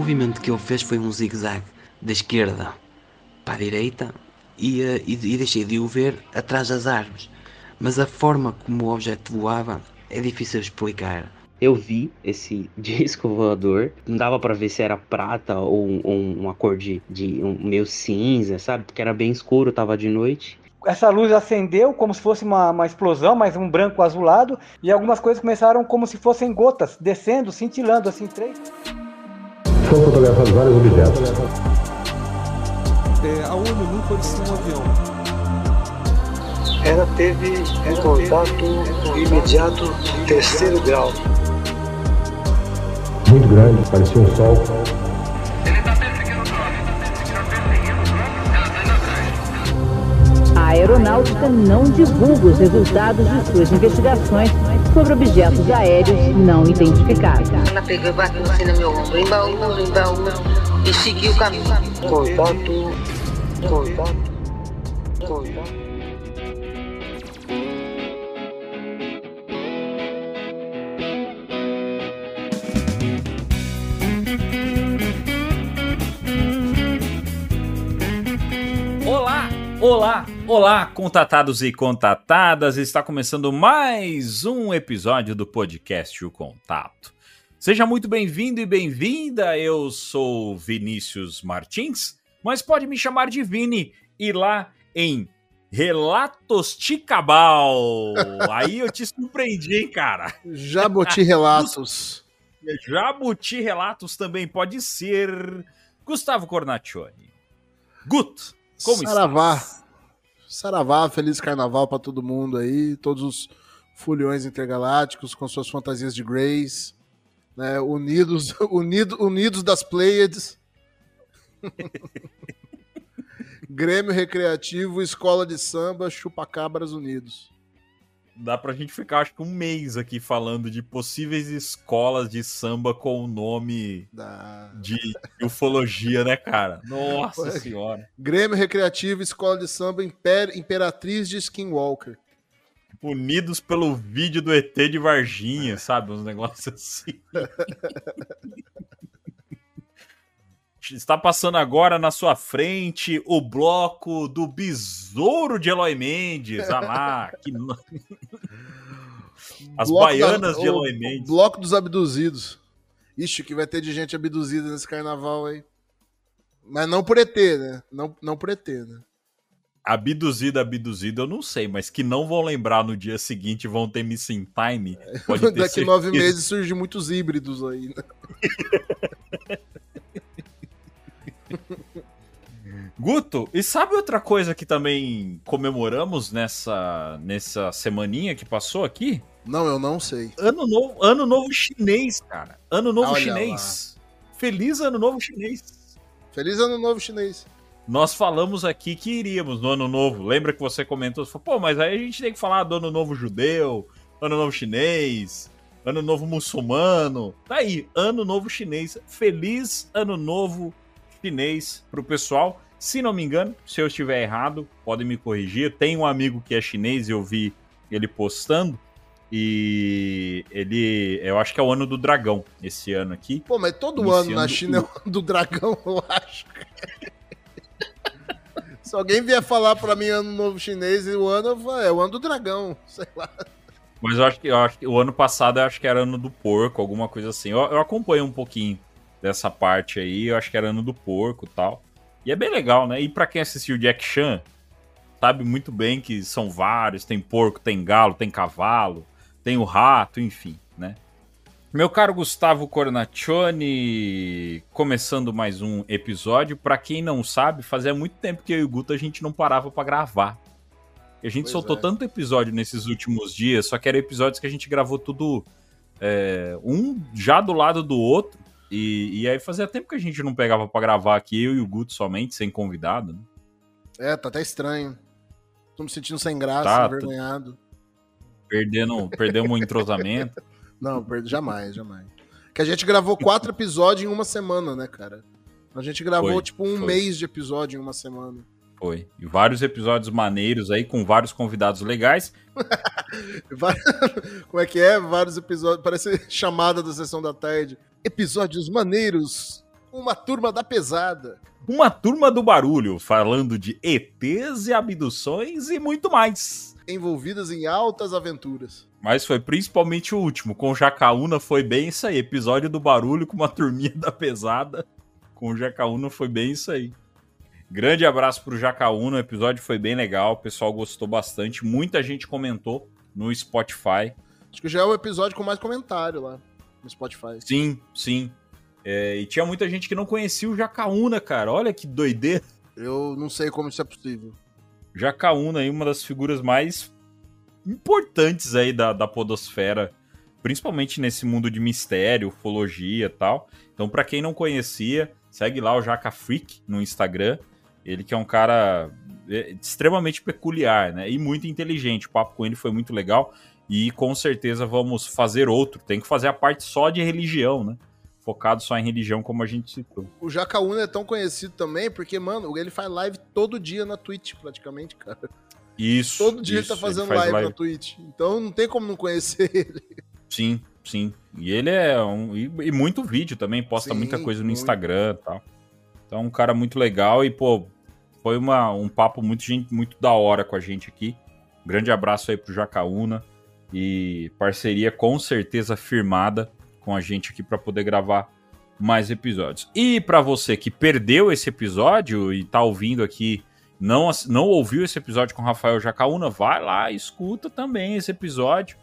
movimento que ele fez foi um zigue-zague da esquerda para a direita e, e, e deixei de o ver atrás das árvores. Mas a forma como o objeto voava é difícil de explicar. Eu vi esse disco voador, não dava para ver se era prata ou, ou uma cor de, de um meio cinza, sabe? Porque era bem escuro, tava de noite. Essa luz acendeu como se fosse uma, uma explosão, mas um branco azulado, e algumas coisas começaram como se fossem gotas, descendo, cintilando, assim, três. Foram fotografados vários objetos. É, a ONU nunca parecia um avião. Ela teve um contato imediato terceiro grau. Muito grande, parecia um sol. A aeronáutica não divulga os resultados de suas investigações sobre objetos aéreos não identificados. Ela pegou e bateu assim no meu ombro, embaú, embaú, e seguiu o caminho. Contato, contato, contato. Olá, olá, contatados e contatadas. Está começando mais um episódio do podcast O Contato. Seja muito bem-vindo e bem-vinda. Eu sou Vinícius Martins, mas pode me chamar de Vini e lá em Relatos Ticabal. Aí eu te surpreendi, hein, cara. Jabuti Relatos. Jabuti Relatos também pode ser Gustavo Cornaccioni. Gut, como Saravá. Saravá, feliz carnaval pra todo mundo aí, todos os fulhões intergalácticos com suas fantasias de Grace, né, unidos, unido, unidos das Pleiades. Grêmio Recreativo, Escola de Samba, Chupacabras Unidos. Dá pra gente ficar, acho que um mês aqui falando de possíveis escolas de samba com o nome Da... de ufologia, né, cara? Nossa Foi. senhora. Grêmio Recreativo, Escola de Samba, Imper... Imperatriz de Skinwalker. Unidos pelo vídeo do ET de Varginha, sabe? Uns negócios assim. Está passando agora na sua frente o bloco do Besouro de Eloy Mendes. Ah lá, que... As Bloco baianas da- de Eloy o Mendes. Bloco dos abduzidos. Ixi, que vai ter de gente abduzida nesse carnaval aí. Mas não por ET, né? Não, não por ET, né? Abduzida, abduzida, eu não sei, mas que não vão lembrar no dia seguinte vão ter missing time. Pode ter Daqui nove certeza. meses surgem muitos híbridos aí. Né? Guto, e sabe outra coisa que também comemoramos nessa, nessa semaninha que passou aqui? Não, eu não sei. Ano novo, ano novo chinês, cara. Ano novo Olha chinês. Feliz ano novo chinês. Feliz ano novo chinês. Nós falamos aqui que iríamos no ano novo. Lembra que você comentou? Você falou, Pô, mas aí a gente tem que falar do ano novo judeu, ano novo chinês, ano novo muçulmano. Tá aí, ano novo chinês. Feliz ano novo chinês pro pessoal. Se não me engano, se eu estiver errado, podem me corrigir. Tem um amigo que é chinês e eu vi ele postando. E ele, eu acho que é o ano do dragão esse ano aqui. Pô, mas todo Iniciando ano na China é o ano do dragão, eu acho. Se alguém vier falar pra mim ano novo chinês e o ano, eu falo, é o ano do dragão, sei lá. Mas eu acho que, eu acho que o ano passado eu acho que era ano do porco, alguma coisa assim. Eu, eu acompanho um pouquinho dessa parte aí, eu acho que era ano do porco e tal. E é bem legal, né? E pra quem assistiu Jack Chan, sabe muito bem que são vários, tem porco, tem galo, tem cavalo, tem o rato, enfim, né? Meu caro Gustavo Cornaccioni, começando mais um episódio. Pra quem não sabe, fazia muito tempo que eu e o Guto a gente não parava pra gravar. E a gente Pois soltou é. tanto episódio nesses últimos dias, só que eram episódios que a gente gravou tudo é, um já do lado do outro. E, e aí fazia tempo que a gente não pegava pra gravar aqui, eu e o Guto somente, sem convidado, né? É, tá até estranho. Tô me sentindo sem graça, Tá, envergonhado. Perdendo, perdemos o entrosamento. Não, jamais, jamais. Que a gente gravou quatro episódios em uma semana, né, cara? A gente gravou, Foi, tipo, um foi. mês de episódio em uma semana. Foi. E vários episódios maneiros aí, com vários convidados legais. Como é que é? Vários episódios. Parece chamada da sessão da tarde. Episódios maneiros Uma turma da pesada. Uma turma do barulho, falando de ETs e abduções e muito mais. Envolvidas em altas aventuras. Mas foi principalmente o último. Com o Jacaúna foi bem isso aí. Episódio do barulho com uma turminha da pesada. Com o Jacaúna foi bem isso aí. Grande abraço pro Jacaúna. O episódio foi bem legal. O pessoal gostou bastante. Muita gente comentou no Spotify. Acho que já é o episódio com mais comentário lá no Spotify. Sim, sim. É, e tinha muita gente que não conhecia o Jacaúna, cara. Olha que doideira. Eu não sei como isso é possível. Jacaúna aí, uma das figuras mais importantes aí da, da podosfera, principalmente nesse mundo de mistério, ufologia e tal. Então, para quem não conhecia, segue lá o Jaca Freak no Instagram. Ele que é um cara é, extremamente peculiar, né? E muito inteligente. O papo com ele foi muito legal. E com certeza vamos fazer outro. Tem que fazer a parte só de religião, né? Focado só em religião, como a gente citou. O Jacaúna é tão conhecido também porque, mano, ele faz live todo dia na Twitch, praticamente, cara. Isso. Todo dia isso, ele tá fazendo ele live, live na Twitch. Então não tem como não conhecer ele. Sim, sim. E ele é um. E, e muito vídeo também, posta Sim, muita coisa no muito. Instagram e tal. Então, é um cara muito legal e, pô, foi uma, um papo muito, muito da hora com a gente aqui. Grande abraço aí pro Jacaúna e parceria com certeza firmada com a gente aqui para poder gravar mais episódios. E para você que perdeu esse episódio e tá ouvindo aqui, não, não ouviu esse episódio com Rafael Jacaúna, vai lá, escuta também esse episódio.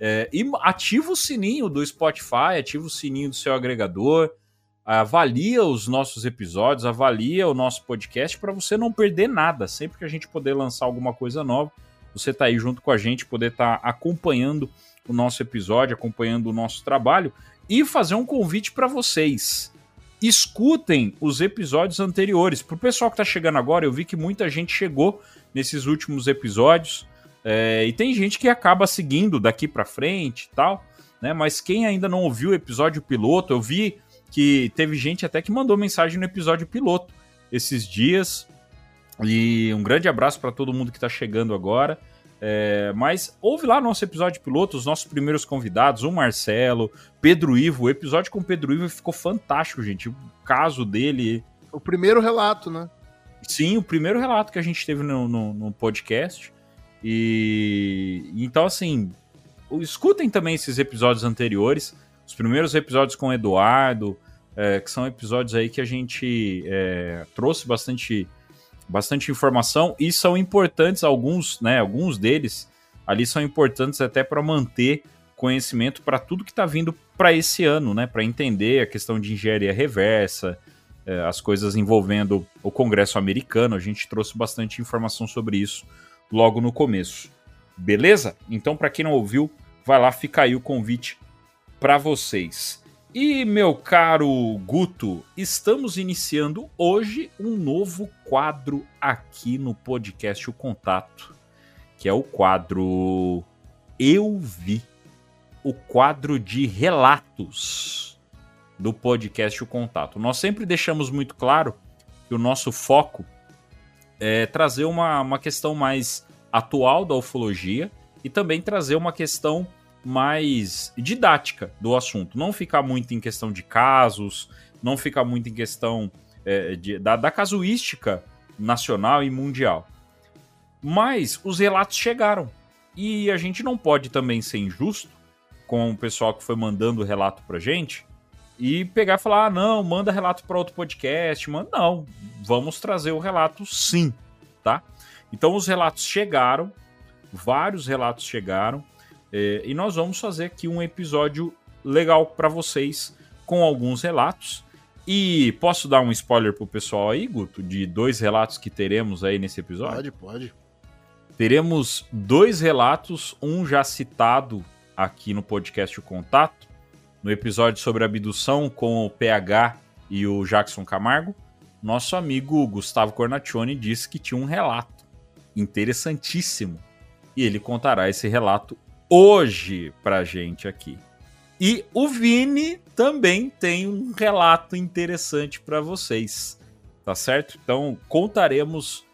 É, e ativa o sininho do Spotify, ativa o sininho do seu agregador, avalia os nossos episódios, avalia o nosso podcast para você não perder nada. Sempre que a gente poder lançar alguma coisa nova, você tá aí junto com a gente, poder estar acompanhando o nosso episódio, acompanhando o nosso trabalho e fazer um convite para vocês. Escutem os episódios anteriores. Pro pessoal que tá chegando agora, eu vi que muita gente chegou nesses últimos episódios. É, e tem gente que acaba seguindo daqui para frente e tal, né? Mas quem ainda não ouviu o episódio piloto, eu vi que teve gente até que mandou mensagem no episódio piloto esses dias. E um grande abraço para todo mundo que tá chegando agora. É, mas ouve lá nosso episódio piloto, os nossos primeiros convidados, o Marcelo, Pedro Ivo. O episódio com o Pedro Ivo ficou fantástico, gente. O caso dele. O primeiro relato, né? Sim, o primeiro relato que a gente teve no, no, no podcast. E então, assim, escutem também esses episódios anteriores, os primeiros episódios com o Eduardo, é, que são episódios aí que a gente é, trouxe bastante, bastante informação e são importantes alguns, né? Alguns deles ali são importantes até para manter conhecimento para tudo que está vindo para esse ano, né? Para entender a questão de engenharia reversa, é, as coisas envolvendo o Congresso americano. A gente trouxe bastante informação sobre isso logo no começo. Beleza? Então, para quem não ouviu, vai lá, fica aí o convite para vocês. E, meu caro Guto, estamos iniciando hoje um novo quadro aqui no podcast O Contato, que é o quadro Eu Vi, o quadro de relatos do podcast O Contato. Nós sempre deixamos muito claro que o nosso foco é trazer uma, uma questão mais atual da ufologia e também trazer uma questão mais didática do assunto. Não ficar muito em questão de casos, não ficar muito em questão é, de- da, da casuística nacional e mundial. Mas os relatos chegaram. E a gente não pode também ser injusto com o pessoal que foi mandando o relato pra gente e pegar e falar: ah, não, manda relato para outro podcast. Manda, não, vamos trazer o relato sim, tá? Então os relatos chegaram, vários relatos chegaram, é, e nós vamos fazer aqui um episódio legal para vocês com alguns relatos. E posso dar um spoiler pro pessoal aí, Guto, de dois relatos que teremos aí nesse episódio? Pode, pode. Teremos dois relatos, um já citado aqui no podcast O Contato, no episódio sobre abdução com o PH e o Jackson Camargo. Nosso amigo Gustavo Cornaccione disse que tinha um relato interessantíssimo e ele contará esse relato hoje pra gente aqui. E o Vini também tem um relato interessante para vocês, tá certo? Então contaremos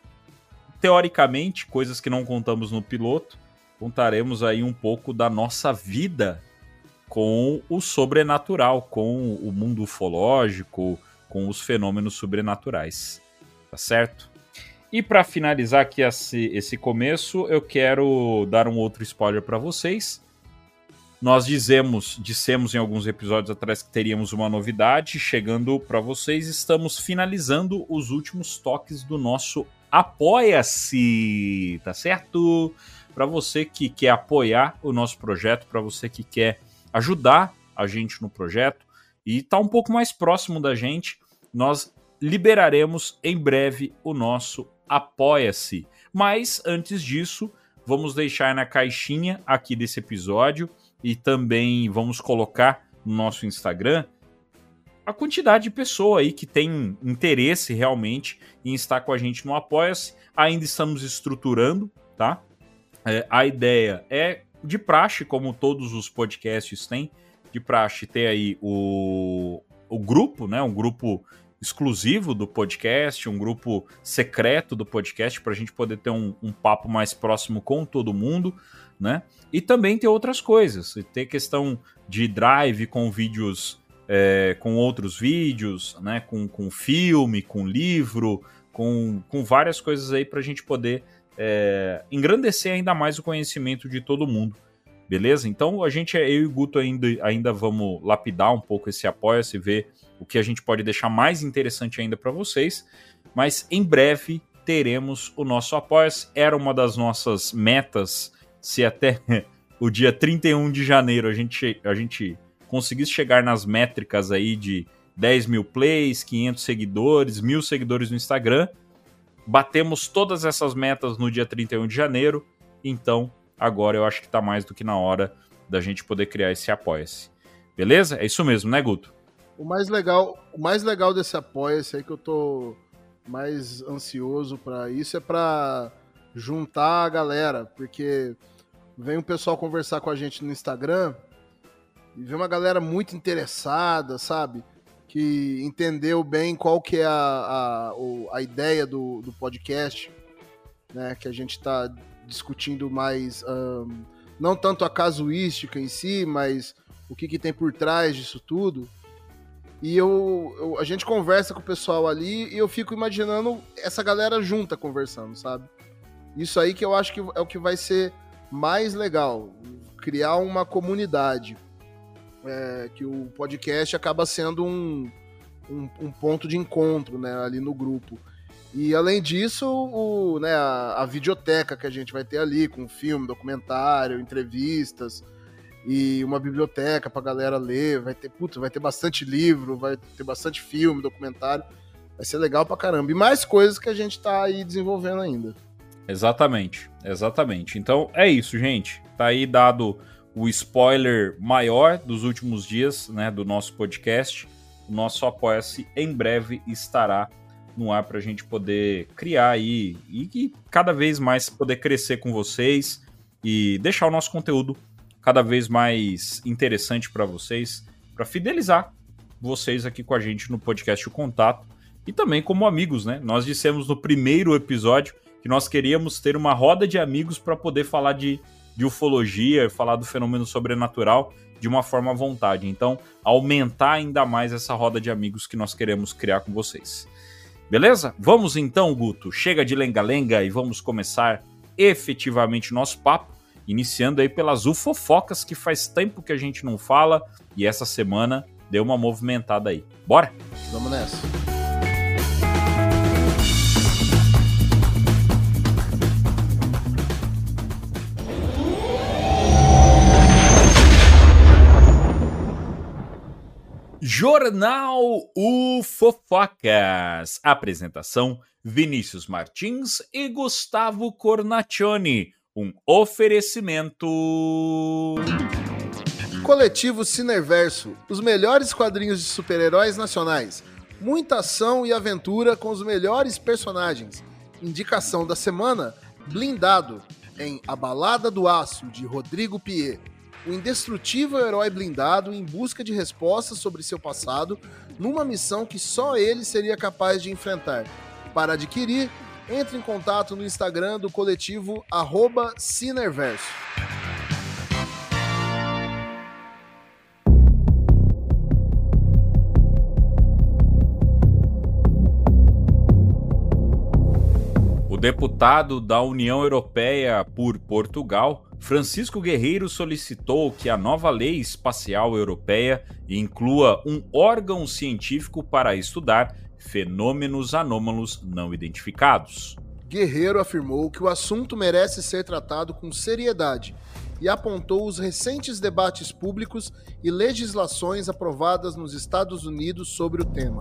teoricamente, coisas que não contamos no piloto, contaremos aí um pouco da nossa vida com o sobrenatural, com o mundo ufológico, com os fenômenos sobrenaturais. Tá certo? E para finalizar aqui esse, esse começo, eu quero dar um outro spoiler para vocês. Nós dizemos, dissemos em alguns episódios atrás que teríamos uma novidade chegando para vocês. Estamos finalizando os últimos toques do nosso Apoia-se, tá certo? Para você que quer apoiar o nosso projeto, para você que quer ajudar a gente no projeto e tá um pouco mais próximo da gente, nós liberaremos em breve o nosso Apoia-se. Mas antes disso, vamos deixar na caixinha aqui desse episódio e também vamos colocar no nosso Instagram a quantidade de pessoa aí que tem interesse realmente em estar com a gente no Apoia-se. Ainda estamos estruturando, tá? É, a ideia é de praxe, como todos os podcasts têm, de praxe ter aí o, o grupo, né? Um grupo exclusivo do podcast, um grupo secreto do podcast, para a gente poder ter um, um, papo mais próximo com todo mundo, né? E também ter outras coisas, ter questão de drive com vídeos, é, com outros vídeos, né? Com, com filme, com livro, com, com várias coisas aí para a gente poder é, engrandecer ainda mais o conhecimento de todo mundo. Beleza? Então a gente, eu e o Guto ainda, ainda vamos lapidar um pouco esse apoia-se, ver o que a gente pode deixar mais interessante ainda para vocês. Mas em breve teremos o nosso apoia-se. Era uma das nossas metas, se até o dia 31 de janeiro a gente, a gente conseguisse chegar nas métricas aí de 10 mil plays, 500 seguidores, mil seguidores no Instagram. Batemos todas essas metas no dia 31 de janeiro, então agora eu acho que está mais do que na hora da gente poder criar esse apoia-se. Beleza? É isso mesmo, né, Guto? O mais legal, o mais legal desse apoia-se aí que eu tô mais ansioso para isso é para juntar a galera, porque vem o pessoal conversar com a gente no Instagram e vem uma galera muito interessada, sabe? Que entendeu bem qual que é a, a, a ideia do, do podcast, né? Que a gente está discutindo mais, um, não tanto a casuística em si, mas o que, que tem por trás disso tudo. E eu, eu, a gente conversa com o pessoal ali e eu fico imaginando essa galera junta conversando, sabe? Isso aí que eu acho que é o que vai ser mais legal, criar uma comunidade. É, que o podcast acaba sendo um, um, um, ponto de encontro né, ali no grupo. E além disso, o, né, a, a videoteca que a gente vai ter ali, com filme, documentário, entrevistas, e uma biblioteca pra galera ler, vai ter, puta, vai ter bastante livro, vai ter bastante filme, documentário. Vai ser legal pra caramba. E mais coisas que a gente tá aí desenvolvendo ainda. Exatamente, exatamente. Então é isso, gente. Tá aí dado o spoiler maior dos últimos dias, né, do nosso podcast. O nosso Apoia-se em breve estará no ar para a gente poder criar aí e, e cada vez mais poder crescer com vocês e deixar o nosso conteúdo cada vez mais interessante para vocês, para fidelizar vocês aqui com a gente no podcast O Contato e também como amigos, né? Nós dissemos no primeiro episódio que nós queríamos ter uma roda de amigos para poder falar de, de ufologia, falar do fenômeno sobrenatural de uma forma à vontade. Então, aumentar ainda mais essa roda de amigos que nós queremos criar com vocês. Beleza? Vamos então, Guto. Chega de lenga-lenga e vamos começar efetivamente nosso papo iniciando aí pelas ufofocas que faz tempo que a gente não fala e essa semana deu uma movimentada aí. Bora? Vamos nessa. Jornal Ufofocas. Apresentação: Vinícius Martins e Gustavo Cornaccioni um oferecimento. Coletivo Cineverso, os melhores quadrinhos de super-heróis nacionais. Muita ação e aventura com os melhores personagens. Indicação da semana: Blindado, em A Balada do Aço, de Rodrigo Piet. O indestrutível herói blindado em busca de respostas sobre seu passado, numa missão que só ele seria capaz de enfrentar. Para adquirir, entre em contato no Instagram do coletivo @cinerverse. Cinerverso. O deputado da União Europeia por Portugal, Francisco Guerreiro solicitou que a nova lei espacial europeia inclua um órgão científico para estudar fenômenos anômalos não identificados. Guerreiro afirmou que o assunto merece ser tratado com seriedade e apontou os recentes debates públicos e legislações aprovadas nos Estados Unidos sobre o tema.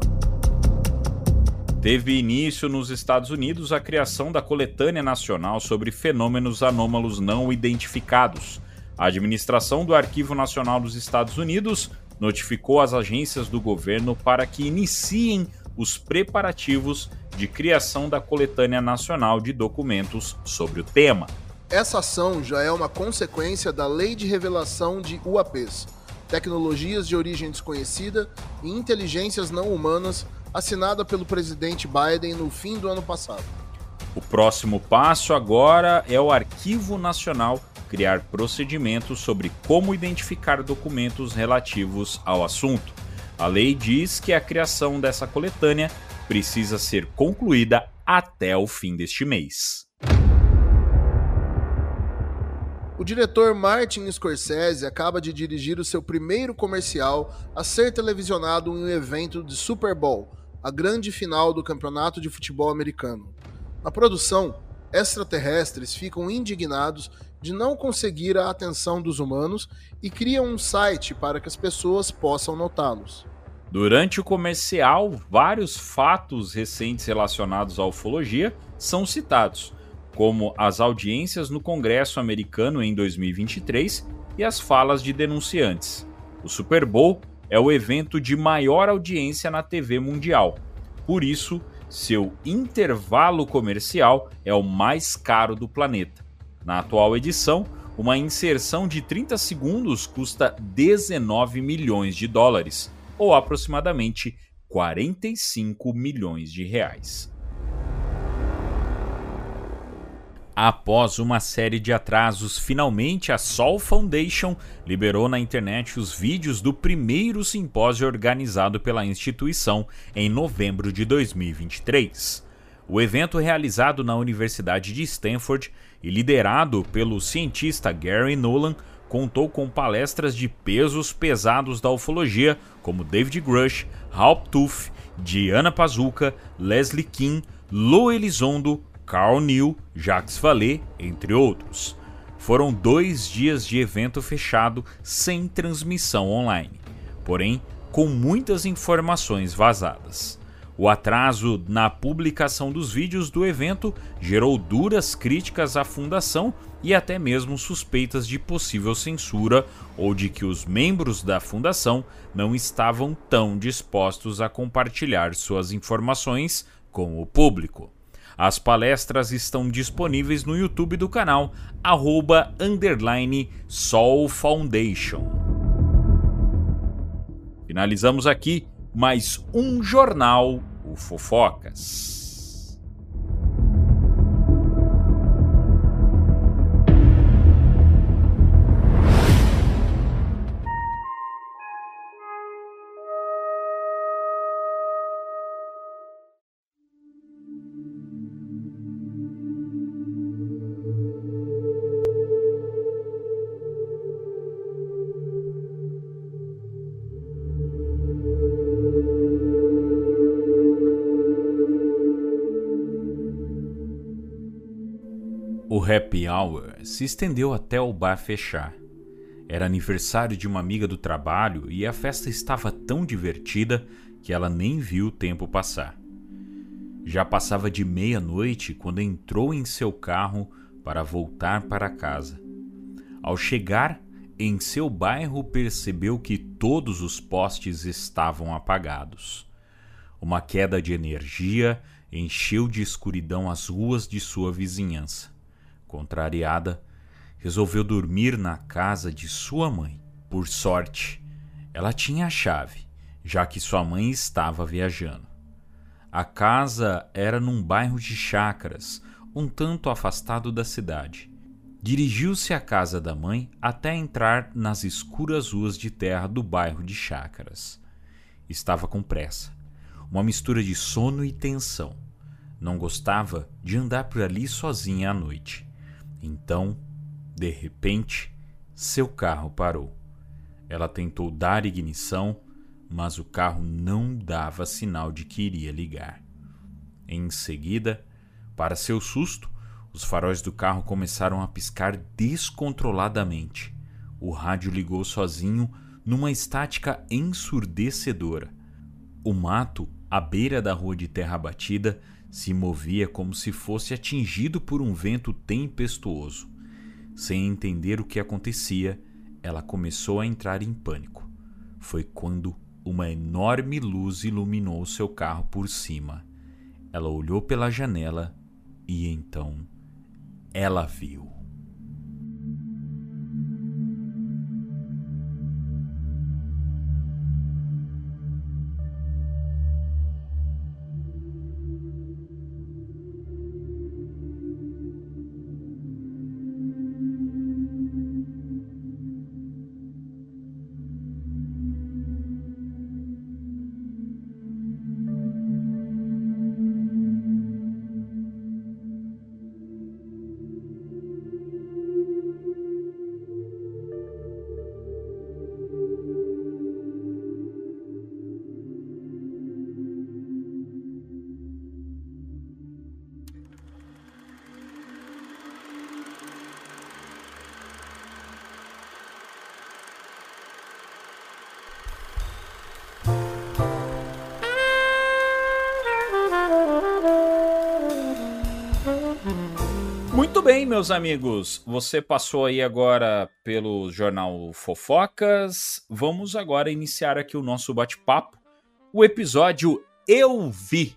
Teve início nos Estados Unidos a criação da Coletânea Nacional sobre Fenômenos Anômalos Não Identificados. A administração do Arquivo Nacional dos Estados Unidos notificou as agências do governo para que iniciem os preparativos de criação da Coletânea Nacional de Documentos sobre o tema. Essa ação já é uma consequência da Lei de Revelação de UAPs, Tecnologias de Origem Desconhecida e Inteligências Não Humanas, assinada pelo presidente Biden no fim do ano passado. O próximo passo agora é o Arquivo Nacional criar procedimentos sobre como identificar documentos relativos ao assunto. A lei diz que a criação dessa coletânea precisa ser concluída até o fim deste mês. O diretor Martin Scorsese acaba de dirigir o seu primeiro comercial a ser televisionado em um evento de Super Bowl, a grande final do campeonato de futebol americano. Na produção, extraterrestres ficam indignados de não conseguir a atenção dos humanos e criam um site para que as pessoas possam notá-los. Durante o comercial, vários fatos recentes relacionados à ufologia são citados como as audiências no Congresso americano em 2023 e as falas de denunciantes. O Super Bowl é o evento de maior audiência na TV mundial. Por isso, seu intervalo comercial é o mais caro do planeta. Na atual edição, uma inserção de 30 segundos custa 19 milhões de dólares, ou aproximadamente 45 milhões de reais. Após uma série de atrasos, finalmente a Sol Foundation liberou na internet os vídeos do primeiro simpósio organizado pela instituição em novembro de 2023. O evento realizado na Universidade de Stanford e liderado pelo cientista Gary Nolan contou com palestras de pesos pesados da ufologia, como David Grush, Hal Tuff, Diana Pazuca, Leslie Kim, Lou Elizondo, Carl New, Jacques Vallée, entre outros. Foram dois dias de evento fechado sem transmissão online, porém com muitas informações vazadas. O atraso na publicação dos vídeos do evento gerou duras críticas à fundação e até mesmo suspeitas de possível censura ou de que os membros da fundação não estavam tão dispostos a compartilhar suas informações com o público. As palestras estão disponíveis no YouTube do canal arroba, Sol Foundation. Finalizamos aqui mais um jornal o Fofocas. Hour se estendeu até o bar fechar. Era aniversário de uma amiga do trabalho e a festa estava tão divertida que ela nem viu o tempo passar. Já passava de meia-noite quando entrou em seu carro para voltar para casa. Ao chegar em seu bairro, percebeu que todos os postes estavam apagados. Uma queda de energia encheu de escuridão as ruas de sua vizinhança. Contrariada, resolveu dormir na casa de sua mãe. Por sorte, ela tinha a chave, já que sua mãe estava viajando. A casa era num bairro de chácaras, um tanto afastado da cidade. Dirigiu-se à casa da mãe até entrar nas escuras ruas de terra do bairro de chácaras. Estava com pressa, uma mistura de sono e tensão. Não gostava de andar por ali sozinha à noite. Então, de repente, seu carro parou. Ela tentou dar ignição, mas o carro não dava sinal de que iria ligar. Em seguida, para seu susto, os faróis do carro começaram a piscar descontroladamente. O rádio ligou sozinho numa estática ensurdecedora. O mato, à beira da rua de terra batida, se movia como se fosse atingido por um vento tempestuoso. Sem entender o que acontecia, ela começou a entrar em pânico. Foi quando uma enorme luz iluminou seu carro por cima. Ela olhou pela janela e então ela viu. Meus amigos. Você passou aí agora pelo jornal Fofocas. Vamos agora iniciar aqui o nosso bate-papo. O episódio Eu Vi,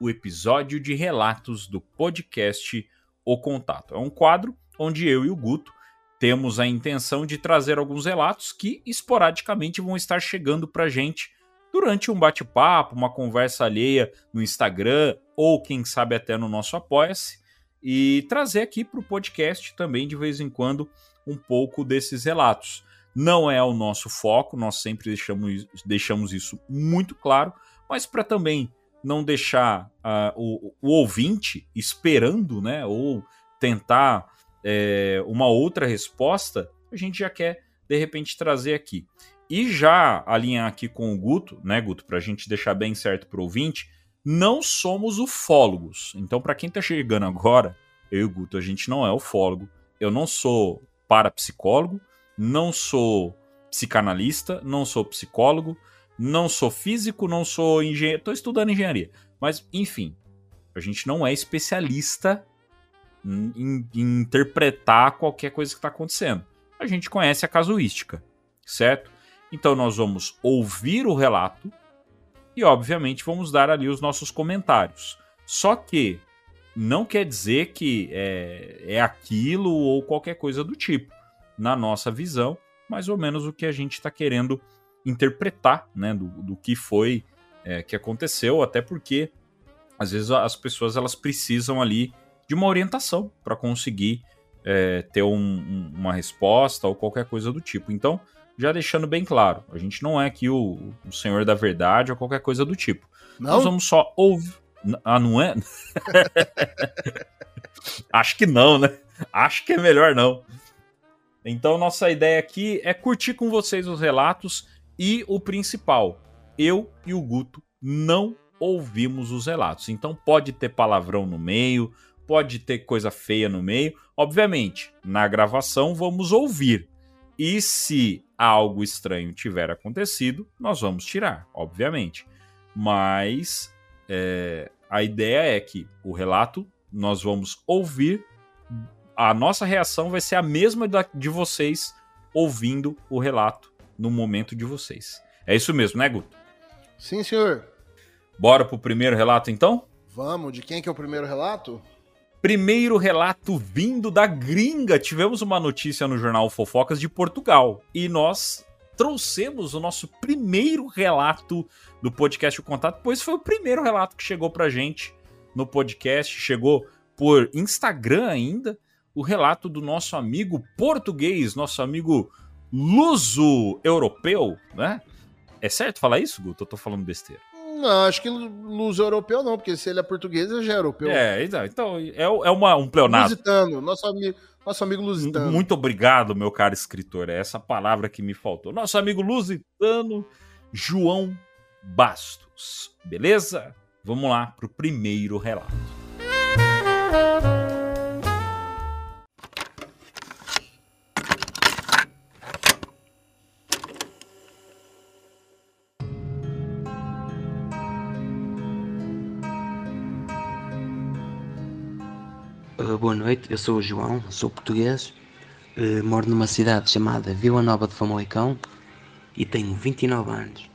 o episódio de relatos do podcast O Contato. É um quadro onde eu e o Guto temos a intenção de trazer alguns relatos que esporadicamente vão estar chegando pra gente durante um bate-papo, uma conversa alheia no Instagram ou quem sabe até no nosso Apoia-se e trazer aqui para o podcast também de vez em quando um pouco desses relatos. Não é o nosso foco, nós sempre deixamos, deixamos isso muito claro, mas para também não deixar uh, o, o, ouvinte esperando, né, ou tentar é, uma outra resposta, a gente já quer de repente trazer aqui. E já alinhar aqui com o Guto, né, Guto, para a gente deixar bem certo para o ouvinte, não somos ufólogos. Então, para quem está chegando agora, eu e o Guto, a gente não é ufólogo. Eu não sou parapsicólogo, não sou psicanalista, não sou psicólogo, não sou físico, não sou engenheiro. Estou estudando engenharia. Mas, enfim, a gente não é especialista em, em, interpretar qualquer coisa que está acontecendo. A gente conhece a casuística, certo? Então, nós vamos ouvir o relato e, obviamente, vamos dar ali os nossos comentários. Só que não quer dizer que é, é aquilo ou qualquer coisa do tipo. Na nossa visão, mais ou menos o que a gente está querendo interpretar né, do, do que foi é, que aconteceu, até porque às vezes as pessoas elas precisam ali de uma orientação para conseguir é, ter um, um, uma resposta ou qualquer coisa do tipo. Então, já deixando bem claro, a gente não é aqui o, o senhor da verdade ou qualquer coisa do tipo. Não? Nós vamos só ouvir. Ah, não é? Acho que não, né? Acho que é melhor não. Então, nossa ideia aqui é curtir com vocês os relatos e o principal, eu e o Guto não ouvimos os relatos. Então, pode ter palavrão no meio, pode ter coisa feia no meio. Obviamente, na gravação vamos ouvir. E se algo estranho tiver acontecido, nós vamos tirar, obviamente. Mas é, a ideia é que o relato nós vamos ouvir, a nossa reação vai ser a mesma da, de vocês ouvindo o relato no momento de vocês. É isso mesmo, né, Guto? Sim, senhor. Bora pro primeiro relato então? Vamos, de quem que é o primeiro relato? Primeiro relato vindo da gringa. Tivemos uma notícia no jornal Fofocas de Portugal e nós trouxemos o nosso primeiro relato do podcast O Contato, pois foi o primeiro relato que chegou pra gente no podcast, chegou por Instagram ainda, o relato do nosso amigo português, nosso amigo luso europeu, né? É certo falar isso, Guto? Eu tô falando besteira. Não, acho que luso europeu não, porque se ele é português, ele já é europeu. É, então, então é, é uma, um pleonasmo. Lusitano, nosso amigo, nosso amigo lusitano. Muito obrigado, meu caro escritor. É essa palavra que me faltou. Nosso amigo lusitano, João Bastos. Beleza? Vamos lá pro primeiro relato. Boa noite, eu sou o João, sou português, uh, moro numa cidade chamada Vila Nova de Famalicão e tenho 29 anos.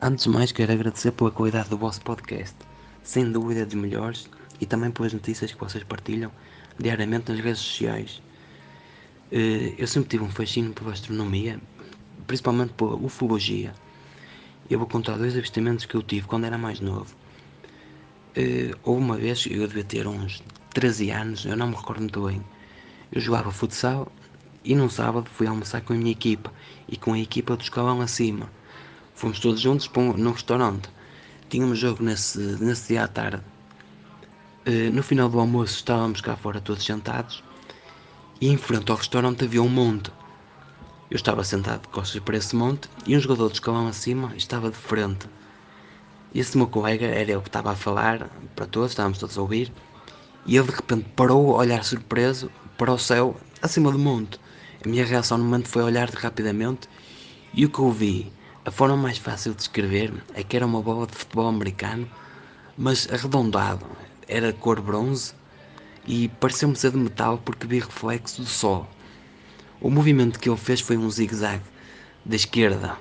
Antes de mais, quero agradecer pela qualidade do vosso podcast, sem dúvida dos melhores, e também pelas notícias que vocês partilham diariamente nas redes sociais. Uh, eu sempre tive um fascínio pela astronomia, principalmente pela ufologia. Eu vou contar dois avistamentos que eu tive quando era mais novo. Uh, houve uma vez, eu devia ter uns 13 anos, eu não me recordo muito bem. Eu jogava futsal e num sábado fui almoçar com a minha equipa e com a equipa do escalão acima. Fomos todos juntos para um, num restaurante. Tínhamos jogo nesse, nesse dia à tarde. Uh, no final do almoço estávamos cá fora todos sentados e em frente ao restaurante havia um monte. Eu estava sentado de costas para esse monte e um jogador do escalão acima estava de frente. Esse meu colega era eu que estava a falar para todos, estávamos todos a ouvir e ele de repente parou a olhar surpreso para o céu acima do monte. A minha reação no momento foi olhar rapidamente e o que eu vi, a forma mais fácil de descrever é que era uma bola de futebol americano, mas arredondado, era cor bronze e pareceu-me ser de metal porque vi reflexo do sol. O movimento que ele fez foi um zigue-zague da esquerda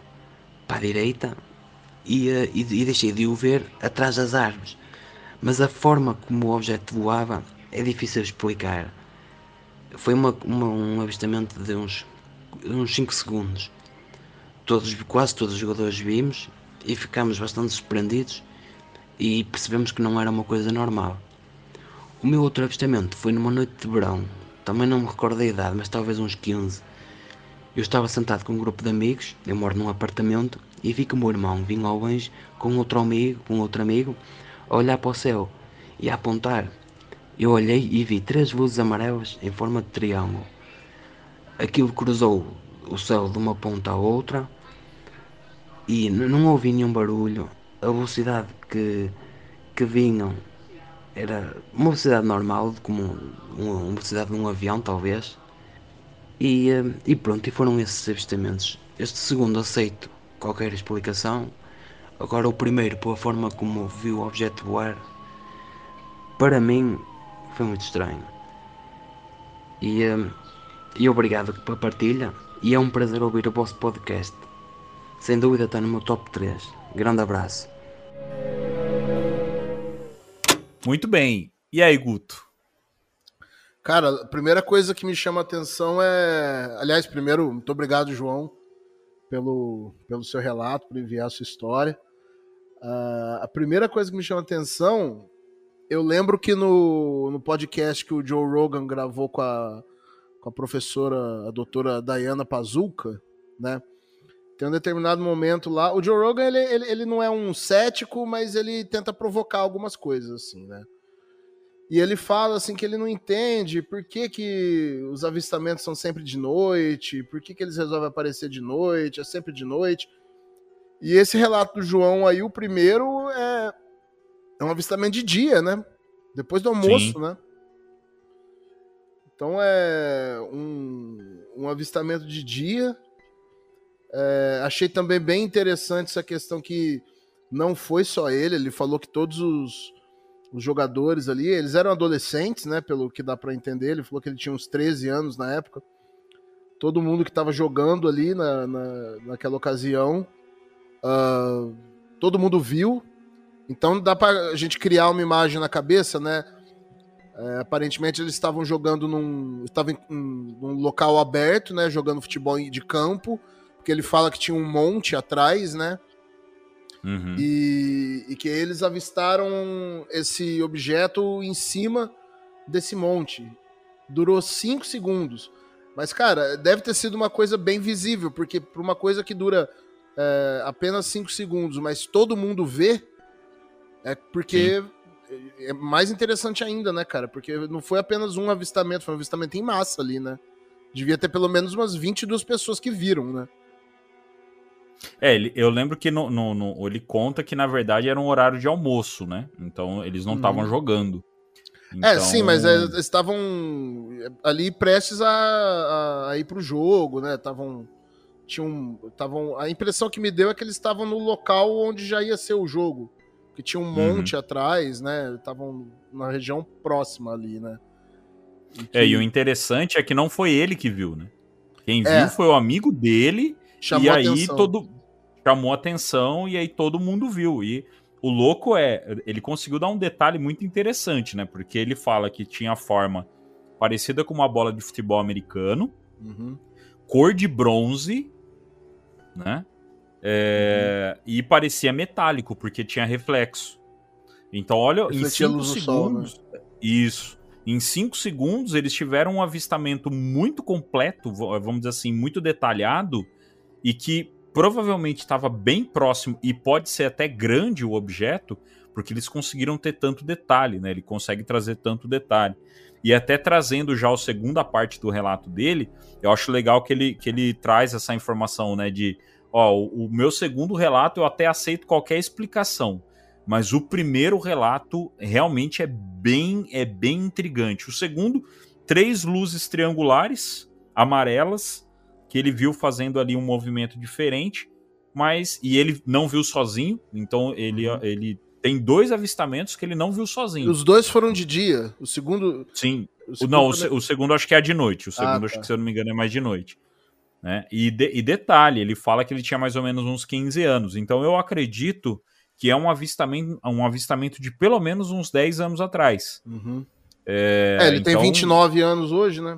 para a direita e, e, e deixei de o ver atrás das árvores mas a forma como o objeto voava é difícil de explicar. Foi uma, uma, um avistamento de uns, uns 5 segundos. Todos, quase todos os jogadores vimos e ficámos bastante surpreendidos e percebemos que não era uma coisa normal. O meu outro avistamento foi numa noite de verão, também não me recordo da idade, mas talvez uns 15. Eu estava sentado com um grupo de amigos, eu moro num apartamento, e vi que o meu irmão vinha ao longe com outro amigo, com outro amigo, olhar para o céu e apontar. Eu olhei e vi três luzes amarelas em forma de triângulo. Aquilo cruzou o céu de uma ponta à outra e não ouvi nenhum barulho. A velocidade que, que vinham era uma velocidade normal, como uma velocidade de um avião, talvez. E, eh, e pronto, e foram esses avistamentos. Este segundo aceito qualquer explicação Agora o primeiro, pela forma como vi o objeto voar, para mim foi muito estranho. E, um, e obrigado pela partilha e é um prazer ouvir o vosso podcast. Sem dúvida está no meu top 3. Grande abraço. Muito bem. E aí, Guto? Cara, a primeira coisa que me chama a atenção é. Aliás, primeiro, muito obrigado, João, pelo, pelo seu relato, por enviar a sua história. Uh, a primeira coisa que me chama atenção, eu lembro que no, no podcast que o Joe Rogan gravou com a, com a professora, a doutora Diana Pazuca, né? Tem um determinado momento lá. O Joe Rogan, ele, ele, ele não é um cético, mas ele tenta provocar algumas coisas, assim, né? E ele fala assim que ele não entende por que, que os avistamentos são sempre de noite, por que, que eles resolvem aparecer de noite, é sempre de noite. E esse relato do João aí, o primeiro é, é um avistamento de dia, né? Depois do almoço, Sim. né? Então é um, um avistamento de dia. É, achei também bem interessante essa questão que não foi só ele, ele falou que todos os, os jogadores ali, eles eram adolescentes, né? Pelo que dá para entender, ele falou que ele tinha uns 13 anos na época. Todo mundo que estava jogando ali na, na, naquela ocasião Uh, todo mundo viu. Então dá para a gente criar uma imagem na cabeça, né? É, aparentemente eles estavam jogando num, estavam em, num local aberto, né? Jogando futebol de campo, porque ele fala que tinha um monte atrás, né? Uhum. E, e, que eles avistaram esse objeto em cima desse monte. Durou cinco segundos. Mas, cara, deve ter sido uma coisa bem visível, porque para uma coisa que dura é, apenas 5 segundos, mas todo mundo vê, É porque é mais interessante ainda, né, cara? Porque não foi apenas um avistamento, foi um avistamento em massa ali, né? Devia ter pelo menos umas 22 pessoas que viram, né? É, eu lembro que no, no- no- ele conta que na verdade era um horário de almoço, né? Então eles não estavam Uhum. jogando. É, Então, sim, mas é, estavam ali prestes a, a, a ir pro jogo, né? Estavam. Tinham. Estavam. A impressão que me deu é que eles estavam no local onde já ia ser o jogo. Que tinha um Uhum. monte atrás, né? Estavam na região próxima ali, né? É, e o interessante é que não foi ele que viu, né? Quem É. viu foi o amigo dele Chamou e aí atenção. todo chamou atenção e aí todo mundo viu. E o louco é, ele conseguiu dar um detalhe muito interessante, né? Porque ele fala que tinha forma parecida com uma bola de futebol americano, Uhum. cor de bronze, né? É, E parecia metálico, porque tinha reflexo. Então, olha, em Refletia a 5 luz do sol, né? segundos. Isso. Em 5 segundos, eles tiveram um avistamento muito completo, vamos dizer assim, muito detalhado, e que provavelmente estava bem próximo, e pode ser até grande o objeto, porque eles conseguiram ter tanto detalhe, né? Ele consegue trazer tanto detalhe. E até trazendo já a segunda parte do relato dele, eu acho legal que ele, que ele traz essa informação, né? De, ó, o, o meu segundo relato eu até aceito qualquer explicação, mas o primeiro relato realmente é bem, é bem intrigante. O segundo, três luzes triangulares, amarelas, que ele viu fazendo ali um movimento diferente, mas e ele não viu sozinho, então ele, ele tem dois avistamentos que ele não viu sozinho. Os dois foram de dia. O segundo. Sim. o segundo não, o, também- se- o segundo acho que é de noite. O segundo, Ah, acho tá. que, se eu não me engano, é mais de noite. Né? E, de- e detalhe, ele fala que ele tinha mais ou menos uns 15 anos. Então eu acredito que é um avistamento, um avistamento de pelo menos uns 10 anos atrás. Uhum. É, É, ele tem então- 29 anos hoje, né?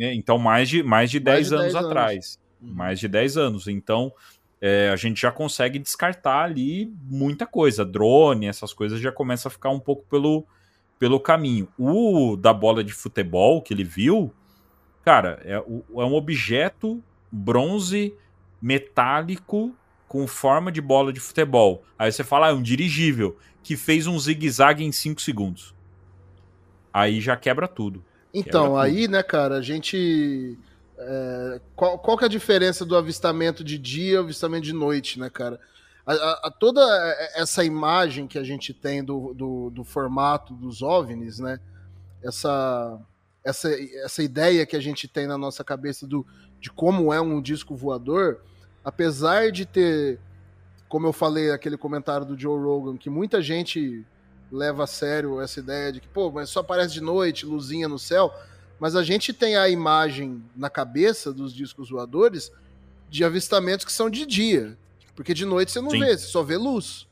é, Então, mais de, mais de 10 de anos 10 anos. atrás. Uhum. Mais de 10 anos. Então, é, a gente já consegue descartar ali muita coisa. Drone, essas coisas já começa a ficar um pouco pelo, pelo caminho. O da bola de futebol que ele viu, cara, é, é um objeto bronze metálico com forma de bola de futebol. Aí você fala, ah, é um dirigível que fez um zigue-zague em 5 segundos. Aí já quebra tudo. Então, Quebra aí, né, cara, a gente. É, qual, qual que é a diferença do avistamento de dia e avistamento de noite, né, cara? A, a- a- toda essa imagem que a gente tem do, do, do formato dos OVNIs, né? Essa, essa, essa ideia que a gente tem na nossa cabeça do, de como é um disco voador, apesar de ter, como eu falei, aquele comentário do Joe Rogan, que muita gente leva a sério essa ideia de que, pô, mas só aparece de noite, luzinha no céu. Mas a gente tem a imagem na cabeça dos discos voadores de avistamentos que são de dia. Porque de noite você não Sim. vê, você só vê luz.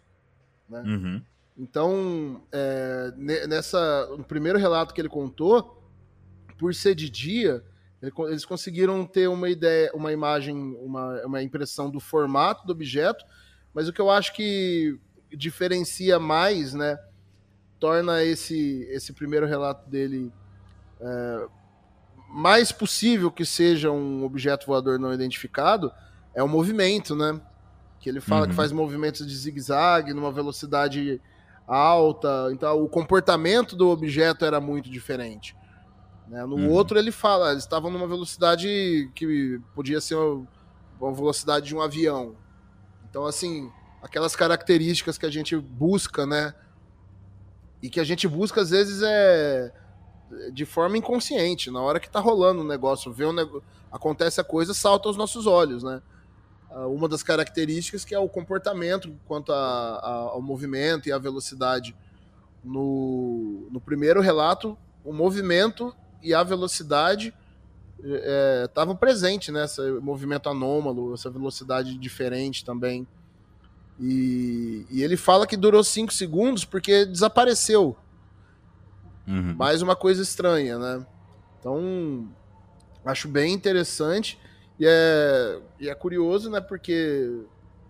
Uhum. Então, é, ne- nessa, no primeiro relato que ele contou, por ser de dia, eles conseguiram ter uma ideia, uma imagem, uma, uma impressão do formato do objeto, mas o que eu acho que diferencia mais, né, torna esse, esse primeiro relato dele é, mais possível que seja um objeto voador não identificado, é o movimento, né? Que ele fala Uhum. que faz movimentos de zigue-zague numa velocidade alta. Então, o comportamento do objeto era muito diferente. né? No Uhum. outro, ele fala, eles estavam numa velocidade que podia ser uma uma velocidade de um avião. Então, assim, aquelas características que a gente busca, né? E que a gente busca, às vezes, é de forma inconsciente. Na hora que tá rolando o negócio, vê nego... acontece a coisa, salta aos nossos olhos, né? Ah, Uma das características que é o comportamento quanto a- a- ao movimento e à velocidade. No, no primeiro relato, o movimento e a velocidade estavam presentes, né? Esse movimento anômalo, essa velocidade diferente também. E, e ele fala que durou 5 segundos porque desapareceu. Uhum. Mais uma coisa estranha, né? Então, acho bem interessante. E é, e é curioso, né? Porque.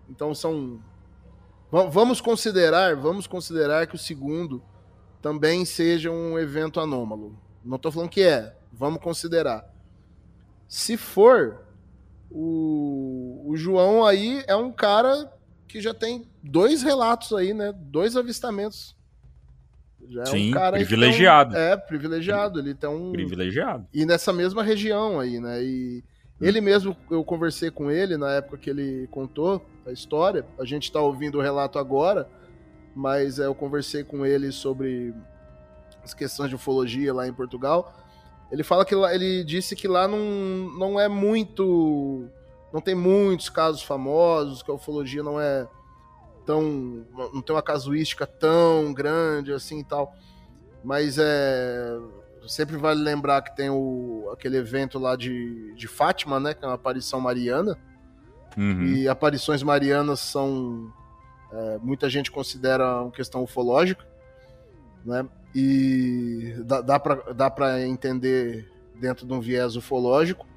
Então são. va- Vamos considerar, vamos considerar que o segundo também seja um evento anômalo. Não estou falando que é, vamos considerar. Se for, o, o João aí é um cara que já tem dois relatos aí, né? Dois avistamentos. Já é Sim, um cara tem privilegiado. é, privilegiado. Ele tem um. Privilegiado. E nessa mesma região aí, né? E ele mesmo, eu conversei com ele na época que ele contou a história. A gente tá ouvindo o relato agora, mas é, eu conversei com ele sobre as questões de ufologia lá em Portugal. Ele fala que lá, ele disse que lá não, não é muito. Não tem muitos casos famosos, que a ufologia não é tão. não tem uma casuística tão grande assim e tal. Mas é. Sempre vale lembrar que tem o, aquele evento lá de, de Fátima, né? Que é uma aparição mariana. Uhum. E aparições marianas são. é, muita gente considera uma questão ufológica, né? E dá, dá para entender dentro de um viés ufológico.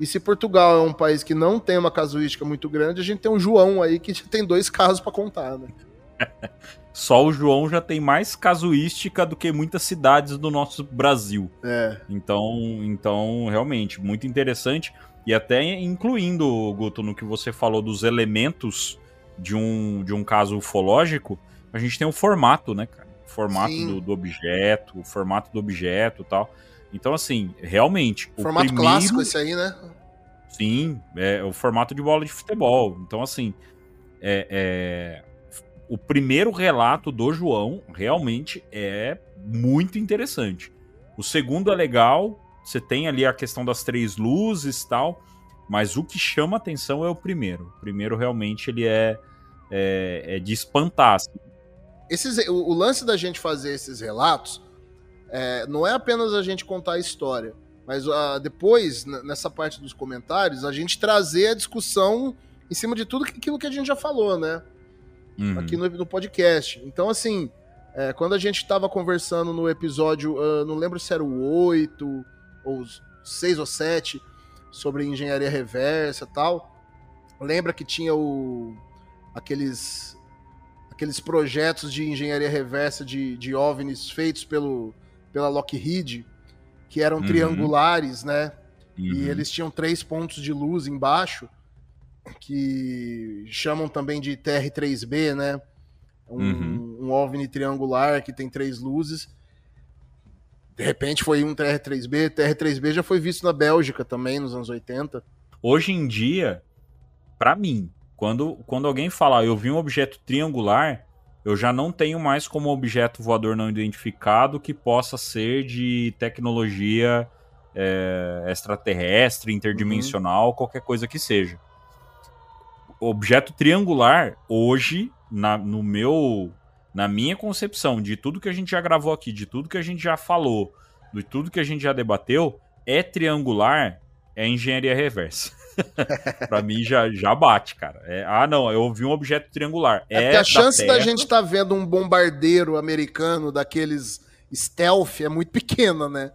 E se Portugal é um país que não tem uma casuística muito grande, a gente tem um João aí que já tem dois casos para contar, né? Só o João já tem mais casuística do que muitas cidades do nosso Brasil. É. Então, então realmente, muito interessante. E até incluindo, Guto, no que você falou dos elementos de um, de um caso ufológico, a gente tem o formato, né, cara? O formato do, do objeto, o formato do objeto e tal. Então, assim, realmente. o Formato primeiro- clássico esse aí, né? Sim, é o formato de bola de futebol. Então, assim, é, é, o primeiro relato do João realmente é muito interessante. O segundo é legal, você tem ali a questão das três luzes e tal, mas o que chama atenção é o primeiro. O primeiro realmente ele é, é, é de espantar. assim. Esses, o, o lance da gente fazer esses relatos é, não é apenas a gente contar a história, mas ah, depois, nessa parte dos comentários, a gente trazer a discussão em cima de tudo aquilo que a gente já falou, né? Uhum. aqui no, no podcast. Então, assim, é, quando a gente estava conversando no episódio, ah, não lembro se era o 8 ou 6 ou 7, sobre engenharia reversa e tal. Lembra que tinha o, aqueles, aqueles projetos de engenharia reversa de, de OVNIs feitos pelo, pela Lockheed, que eram Uhum. triangulares, né? Uhum. E eles tinham três pontos de luz embaixo, que chamam também de TR-3B, né? Um, Uhum. um OVNI triangular que tem três luzes. De repente foi um TR-3B. TR-3B já foi visto na Bélgica também, nos anos 80. Hoje em dia, pra mim, quando, quando alguém fala eu vi um objeto triangular, eu já não tenho mais como objeto voador não identificado que possa ser de tecnologia é, extraterrestre, interdimensional, qualquer coisa que seja. Objeto triangular, hoje, na, no meu, na minha concepção, de tudo que a gente já gravou aqui, de tudo que a gente já falou, de tudo que a gente já debateu, é triangular, é engenharia reversa. pra mim já, já bate, cara. É, ah, não, eu ouvi um objeto triangular. É, É, a chance da, Terra. gente estar vendo um bombardeiro americano daqueles stealth é muito pequena, né?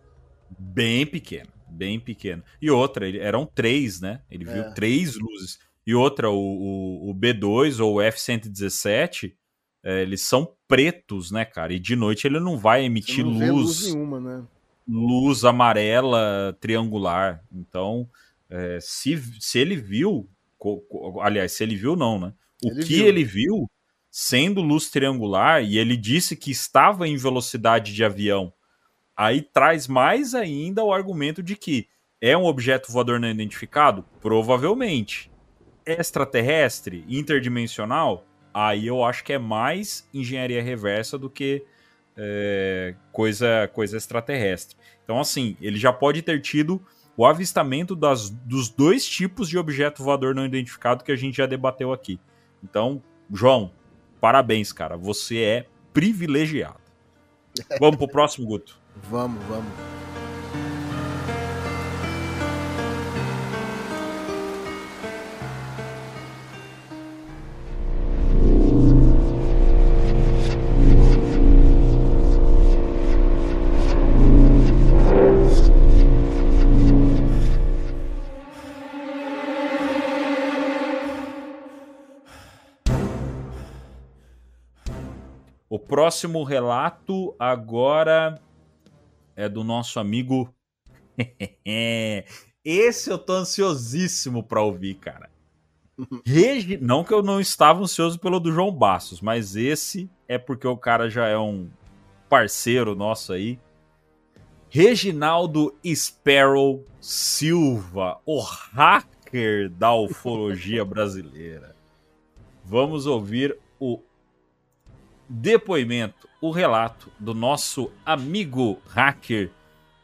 Bem pequeno, bem pequeno. E outra, ele- eram três, né? Ele viu É. três luzes. E outra, o, o, o B2 ou o F-117, é, eles são pretos, né, cara? E de noite ele não vai emitir não luz, luz nenhuma, né? luz amarela triangular. Então, é, se, se ele viu, aliás, se ele viu, não, né? O Ele que viu. ele viu, sendo luz triangular, e ele disse que estava em velocidade de avião, aí traz mais ainda o argumento de que é um objeto voador não identificado? Provavelmente. Extraterrestre, interdimensional? Aí eu acho que é mais engenharia reversa do que é, coisa, coisa extraterrestre. Então, assim, ele já pode ter tido o avistamento das, dos dois tipos de objeto voador não identificado que a gente já debateu aqui. Então, João, parabéns, cara. Você é privilegiado. Vamos pro próximo, Guto. Vamos, vamos. Próximo relato agora é do nosso amigo. Esse eu tô ansiosíssimo pra ouvir, cara. Regi... Não que eu não estava ansioso pelo do João Bastos, mas esse é porque o cara já é um parceiro nosso aí. Reginaldo Sparrow Silva, o hacker da ufologia brasileira. Vamos ouvir o depoimento, o relato do nosso amigo hacker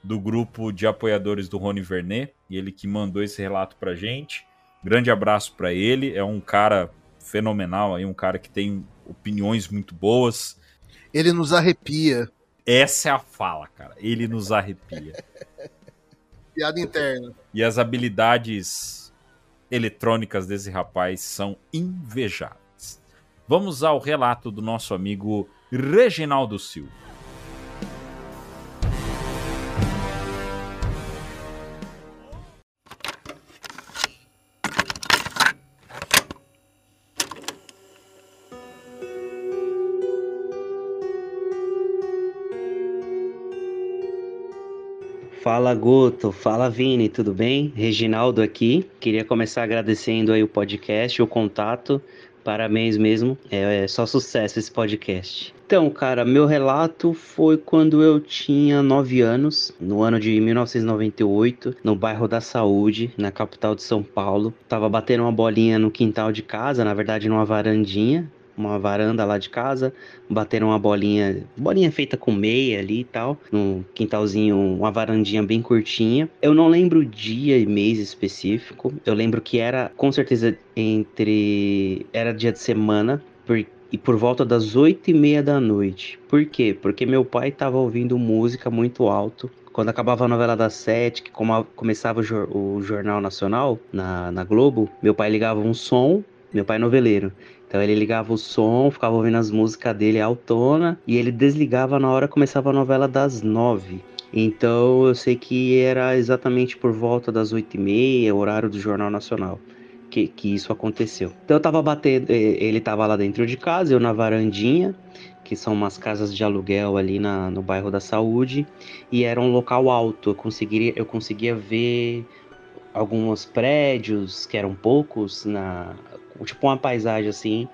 do grupo de apoiadores do Rony Vernet, e ele que mandou esse relato pra gente. Grande abraço para ele, é um cara fenomenal aí, um cara que tem opiniões muito boas. Ele nos arrepia. Essa é a fala, cara. Ele nos arrepia. Piada interna. E as habilidades eletrônicas desse rapaz são invejáveis. Vamos ao relato do nosso amigo Reginaldo Silva. Fala Guto, fala Vini, tudo bem? Reginaldo aqui. Queria começar agradecendo aí o podcast, o contato. Parabéns mesmo, é, é só sucesso esse podcast. Então, cara, meu relato foi quando eu tinha 9 anos, no ano de 1998, no bairro da Saúde, na capital de São Paulo. Tava batendo uma bolinha no quintal de casa, na verdade numa varandinha, uma varanda lá de casa, bateram uma bolinha, bolinha feita com meia ali e tal, num quintalzinho, uma varandinha bem curtinha. Eu não lembro o dia e mês específico, eu lembro que era com certeza entre. era dia de semana, porque e por volta das oito e meia da noite. Por quê? Porque meu pai estava ouvindo música muito alto. Quando acabava a novela das sete, que começava o, jor o Jornal Nacional na, na Globo, meu pai ligava um som, meu pai é noveleiro. Então ele ligava o som, ficava ouvindo as músicas dele autona e ele desligava na hora começava a novela das nove. Então eu sei que era exatamente por volta das oito e meia, horário do Jornal Nacional. Que, que isso aconteceu. Então eu tava batendo, ele tava lá dentro de casa, eu na varandinha, que são umas casas de aluguel ali na, no bairro da Saúde, e era um local alto. Eu conseguiria, eu conseguia ver alguns prédios, que eram poucos, na, tipo uma paisagem assim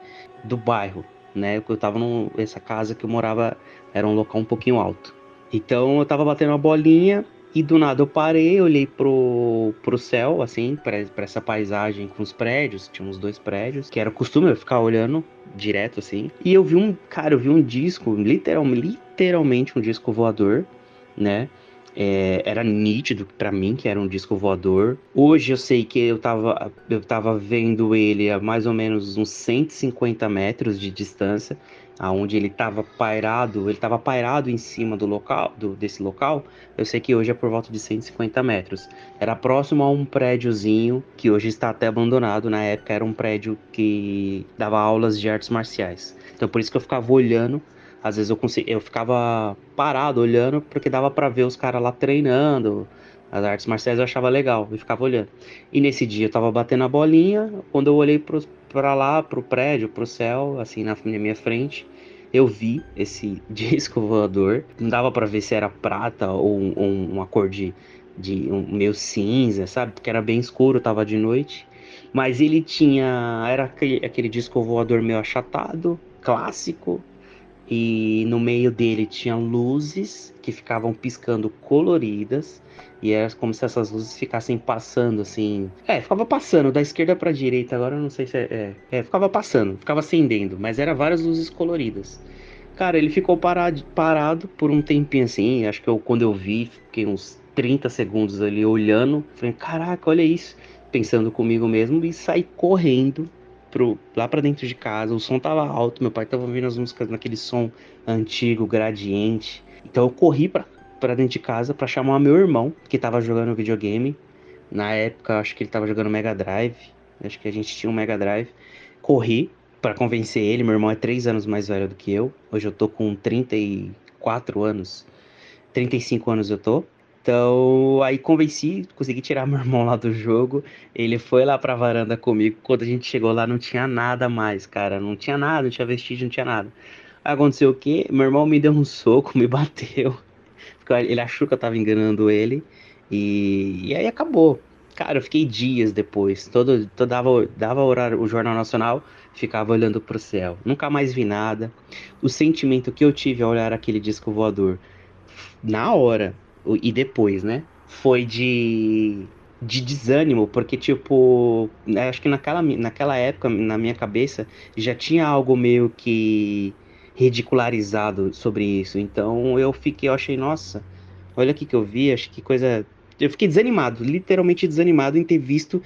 do bairro, né? Eu tava nessa casa que eu morava, era um local um pouquinho alto. Então eu tava batendo uma bolinha e do nada eu parei, olhei pro, pro céu, assim, pra, essa paisagem com os prédios, tinha uns dois prédios, que era costume eu ficar olhando direto assim. E eu vi um, cara, eu vi um disco, literal, literalmente um disco voador, né? É, era nítido para mim que era um disco voador. Hoje eu sei que eu tava, eu tava vendo ele a mais ou menos uns 150 metros de distância, aonde ele tava pairado, ele tava pairado em cima do local, do, desse local. Eu sei que hoje é por volta de 150 metros. Era próximo a um prédiozinho que hoje está até abandonado. Na época era um prédio que dava aulas de artes marciais. Então por isso que eu ficava olhando às vezes eu, consegui, eu ficava parado olhando porque dava para ver os caras lá treinando. As artes marciais eu achava legal e ficava olhando. E nesse dia eu tava batendo a bolinha, quando eu olhei pro, pra lá, pro prédio, pro céu, assim na, na minha frente, eu vi esse disco voador. Não dava para ver se era prata ou, um, uma cor de, de um meio cinza, sabe? Porque era bem escuro, tava de noite. Mas ele tinha. Era aquele, aquele disco voador meio achatado, clássico, e no meio dele tinha luzes que ficavam piscando coloridas e era como se essas luzes ficassem passando assim. É, ficava passando da esquerda para direita. Agora eu não sei se é, é, é. ficava passando, ficava acendendo, mas era várias luzes coloridas. Cara, ele ficou parado, parado por um tempinho assim. Acho que eu, quando eu vi, fiquei uns 30 segundos ali olhando. Falei, caraca, olha isso. Pensando comigo mesmo e saí correndo pro, lá para dentro de casa, o som tava alto, meu pai tava ouvindo as músicas naquele som antigo, gradiente. Então eu corri pra, dentro de casa para chamar meu irmão, que tava jogando videogame. Na época, acho que ele tava jogando Mega Drive. Acho que a gente tinha um Mega Drive. Corri para convencer ele. Meu irmão é 3 anos mais velho do que eu. Hoje eu tô com 34 anos. 35 anos eu tô. Então, aí convenci, consegui tirar meu irmão lá do jogo. Ele foi lá pra varanda comigo. Quando a gente chegou lá, não tinha nada mais, cara. Não tinha nada, não tinha vestígio, não tinha nada. Aconteceu o quê? Meu irmão me deu um soco, me bateu. Ele achou que eu tava enganando ele. E, e aí acabou. Cara, eu fiquei dias depois. Todo, todo dava, dava horário, o Jornal Nacional, ficava olhando pro céu. Nunca mais vi nada. O sentimento que eu tive ao olhar aquele disco voador, na hora, e depois, né? Foi de. De desânimo, porque, tipo, né, acho que naquela, naquela época, na minha cabeça, já tinha algo meio que ridicularizado sobre isso. Então eu fiquei, eu achei, nossa, olha aqui que eu vi, acho que coisa. Eu fiquei desanimado, literalmente desanimado em ter visto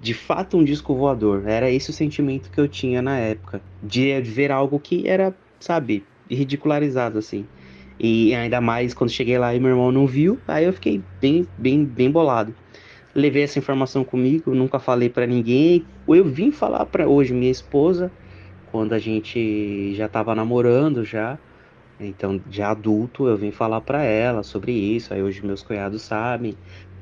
de fato um disco voador. Era esse o sentimento que eu tinha na época, de ver algo que era, sabe, ridicularizado assim. E ainda mais quando cheguei lá e meu irmão não viu, aí eu fiquei bem, bem, bem bolado. Levei essa informação comigo, nunca falei pra ninguém. Eu vim falar pra hoje minha esposa, quando a gente já tava namorando já. Então, já adulto, eu vim falar pra ela sobre isso. Aí hoje meus cunhados sabem.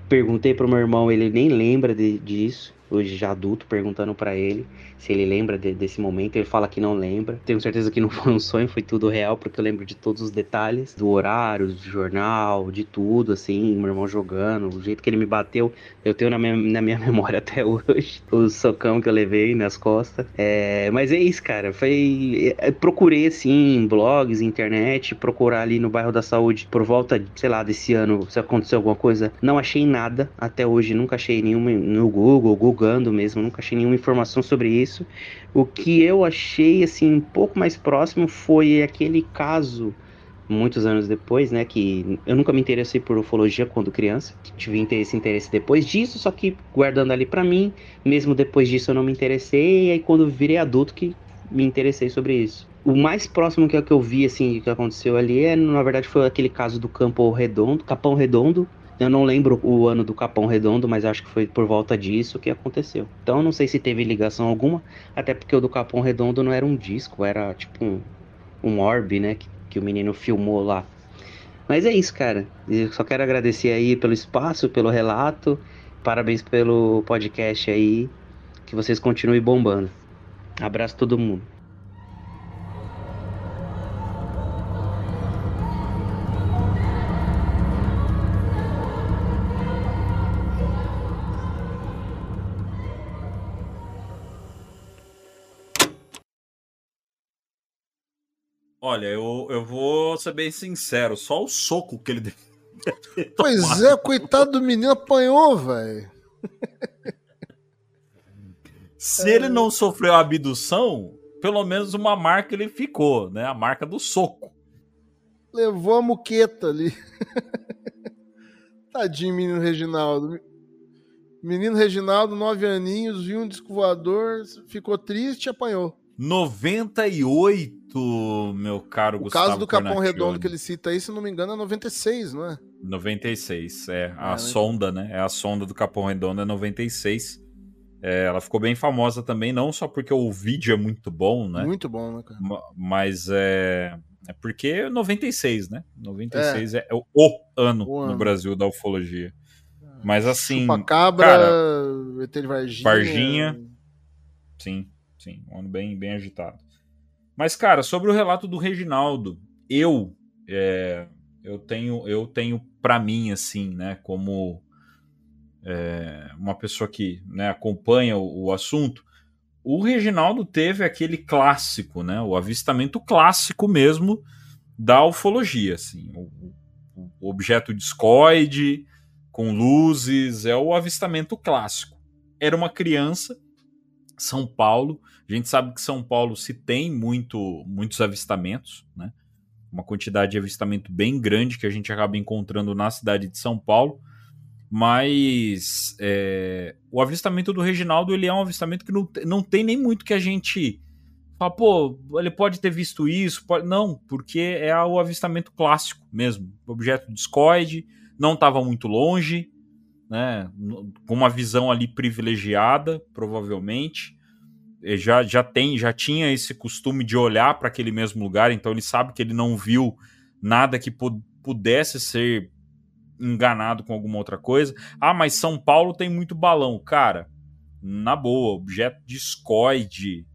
Perguntei pro meu irmão, ele nem lembra de- disso. Hoje já adulto, perguntando pra ele se ele lembra de- desse momento. Ele fala que não lembra. Tenho certeza que não foi um sonho, foi tudo real, porque eu lembro de todos os detalhes, do horário, do jornal, de tudo, assim, meu irmão jogando, o jeito que ele me bateu, eu tenho na minha, na minha memória até hoje, o socão que eu levei nas costas. É, mas é isso, cara. Foi. é, Procurei assim blogs, internet, procurar ali no bairro da Saúde por volta, sei lá, desse ano, se aconteceu alguma coisa. Não achei nada até hoje, nunca achei nenhuma no Google, googando mesmo, nunca achei nenhuma informação sobre isso. O que eu achei assim um pouco mais próximo foi aquele caso muitos anos depois, né, que eu nunca me interessei por ufologia quando criança, tive esse interesse depois disso, só que guardando ali pra mim, mesmo depois disso eu não me interessei, e aí quando virei adulto que me interessei sobre isso. O mais próximo que, que eu vi, assim, que aconteceu ali, é, na verdade, foi aquele caso do Campo Redondo, Capão Redondo. Eu não lembro o ano do Capão Redondo, mas acho que foi por volta disso que aconteceu. Então, não sei se teve ligação alguma, até porque o do Capão Redondo não era um disco, era tipo um, um orbe, né, que, que o menino filmou lá. Mas é isso, cara. Eu só quero agradecer aí pelo espaço, pelo relato. Parabéns pelo podcast aí. Que vocês continuem bombando. Abraço todo mundo. Olha, eu, eu vou ser bem sincero, só o soco que ele deu. Pois é, coitado do menino apanhou, velho. Se ele não sofreu a abdução, pelo menos uma marca ele ficou, né? A marca do soco. Levou a muqueta ali. Tadinho, menino Reginaldo. Menino Reginaldo, nove aninhos, viu um disco voador, ficou triste e apanhou. 98, meu caro O Gustavo caso do Capão Cornacchione. Redondo que ele cita aí, se não me engano, é 96, não é? 96, é. A né? sonda, né? É a sonda do Capão Redondo, é 96. É, ela ficou bem famosa também, não só porque o vídeo é muito bom, né? Muito bom, né, cara? Ma- Mas é. É porque é 96, né? 96 é, o, o ano O no ano. Brasil da ufologia. Mas assim. Chupacabra, cara, Varginha. Varginha. Sim, sim. Um ano bem, bem agitado. Mas, cara, sobre o relato do Reginaldo, eu. é, eu tenho, eu tenho para mim, assim, né, como é, uma pessoa que né, acompanha o, o assunto, o Reginaldo teve aquele clássico, né, o avistamento clássico mesmo da ufologia, assim, o, o- objeto discoide com luzes, é o avistamento clássico. Era uma criança, São Paulo, a gente sabe que São Paulo se tem muito, muitos avistamentos, né? Uma quantidade de avistamento bem grande que a gente acaba encontrando na cidade de São Paulo. Mas é, o avistamento do Reginaldo ele é um avistamento que não, não tem nem muito que a gente fala, pô, ele pode ter visto isso, pode... não, porque é o avistamento clássico mesmo, objeto discoide, não estava muito longe, né, com uma visão ali privilegiada, provavelmente, já, já tem, já tinha esse costume de olhar para aquele mesmo lugar, então ele sabe que ele não viu nada que pu- pudesse ser enganado com alguma outra coisa. Ah, mas São Paulo tem muito balão. Cara, na boa, objeto discoide,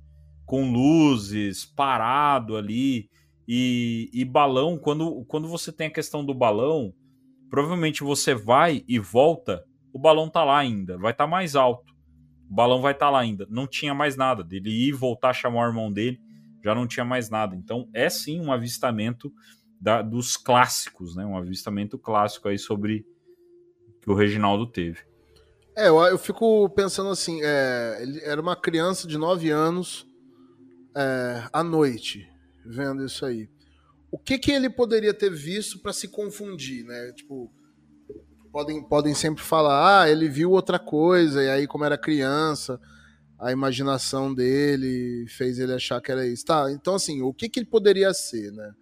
com luzes, parado ali. E, e balão, quando, quando você tem a questão do balão, provavelmente você vai e volta o balão tá lá ainda, vai estar tá mais alto. O balão vai estar tá lá ainda. Não tinha mais nada. Dele ir voltar a chamar o irmão dele, já não tinha mais nada. Então é sim um avistamento da, dos clássicos, né? Um avistamento clássico aí sobre que o Reginaldo teve. É, eu, eu fico pensando assim, é, ele era uma criança de 9 anos é, à noite, vendo isso aí. O que que ele poderia ter visto para se confundir, né? Tipo, podem, podem sempre falar, ah, ele viu outra coisa, e aí, como era criança, a imaginação dele fez ele achar que era isso. Tá, então assim, o que, que ele poderia ser, né?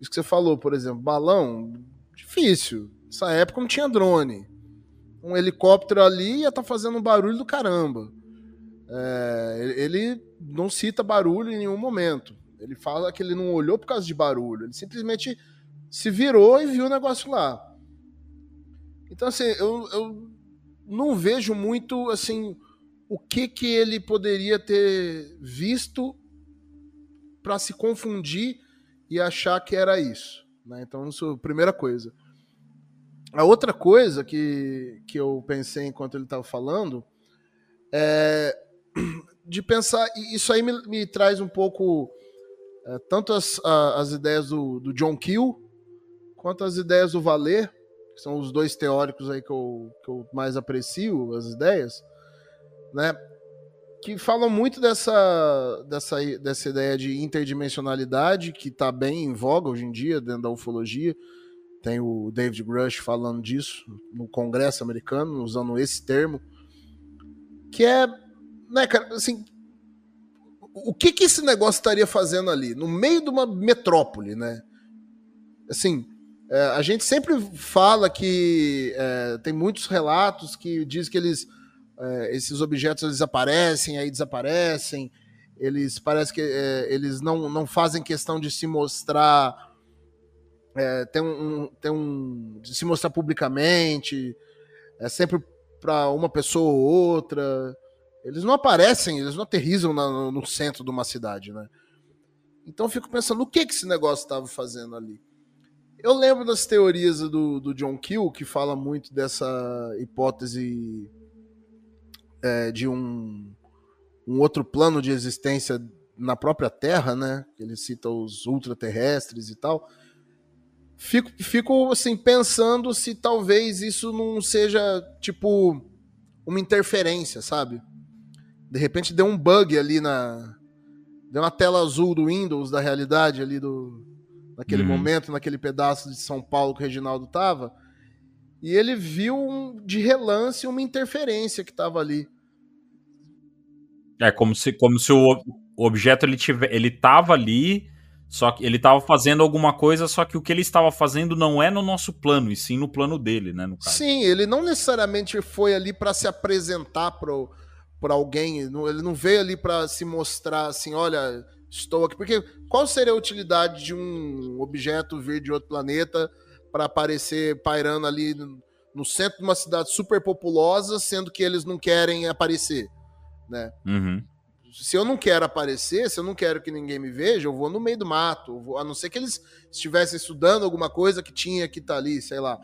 Isso que você falou, por exemplo, balão, difícil. Nessa época não tinha drone. Um helicóptero ali ia estar tá fazendo um barulho do caramba. É, ele não cita barulho em nenhum momento. Ele fala que ele não olhou por causa de barulho. Ele simplesmente se virou e viu o negócio lá. Então, assim, eu, eu não vejo muito, assim, o que que ele poderia ter visto para se confundir e achar que era isso. Né? Então, isso é primeira coisa. A outra coisa que, que eu pensei enquanto ele estava falando é de pensar, isso aí me, me traz um pouco é, tanto as, a, as ideias do, do John Keel quanto as ideias do Valer, que são os dois teóricos aí que eu, que eu mais aprecio, as ideias, né? Que falam muito dessa, dessa, dessa ideia de interdimensionalidade, que está bem em voga hoje em dia dentro da ufologia. Tem o David Grush falando disso no Congresso americano, usando esse termo. Que é, né, cara, assim, o que que esse negócio estaria fazendo ali? No meio de uma metrópole, né? Assim, é, a gente sempre fala que é, tem muitos relatos que diz que eles, é, esses objetos eles aparecem, aí desaparecem. Eles parece que é, eles não, não fazem questão de se mostrar, é, tem um, tem um, de se mostrar publicamente. É sempre para uma pessoa ou outra. Eles não aparecem, eles não aterrizam na, no centro de uma cidade, né? Então eu fico pensando, o que que esse negócio estava fazendo ali? Eu lembro das teorias do, do John Keel, que fala muito dessa hipótese é, de um, um outro plano de existência na própria Terra, né? Ele cita os ultraterrestres e tal. Fico, fico assim, pensando se talvez isso não seja tipo uma interferência, sabe? De repente deu um bug ali na. Deu uma tela azul do Windows da realidade ali do, naquele uhum. momento, naquele pedaço de São Paulo que o Reginaldo estava, e ele viu um, de relance uma interferência que estava ali. É como se, como se o, o objeto ele tiver, ele estava ali, só que ele estava fazendo alguma coisa, só que o que ele estava fazendo não é no nosso plano, e sim no plano dele, né, no caso. Sim, ele não necessariamente foi ali para se apresentar para alguém, ele não veio ali para se mostrar assim, olha, estou aqui. Porque qual seria a utilidade de um objeto vir de outro planeta para aparecer pairando ali no centro de uma cidade super populosa, sendo que eles não querem aparecer, né? Uhum. Se eu não quero aparecer, se eu não quero que ninguém me veja, eu vou no meio do mato, vou, a não ser que eles estivessem estudando alguma coisa que tinha que estar tá ali, sei lá.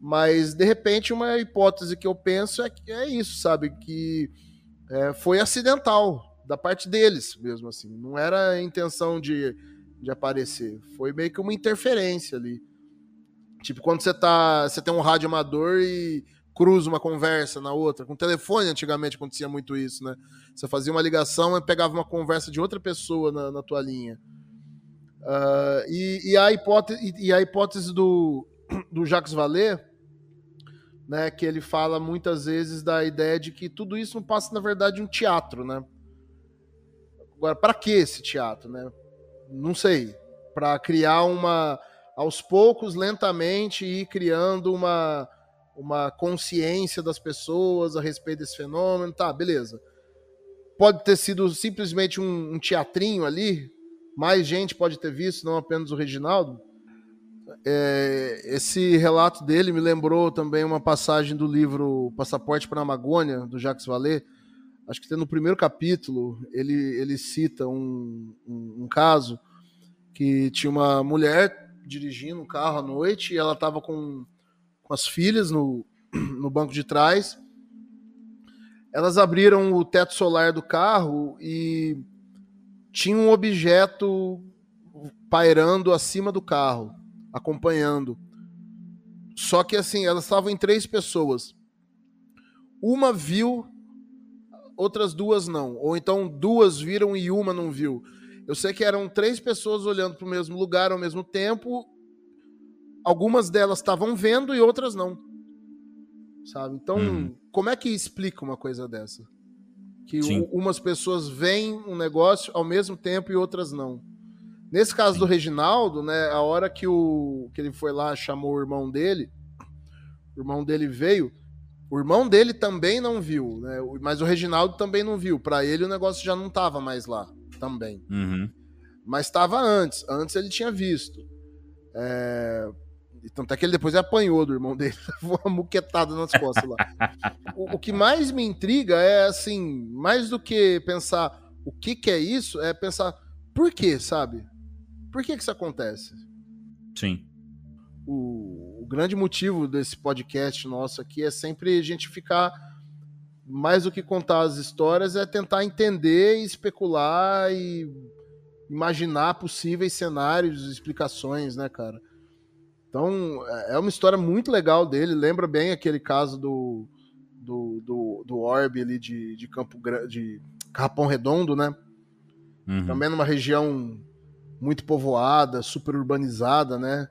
Mas de repente uma hipótese que eu penso é que é isso, sabe, que é, foi acidental, da parte deles mesmo, assim. Não era a intenção de, de aparecer. Foi meio que uma interferência ali. Tipo, quando você tá. Você tem um rádio amador e cruza uma conversa na outra. Com telefone, antigamente acontecia muito isso, né? Você fazia uma ligação e pegava uma conversa de outra pessoa na, na tua linha. Uh, e, e, a hipótese, e a hipótese do, do Jacques Vallée, né, que ele fala muitas vezes da ideia de que tudo isso não passa, na verdade, um teatro, né? Agora, para que esse teatro, né? Não sei. Para criar uma, aos poucos, lentamente, ir criando uma, uma consciência das pessoas a respeito desse fenômeno. Tá, beleza. Pode ter sido simplesmente um, um teatrinho ali. Mais gente pode ter visto, não apenas o Reginaldo. É, esse relato dele me lembrou também uma passagem do livro Passaporte para a Amagônia, do Jacques Vallée, acho que no primeiro capítulo, ele, ele cita um, um, um, caso que tinha uma mulher dirigindo um carro à noite e ela estava com, com as filhas no, no banco de trás. Elas abriram o teto solar do carro e tinha um objeto pairando acima do carro, acompanhando. Só que assim, elas estavam em três pessoas. Uma viu, outras duas não. Ou então duas viram e uma não viu. Eu sei que eram três pessoas olhando para o mesmo lugar ao mesmo tempo. Algumas delas estavam vendo e outras não. Sabe? Então, Uhum. como é que explica uma coisa dessa? Que Sim. umas pessoas veem um negócio ao mesmo tempo e outras não. Nesse caso do Reginaldo, né, a hora que, o, que ele foi lá, chamou o irmão dele, o irmão dele veio, o irmão dele também não viu, né, mas o Reginaldo também não viu. Para ele o negócio já não tava mais lá, também. Uhum. Mas estava antes, antes ele tinha visto. É... Tanto é que ele depois apanhou do irmão dele, levou uma muquetada nas costas lá. o, o que mais me intriga é assim, mais do que pensar o que, que é isso, é pensar por quê, sabe? Por que, que isso acontece? Sim. O, o grande motivo desse podcast nosso aqui é sempre a gente ficar mais do que contar as histórias, é tentar entender e especular e imaginar possíveis cenários, explicações, né, cara? Então, é uma história muito legal dele. Lembra bem aquele caso do, do, do, do Orbe ali de, de Campo de Capão Redondo, né? Uhum. Também numa região muito povoada, super urbanizada, né?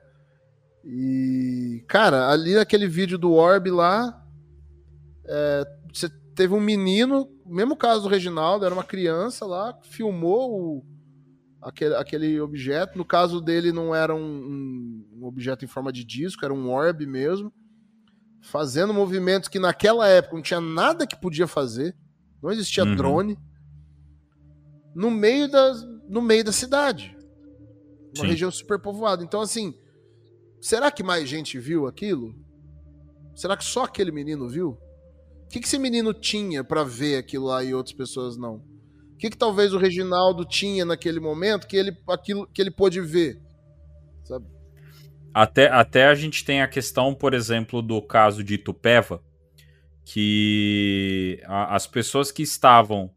E, cara, ali naquele vídeo do Orbe lá, é, você teve um menino, mesmo caso do Reginaldo, era uma criança lá, filmou o, aquele, aquele objeto. No caso dele, não era um, um, um objeto em forma de disco, era um orbe mesmo. Fazendo movimentos que naquela época não tinha nada que podia fazer. Não existia Uhum. drone. No meio, da, no meio da cidade. Uma Sim. região super povoada. Então, assim, será que mais gente viu aquilo? Será que só aquele menino viu? O que, que esse menino tinha pra ver aquilo lá e outras pessoas não? O que, que talvez o Reginaldo tinha naquele momento que ele, aquilo, que ele pôde ver? Sabe? Até, até a gente tem a questão, por exemplo, do caso de Itupeva, que a- as pessoas que estavam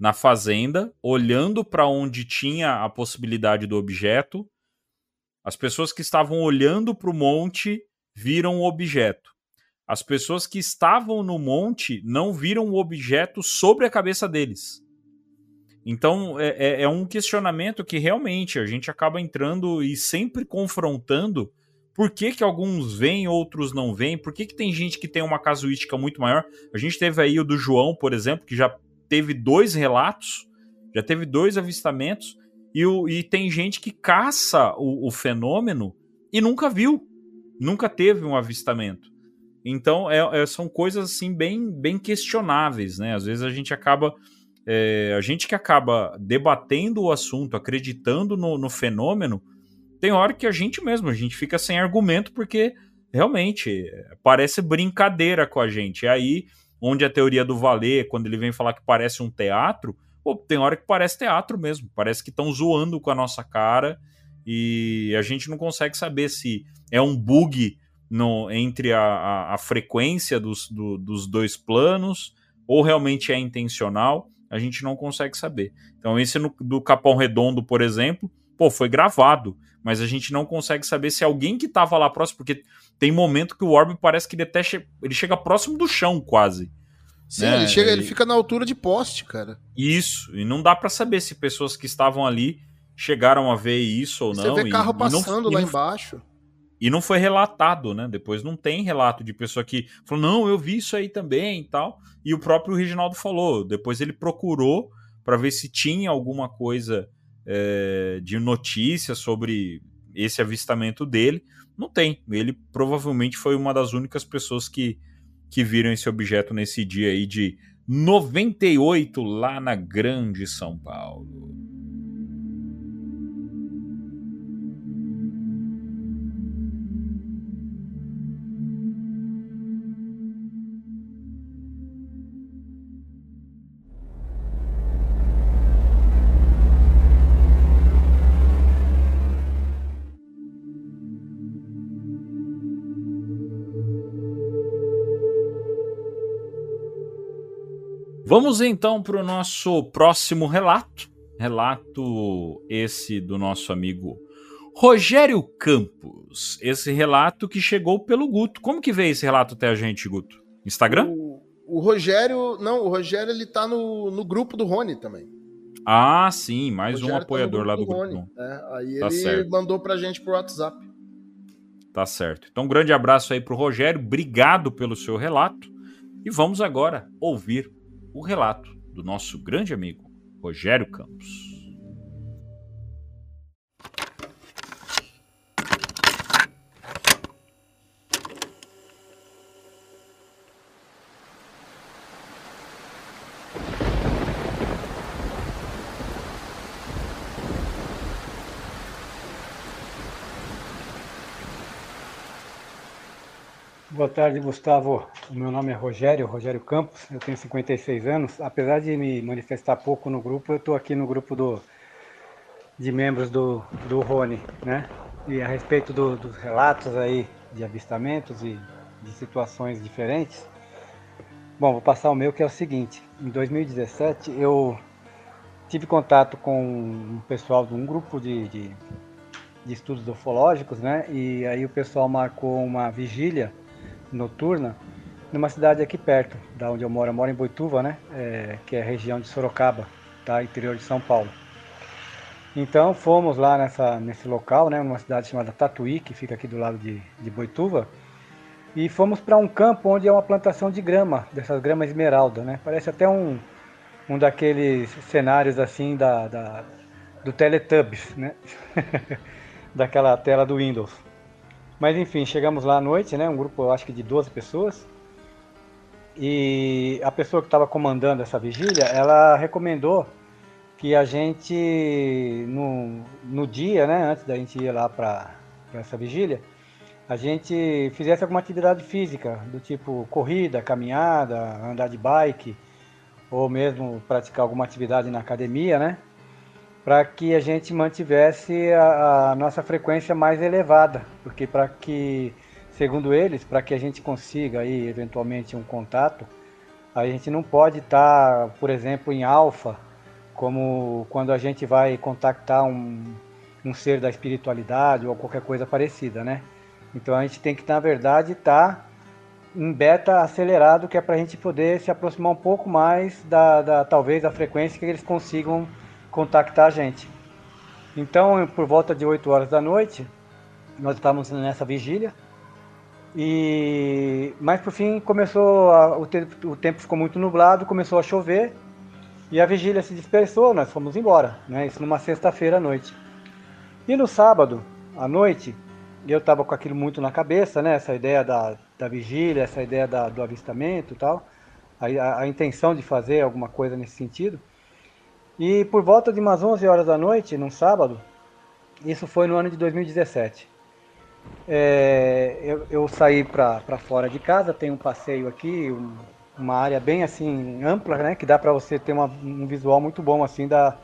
na fazenda, olhando para onde tinha a possibilidade do objeto, as pessoas que estavam olhando para o monte viram o objeto. As pessoas que estavam no monte não viram o objeto sobre a cabeça deles. Então é, é- é um questionamento que realmente a gente acaba entrando e sempre confrontando por que, que alguns veem, outros não veem, por que, que tem gente que tem uma casuística muito maior. A gente teve aí o do João, por exemplo, que já teve dois relatos, já teve dois avistamentos, e, o- e tem gente que caça o, o fenômeno e nunca viu, nunca teve um avistamento. Então é- é- são coisas assim bem, bem questionáveis, né? Às vezes a gente acaba é, a gente que acaba debatendo o assunto, acreditando no, no fenômeno, tem hora que a gente mesmo, a gente fica sem argumento porque realmente parece brincadeira com a gente. É aí onde a teoria do valer, quando ele vem falar que parece um teatro, pô, tem hora que parece teatro mesmo, parece que estão zoando com a nossa cara e a gente não consegue saber se é um bug no, entre a, a, a frequência dos, do- dos dois planos ou realmente é intencional, a gente não consegue saber. Então, esse no- do Capão Redondo, por exemplo, pô, foi gravado, mas a gente não consegue saber se alguém que estava lá próximo, porque tem momento que o orbe parece que ele até che- ele chega próximo do chão, quase. Sim, né? ele, chega, ele E- fica na altura de poste, cara. Isso, e não dá pra saber se pessoas que estavam ali chegaram a ver isso ou Você não. vê e- carro e não- passando e lá não- embaixo. e não foi relatado, né? Depois não tem relato de pessoa que falou, não, eu vi isso aí também e tal. E o próprio Reginaldo falou. Depois ele procurou para ver se tinha alguma coisa é, de notícia sobre esse avistamento dele. Não tem. Ele provavelmente foi uma das únicas pessoas que, que viram esse objeto nesse dia aí de 98 lá na Grande São Paulo. Vamos então para o nosso próximo relato. Relato esse do nosso amigo Rogério Campos. Esse relato que chegou pelo Guto. Como que veio esse relato até a gente, Guto? Instagram? O, o Rogério, não, o Rogério ele tá no, no grupo do Rony também. Ah, sim, mais um tá apoiador no lá do grupo grupo. Rony. É, aí Tá ele certo. mandou pra gente pro WhatsApp. Tá certo. Então, um grande abraço aí pro Rogério. Obrigado pelo seu relato. E vamos agora ouvir o relato do nosso grande amigo Rogério Campos. Boa tarde, Gustavo. O meu nome é Rogério, Rogério Campos. Eu tenho 56 anos. Apesar de me manifestar pouco no grupo, eu estou aqui no grupo do, de membros do, do Rony, né? E a respeito do- dos relatos aí de avistamentos e de situações diferentes. Bom, vou passar o meu que é o seguinte. Em 2017, eu tive contato com um pessoal de um grupo de, de, de estudos ufológicos, né? E aí o pessoal marcou uma vigília noturna numa cidade aqui perto, da onde eu moro. Eu moro em Boituva, né? É, que é a região de Sorocaba, tá? Interior de São Paulo. Então fomos lá nessa, nesse local, né? Numa cidade chamada Tatuí, que fica aqui do lado de, de Boituva. E fomos para um campo onde é uma plantação de grama, dessas gramas esmeralda, né? Parece até um, um daqueles cenários assim da, da- do Teletubbies, né? Daquela tela do Windows. Mas enfim, chegamos lá à noite, né? Um grupo, acho que de 12 pessoas. E a pessoa que estava comandando essa vigília, ela recomendou que a gente, no, no dia, né? Antes da gente ir lá para essa vigília, a gente fizesse alguma atividade física, do tipo corrida, caminhada, andar de bike, ou mesmo praticar alguma atividade na academia, né? Para que a gente mantivesse a, a nossa frequência mais elevada, porque para que, segundo eles, para que a gente consiga aí eventualmente um contato, a gente não pode estar, por exemplo, em alfa, como quando a gente vai contactar um, um ser da espiritualidade ou qualquer coisa parecida, né? Então a gente tem que, na verdade, estar em beta acelerado, que é para a gente poder se aproximar um pouco mais da, da talvez da frequência que eles consigam contactar a gente. Então, por volta de 8 horas da noite, nós estávamos nessa vigília. E mas por fim começou a- o, tempo, o tempo ficou muito nublado, começou a chover e a vigília se dispersou, nós fomos embora, né? Isso numa sexta-feira à noite. E no sábado à noite, eu estava com aquilo muito na cabeça, né? Essa ideia da, da vigília, essa ideia da- do avistamento e tal, a, a- a intenção de fazer alguma coisa nesse sentido. E por volta de umas 11 horas da noite, num sábado, isso foi no ano de 2017. É, eu, eu saí para fora de casa, tem um passeio aqui, um- uma área bem assim ampla, né, que dá para você ter uma- um visual muito bom assim da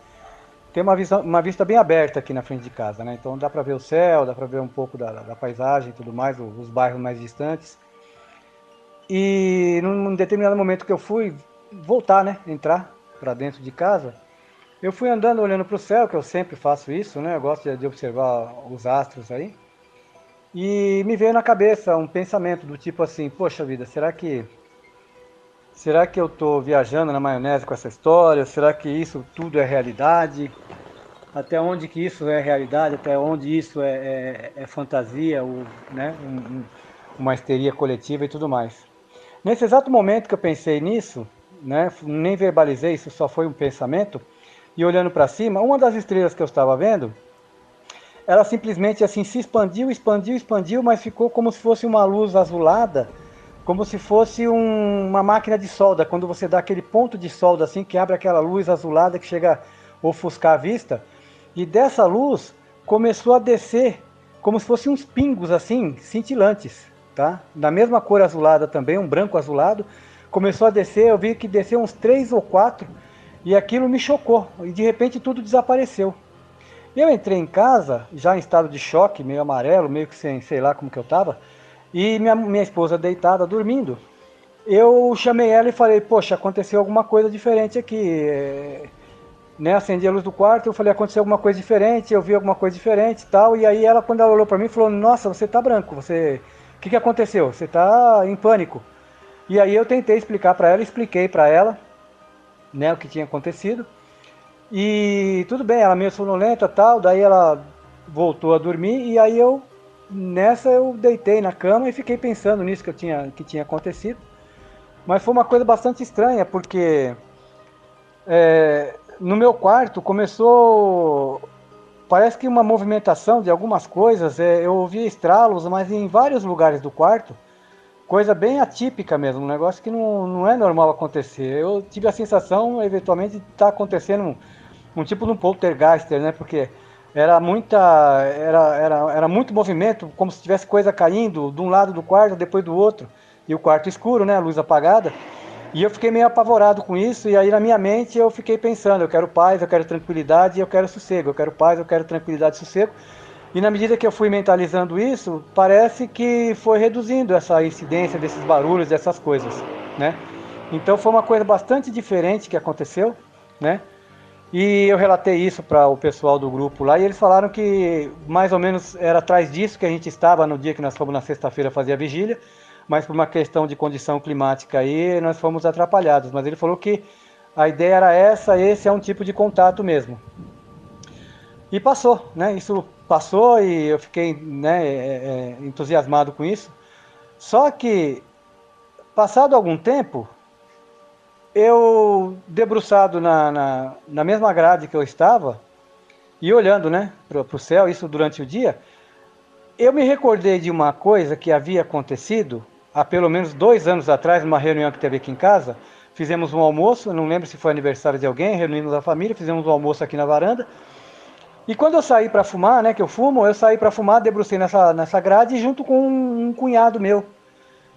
tem uma visão, uma vista bem aberta aqui na frente de casa, né? Então dá para ver o céu, dá para ver um pouco da, da paisagem, e tudo mais, o- os bairros mais distantes. E num determinado momento que eu fui voltar, né, entrar para dentro de casa, eu fui andando olhando para o céu, que eu sempre faço isso, né? Eu gosto de- observar os astros aí. E me veio na cabeça um pensamento do tipo assim, poxa vida, será que será que eu estou viajando na maionese com essa história? Será que isso tudo é realidade? Até onde que isso é realidade? Até onde isso é, é- é fantasia, ou, né? um- um- uma histeria coletiva e tudo mais. Nesse exato momento que eu pensei nisso, né? Nem verbalizei, isso só foi um pensamento. E olhando para cima, uma das estrelas que eu estava vendo ela simplesmente assim se expandiu, expandiu, expandiu, mas ficou como se fosse uma luz azulada, como se fosse um- uma máquina de solda, quando você dá aquele ponto de solda assim que abre aquela luz azulada que chega a ofuscar a vista, e dessa luz começou a descer como se fossem uns pingos assim, cintilantes, tá? Da mesma cor azulada também, um branco azulado, começou a descer, eu vi que desceu uns três ou quatro, e aquilo me chocou, e de repente tudo desapareceu. Eu entrei em casa, já em estado de choque, meio amarelo, meio que sem, sei lá como que eu tava, e minha, minha esposa deitada, dormindo. eu chamei ela e falei, poxa, aconteceu alguma coisa diferente aqui. É, né, acendi a luz do quarto, eu falei, aconteceu alguma coisa diferente, eu vi alguma coisa diferente e tal. E aí ela, quando ela olhou para mim, falou, nossa, você tá branco, você. O que, que aconteceu? Você tá em pânico. E aí eu tentei explicar para ela, expliquei para ela, né, o que tinha acontecido. E tudo bem, ela meio sonolenta tal, daí ela voltou a dormir e aí eu nessa eu deitei na cama e fiquei pensando nisso que eu tinha que tinha acontecido. Mas foi uma coisa bastante estranha porque é, no meu quarto começou parece que uma movimentação de algumas coisas. É, eu ouvia estralos, mas em vários lugares do quarto coisa bem atípica mesmo, um negócio que não, não é normal acontecer. Eu tive a sensação, eventualmente, de estar tá acontecendo um, um tipo de um poltergeister, né? Porque era muita era, era, era muito movimento, como se tivesse coisa caindo de um lado do quarto, depois do outro, e o quarto escuro, né, a luz apagada. E eu fiquei meio apavorado com isso, e aí na minha mente eu fiquei pensando, eu quero paz, eu quero tranquilidade, eu quero sossego, eu quero paz, eu quero tranquilidade e sossego. E na medida que eu fui mentalizando isso, parece que foi reduzindo essa incidência desses barulhos, dessas coisas, né? Então foi uma coisa bastante diferente que aconteceu, né? E eu relatei isso para o pessoal do grupo lá e eles falaram que mais ou menos era atrás disso que a gente estava no dia que nós fomos na sexta-feira fazer a vigília, mas por uma questão de condição climática aí nós fomos atrapalhados. Mas ele falou que a ideia era essa, esse é um tipo de contato mesmo. E passou, né? Isso passou e eu fiquei né, é, é, entusiasmado com isso. Só que, passado algum tempo, eu, debruçado na, na, na mesma grade que eu estava, e olhando né, para o céu, isso durante o dia, eu me recordei de uma coisa que havia acontecido há pelo menos dois anos atrás, numa reunião que teve aqui em casa. Fizemos um almoço, não lembro se foi aniversário de alguém, reunimos a família, fizemos um almoço aqui na varanda. E quando eu saí para fumar, né, que eu fumo, eu saí para fumar, debrucei nessa, nessa grade junto com um, um cunhado meu.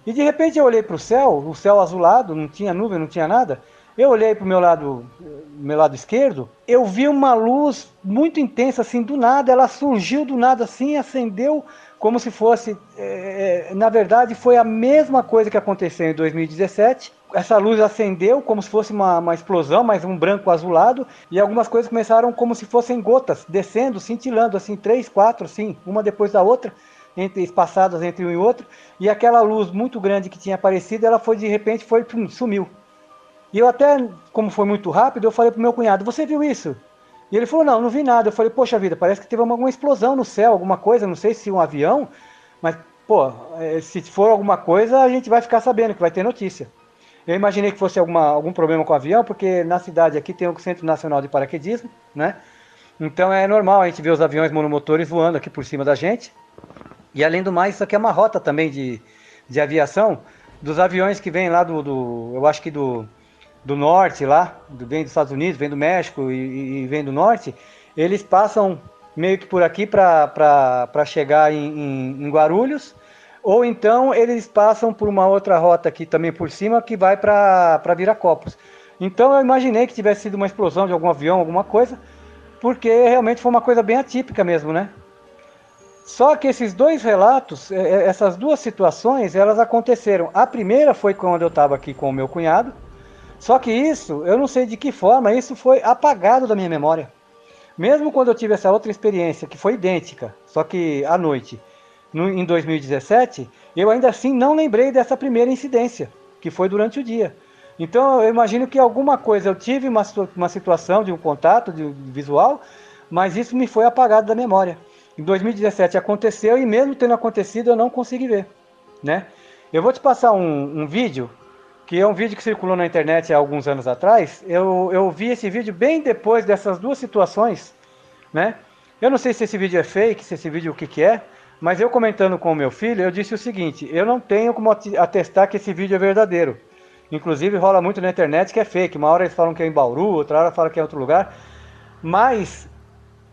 E de repente eu olhei para o céu, o céu azulado, não tinha nuvem, não tinha nada. Eu olhei para o meu lado, meu lado esquerdo, eu vi uma luz muito intensa, assim, do nada, ela surgiu do nada, assim, acendeu como se fosse. É, é na verdade, foi a mesma coisa que aconteceu em 2017, essa luz acendeu como se fosse uma, uma explosão, mas um branco azulado, e algumas coisas começaram como se fossem gotas, descendo, cintilando, assim, três, quatro, assim, uma depois da outra, entre, espaçadas entre um e outro, e aquela luz muito grande que tinha aparecido, ela foi, de repente, foi, pum, sumiu. E eu até, como foi muito rápido, eu falei pro meu cunhado, você viu isso? E ele falou, não, não vi nada. Eu falei, poxa vida, parece que teve alguma explosão no céu, alguma coisa, não sei se um avião, mas, pô, eh, se for alguma coisa, a gente vai ficar sabendo que vai ter notícia. Eu imaginei que fosse alguma, algum problema com o avião, porque na cidade aqui tem o Centro Nacional de Paraquedismo, né? Então é normal a gente ver os aviões monomotores voando aqui por cima da gente. E além do mais, isso aqui é uma rota também de, de aviação dos aviões que vêm lá do, do eu acho que do, do norte lá, do, vem dos Estados Unidos, vem do México e, e vem do norte, eles passam meio que por aqui para chegar em, em, em Guarulhos ou então eles passam por uma outra rota aqui também por cima que vai para Viracopos. Então eu imaginei que tivesse sido uma explosão de algum avião, alguma coisa, porque realmente foi uma coisa bem atípica mesmo, né? Só que esses dois relatos, é, é, essas duas situações, elas aconteceram. A primeira foi quando eu estava aqui com o meu cunhado, só que isso, eu não sei de que forma, isso foi apagado da minha memória. Mesmo quando eu tive essa outra experiência, que foi idêntica, só que à noite, no, em 2017, eu ainda assim não lembrei dessa primeira incidência, que foi durante o dia. Então eu imagino que alguma coisa, eu tive uma, uma situação de um contato de, de visual, mas isso me foi apagado da memória. Em 2017 aconteceu e mesmo tendo acontecido eu não consegui ver, né? Eu vou te passar um, um vídeo, que é um vídeo que circulou na internet há alguns anos atrás. Eu, eu vi esse vídeo bem depois dessas duas situações, né? Eu não sei se esse vídeo é fake, se esse vídeo o que, que é, mas eu comentando com o meu filho, eu disse o seguinte: eu não tenho como atestar que esse vídeo é verdadeiro. Inclusive rola muito na internet que é fake. Uma hora eles falam que é em Bauru, outra hora falam que é em outro lugar. Mas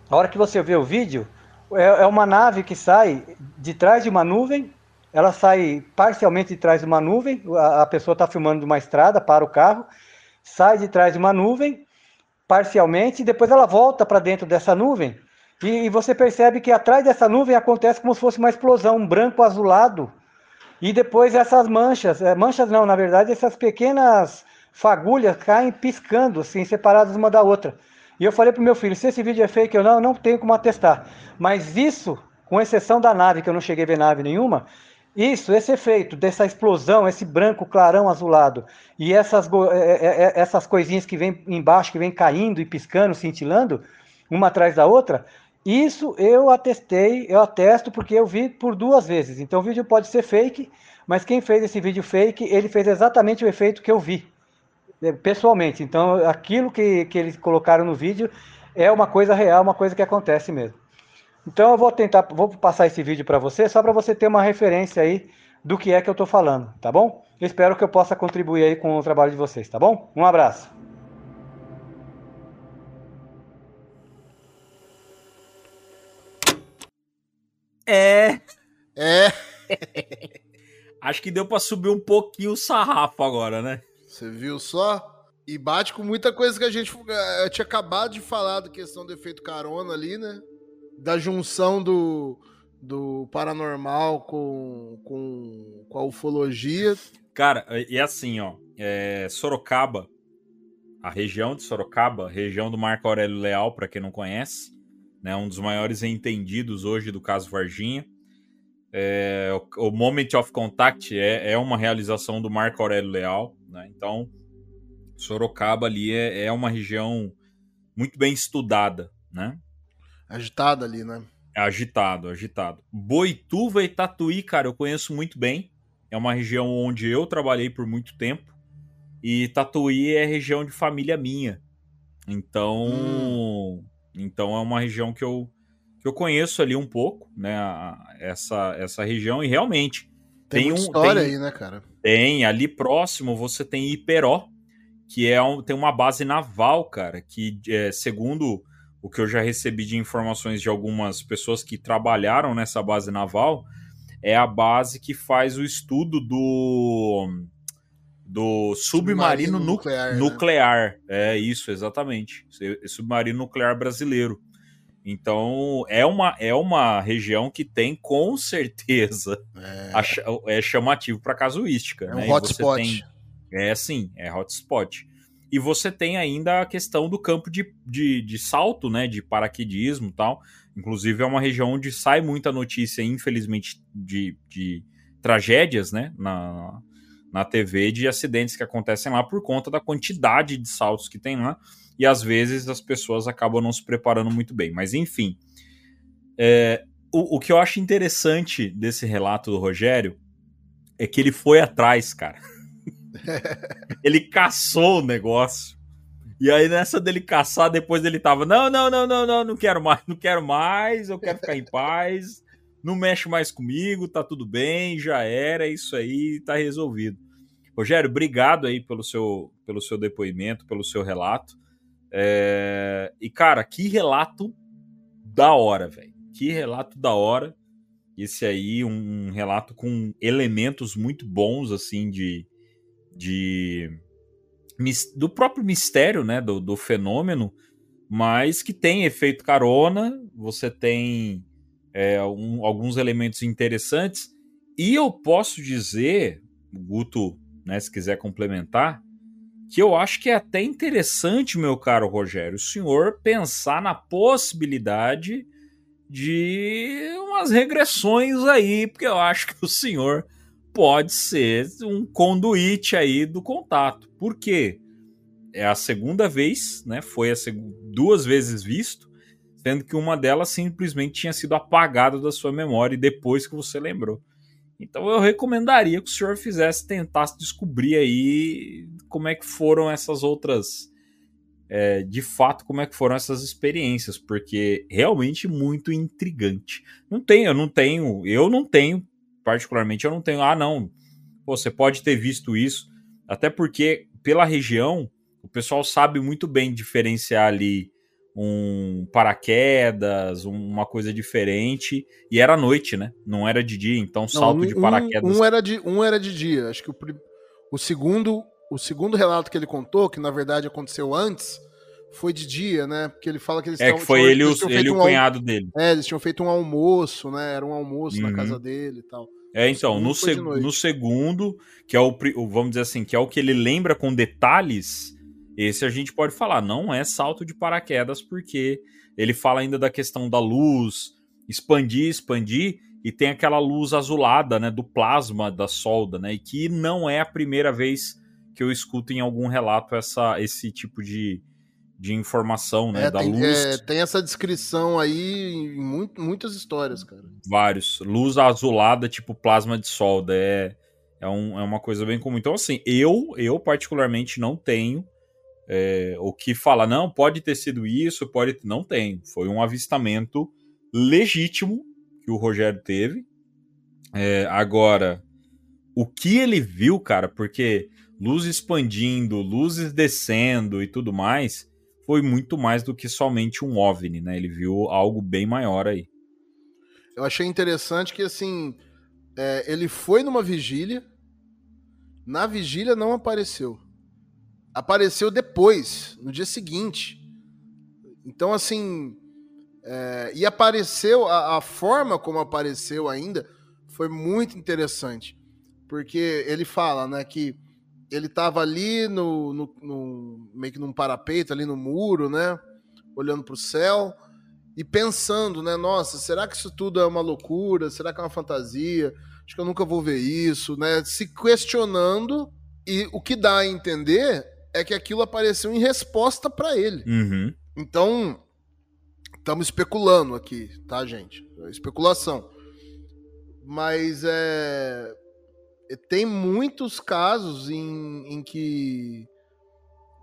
a hora que você vê o vídeo, é, é uma nave que sai de trás de uma nuvem. Ela sai parcialmente de trás de uma nuvem. A, pessoa está filmando de uma estrada, para o carro, sai de trás de uma nuvem, parcialmente, e depois ela volta para dentro dessa nuvem e, você percebe que atrás dessa nuvem acontece como se fosse uma explosão, um branco azulado, E depois essas manchas, é, manchas não, na verdade, essas pequenas fagulhas caem piscando, assim, separadas uma da outra. E eu falei pro meu filho, se esse vídeo é fake ou não, eu não tenho como atestar. Mas isso, com exceção da nave, que eu não cheguei a ver nave nenhuma, isso, esse efeito dessa explosão, esse branco clarão azulado e essas, é, é, essas coisinhas que vem embaixo, que vem caindo e piscando, cintilando, uma atrás da outra, isso eu atestei, eu atesto porque eu vi por duas vezes. Então o vídeo pode ser fake, mas quem fez esse vídeo fake, ele fez exatamente o efeito que eu vi, pessoalmente. Então aquilo que, que eles colocaram no vídeo é uma coisa real, uma coisa que acontece mesmo. Então eu vou tentar, vou passar esse vídeo para você, só para você ter uma referência aí do que é que eu estou falando, tá bom? Eu espero que eu possa contribuir aí com o trabalho de vocês, tá bom? Um abraço. É. É. Acho que deu para subir um pouquinho o sarrafo agora, né? Você viu só? E bate com muita coisa que a gente eh, eu tinha acabado de falar da questão do efeito carona ali, né? da junção do, do paranormal com, com, com a ufologia. Cara, e assim, ó, é, Sorocaba, a região de Sorocaba, região do Marco Aurélio Leal, para quem não conhece, né, um dos maiores entendidos hoje do caso Varginha. É, o, o, Moment of Contact é, é, uma realização do Marco Aurélio Leal, né, então Sorocaba ali é, é uma região muito bem estudada, né? Agitado ali, né? Agitado, agitado. Boituva e Tatuí, cara, eu conheço muito bem. É uma região onde eu trabalhei por muito tempo. E Tatuí é região de família minha. Então, hum. Então é uma região que eu, que eu conheço ali um pouco, né? Essa, essa região e realmente tem, tem um história tem, aí, né, cara? Tem ali próximo você tem Iperó, que é um, tem uma base naval, cara, que é, segundo o que eu já recebi de informações de algumas pessoas que trabalharam nessa base naval, é a base que faz o estudo do do submarino, submarino nuclear, nu né? nuclear. É isso, exatamente. Submarino nuclear brasileiro. Então, é uma, é uma região que tem, com certeza, é, a, é chamativo para casuística. É um né? hotspot. Tem, é sim, é hotspot. E você tem ainda a questão do campo de, de, de salto, né? De paraquedismo e tal. Inclusive, é uma região onde sai muita notícia, infelizmente, de, de tragédias, né? Na, na TV, de acidentes que acontecem lá por conta da quantidade de saltos que tem lá. E às vezes as pessoas acabam não se preparando muito bem. Mas enfim. É, o, o que eu acho interessante desse relato do Rogério é que ele foi atrás, cara. ele caçou o negócio. E aí, nessa dele caçar, depois ele tava: Não, não, não, não, não, não quero mais, não quero mais, eu quero ficar em paz, não mexe mais comigo, tá tudo bem, já era, é isso aí, tá resolvido. Rogério, obrigado aí pelo seu, pelo seu depoimento, pelo seu relato. É... E, cara, que relato da hora, velho. Que relato da hora. Esse aí, um relato com elementos muito bons, assim, de, de do próprio mistério, né, do, do fenômeno, mas que tem efeito carona, você tem é, um, alguns elementos interessantes, e eu posso dizer, Guto, né, se quiser complementar, que eu acho que é até interessante, meu caro Rogério, o senhor pensar na possibilidade de umas regressões aí, porque eu acho que o senhor pode ser um conduíte aí do contato. Por quê? É a segunda vez, né? Foi seg duas vezes visto, sendo que uma delas simplesmente tinha sido apagada da sua memória depois que você lembrou. Então eu recomendaria que o senhor fizesse, tentasse descobrir aí como é que foram essas outras. É, de fato, como é que foram essas experiências, porque realmente muito intrigante. Não tenho, eu não tenho, eu não tenho particularmente, eu não tenho. Ah, não. Você pode ter visto isso. Até porque, pela região, o pessoal sabe muito bem diferenciar ali um paraquedas, uma coisa diferente. E era noite, né? Não era de dia, então salto um, de paraquedas. Um, era de, um era de dia. Acho que o, o, segundo, o segundo relato que ele contou, que na verdade aconteceu antes, foi de dia, né? Porque ele fala que eles É que foi ele, ele e o cunhado dele. É, eles tinham feito um almoço, né? Era um almoço uhum. na casa dele e tal. É, então, no, seg no segundo, que é o, vamos dizer assim, que é o que ele lembra com detalhes, esse a gente pode falar, não é salto de paraquedas, porque ele fala ainda da questão da luz, expandir, expandir, e tem aquela luz azulada, né, do plasma da solda, né, e que não é a primeira vez que eu escuto em algum relato essa, esse tipo de, de informação, né, é, da tem, luz. É, tem essa descrição aí em muito, muitas histórias, cara. Vários. Luz azulada, tipo plasma de solda, é, é, um, é uma coisa bem comum. Então, assim, eu, eu particularmente não tenho é, o que falar, não, pode ter sido isso, pode... Não tem. Foi um avistamento legítimo que o Rogério teve. É, agora, o que ele viu, cara, porque luz expandindo, luzes descendo e tudo mais, foi muito mais do que somente um OVNI, né? Ele viu algo bem maior aí. Eu achei interessante que, assim, é, ele foi numa vigília, na vigília não apareceu. Apareceu depois, no dia seguinte. Então, assim, é, e apareceu, a, a, forma como apareceu ainda foi muito interessante. Porque ele fala, né, que ele estava ali no, no, no, meio que num parapeito, ali no muro, né, olhando para o céu e pensando, né, nossa, será que isso tudo é uma loucura? Será que é uma fantasia? Acho que eu nunca vou ver isso, né? Se questionando e o que dá a entender é que aquilo apareceu em resposta para ele. Uhum. Então, Estamos especulando aqui, tá, gente? Especulação. Mas é, é. Tem muitos casos em, em que,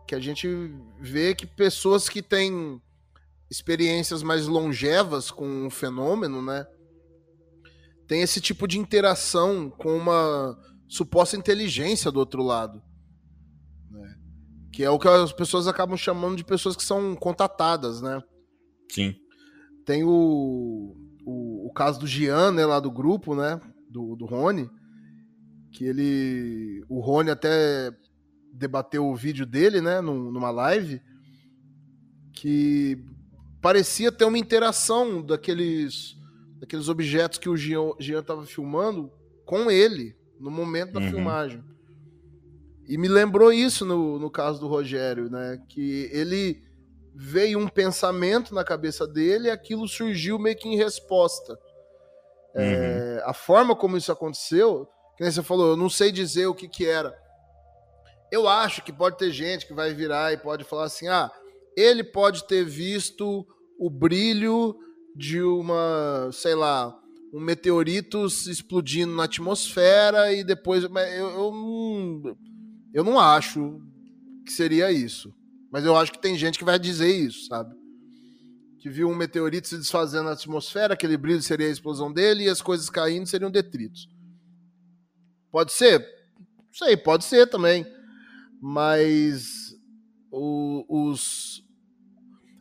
que a gente vê que pessoas que têm experiências mais longevas com o fenômeno, né? Tem esse tipo de interação com uma suposta inteligência do outro lado. Que é o que as pessoas acabam chamando de pessoas que são contatadas, né? Sim. Tem o, o, o, caso do Gian, né, lá do grupo, né, do, do Rony, que ele, o Rony até debateu o vídeo dele, né, numa live, que parecia ter uma interação daqueles, daqueles objetos que o Gian estava filmando com ele no momento da uhum. filmagem. E me lembrou isso no, no caso do Rogério, né? Que ele veio um pensamento na cabeça dele e aquilo surgiu meio que em resposta. É, uhum. É, a forma como isso aconteceu, que nem você falou, eu não sei dizer o que que era. Eu acho que pode ter gente que vai virar e pode falar assim: ah, ele pode ter visto o brilho de uma, sei lá, um meteorito explodindo na atmosfera e depois. Eu, eu, eu não acho que seria isso. Mas eu acho que tem gente que vai dizer isso, sabe? Que viu um meteorito se desfazendo na atmosfera, aquele brilho seria a explosão dele e as coisas caindo seriam detritos. Pode ser? Não sei, pode ser também. Mas o, os.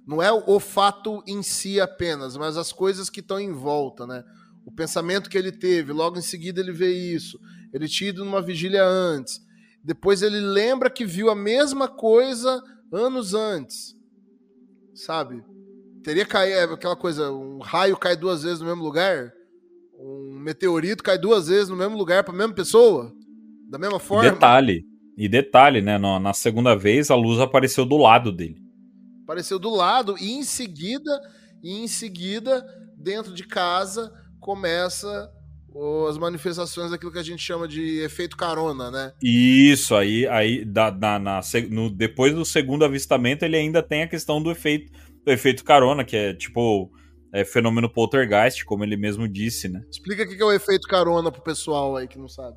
Não é o fato em si apenas, mas as coisas que estão em volta, né? O pensamento que ele teve, logo em seguida ele vê isso. Ele tinha ido numa vigília antes. Depois ele lembra que viu a mesma coisa anos antes, sabe? Teria caído é, aquela coisa, um raio cai duas vezes no mesmo lugar, um meteorito cai duas vezes no mesmo lugar para a mesma pessoa, da mesma forma. E detalhe, e detalhe, né? Na segunda vez a luz apareceu do lado dele. Apareceu do lado e em seguida, e em seguida, dentro de casa começa as manifestações daquilo que a gente chama de efeito carona, né? Isso, aí, aí da, na, na, no, depois do segundo avistamento, ele ainda tem a questão do efeito, do efeito carona, que é tipo é, fenômeno poltergeist, como ele mesmo disse, né? Explica o que é o efeito carona pro pessoal aí que não sabe.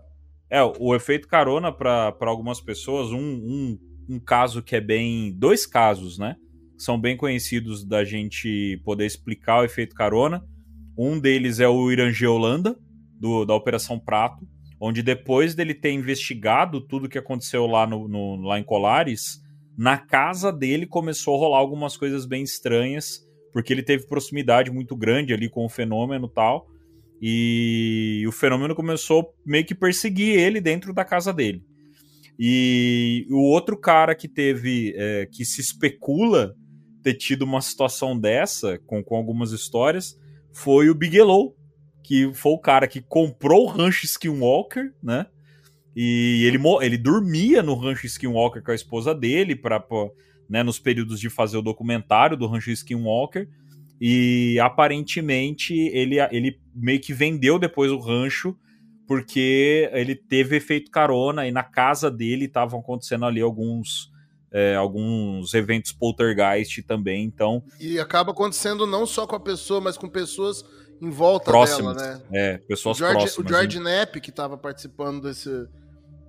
É, o efeito carona para algumas pessoas, um, um, um caso que é bem. Dois casos, né? São bem conhecidos da gente poder explicar o efeito carona. Um deles é o Irangê Holanda, do, da Operação Prato, onde depois dele ter investigado tudo que aconteceu lá, no, no, lá em Colares, na casa dele começou a rolar algumas coisas bem estranhas, porque ele teve proximidade muito grande ali com o fenômeno tal, e o fenômeno começou meio que perseguir ele dentro da casa dele. E o outro cara que teve, é, que se especula ter tido uma situação dessa, com, com algumas histórias, foi o Bigelow, que foi o cara que comprou o rancho Skinwalker, né? E ele, ele dormia no rancho Skinwalker com a esposa dele, para né, nos períodos de fazer o documentário do rancho Skinwalker. E aparentemente ele, ele meio que vendeu depois o rancho porque ele teve efeito carona e na casa dele estavam acontecendo ali alguns é, alguns eventos poltergeist também, então... E acaba acontecendo não só com a pessoa, mas com pessoas em volta próximas, dela, né? É, pessoas o George, próximas. O George Knapp, que estava participando desse,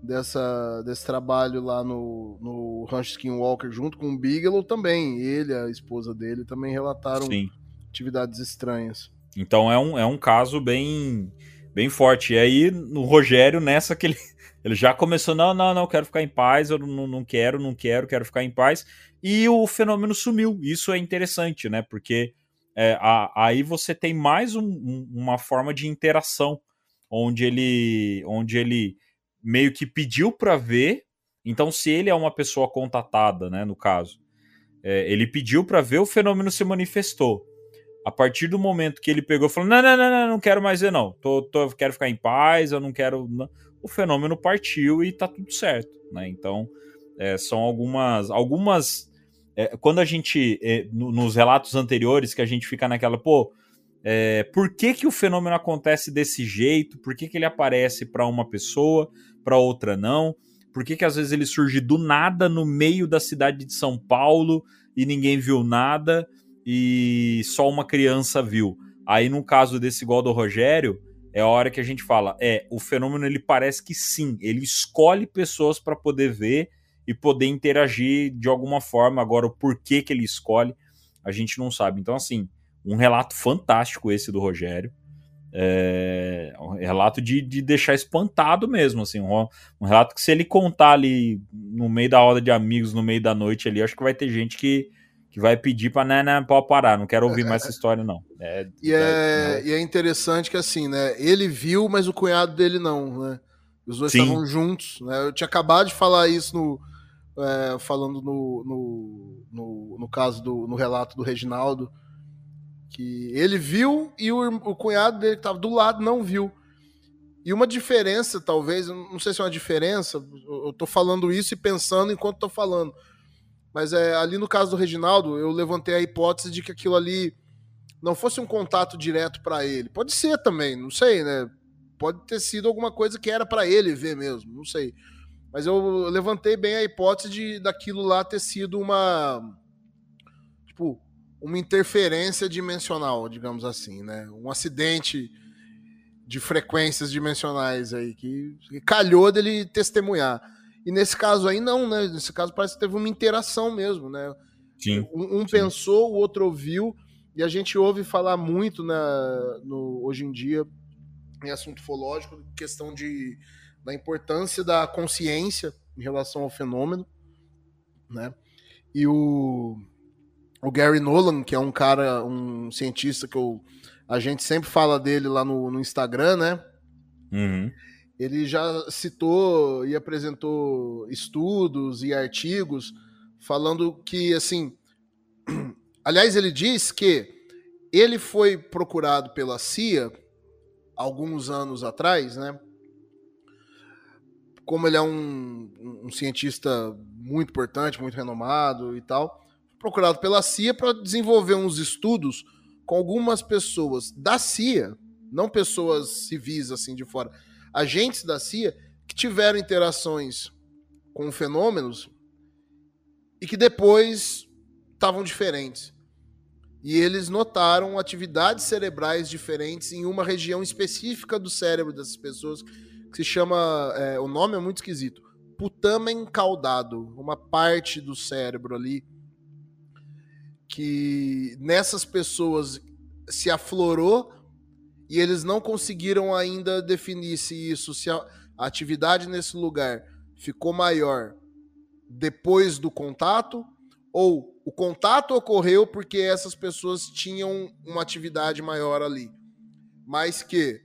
dessa, desse trabalho lá no, no Ranch Skinwalker, junto com o Bigelow também. Ele, a esposa dele, também relataram Sim. atividades estranhas. Então é um, é um caso bem, bem forte. E aí, no Rogério, nessa que ele ele já começou, não, não, não, quero ficar em paz, eu não, não quero, não quero, quero ficar em paz. E o fenômeno sumiu. Isso é interessante, né? Porque é, a, aí você tem mais um, um, uma forma de interação, onde ele, onde ele meio que pediu para ver. Então, se ele é uma pessoa contatada, né, no caso, é, ele pediu para ver, o fenômeno se manifestou. A partir do momento que ele pegou, falou: não, não, não, não, não quero mais ver, não. Tô, tô, quero ficar em paz, eu não quero. Não o fenômeno partiu e tá tudo certo, né? Então, é, são algumas. algumas é, quando a gente. É, no, nos relatos anteriores, que a gente fica naquela, pô, é, por que, que o fenômeno acontece desse jeito? Por que, que ele aparece para uma pessoa, para outra não? Por que, que às vezes ele surge do nada no meio da cidade de São Paulo e ninguém viu nada e só uma criança viu? Aí, no caso desse igual do Rogério, é a hora que a gente fala, é, o fenômeno ele parece que sim, ele escolhe pessoas para poder ver e poder interagir de alguma forma. Agora, o porquê que ele escolhe, a gente não sabe. Então, assim, um relato fantástico esse do Rogério. É, um relato de, de deixar espantado mesmo, assim, um, um, relato que se ele contar ali no meio da roda de amigos, no meio da noite ali, acho que vai ter gente que, que vai pedir para né, né, pode parar, não quero ouvir mais essa história não. É, e, é, é, e é interessante que assim, né, ele viu, mas o cunhado dele não, né? Os dois Sim. estavam juntos, né? Eu tinha acabado de falar isso no é, falando no, no, no, no, caso do no relato do Reginaldo, que ele viu e o, o cunhado dele que estava do lado não viu. E uma diferença, talvez, não sei se é uma diferença, eu tô falando isso e pensando enquanto tô falando. Mas é, ali no caso do Reginaldo, eu levantei a hipótese de que aquilo ali não fosse um contato direto para ele. Pode ser também, não sei, né? Pode ter sido alguma coisa que era para ele ver mesmo, não sei. Mas eu levantei bem a hipótese de daquilo lá ter sido uma tipo uma interferência dimensional, digamos assim, né? Um acidente de frequências dimensionais aí que, que calhou dele testemunhar. E nesse caso aí, não, né? Nesse caso parece que teve uma interação mesmo, né? Sim. Um, um sim. pensou, o outro ouviu, e a gente ouve falar muito na, no, hoje em dia em assunto ufológico, questão de, da importância da consciência em relação ao fenômeno, né? E o, o Gary Nolan, que é um cara, um cientista que eu, a gente sempre fala dele lá no, no Instagram, né? Uhum ele já citou e apresentou estudos e artigos falando que, assim. Aliás, ele diz que ele foi procurado pela CIA alguns anos atrás, né? Como ele é um, um cientista muito importante, muito renomado e tal, procurado pela CIA para desenvolver uns estudos com algumas pessoas da CIA, não pessoas civis assim de fora, agentes da CIA que tiveram interações com fenômenos e que depois estavam diferentes. E eles notaram atividades cerebrais diferentes em uma região específica do cérebro dessas pessoas, que se chama. É, o nome é muito esquisito. Putamen caudado, uma parte do cérebro ali que nessas pessoas se aflorou e eles não conseguiram ainda definir se isso, se a atividade nesse lugar ficou maior depois do contato ou o contato ocorreu porque essas pessoas tinham uma atividade maior ali, mas que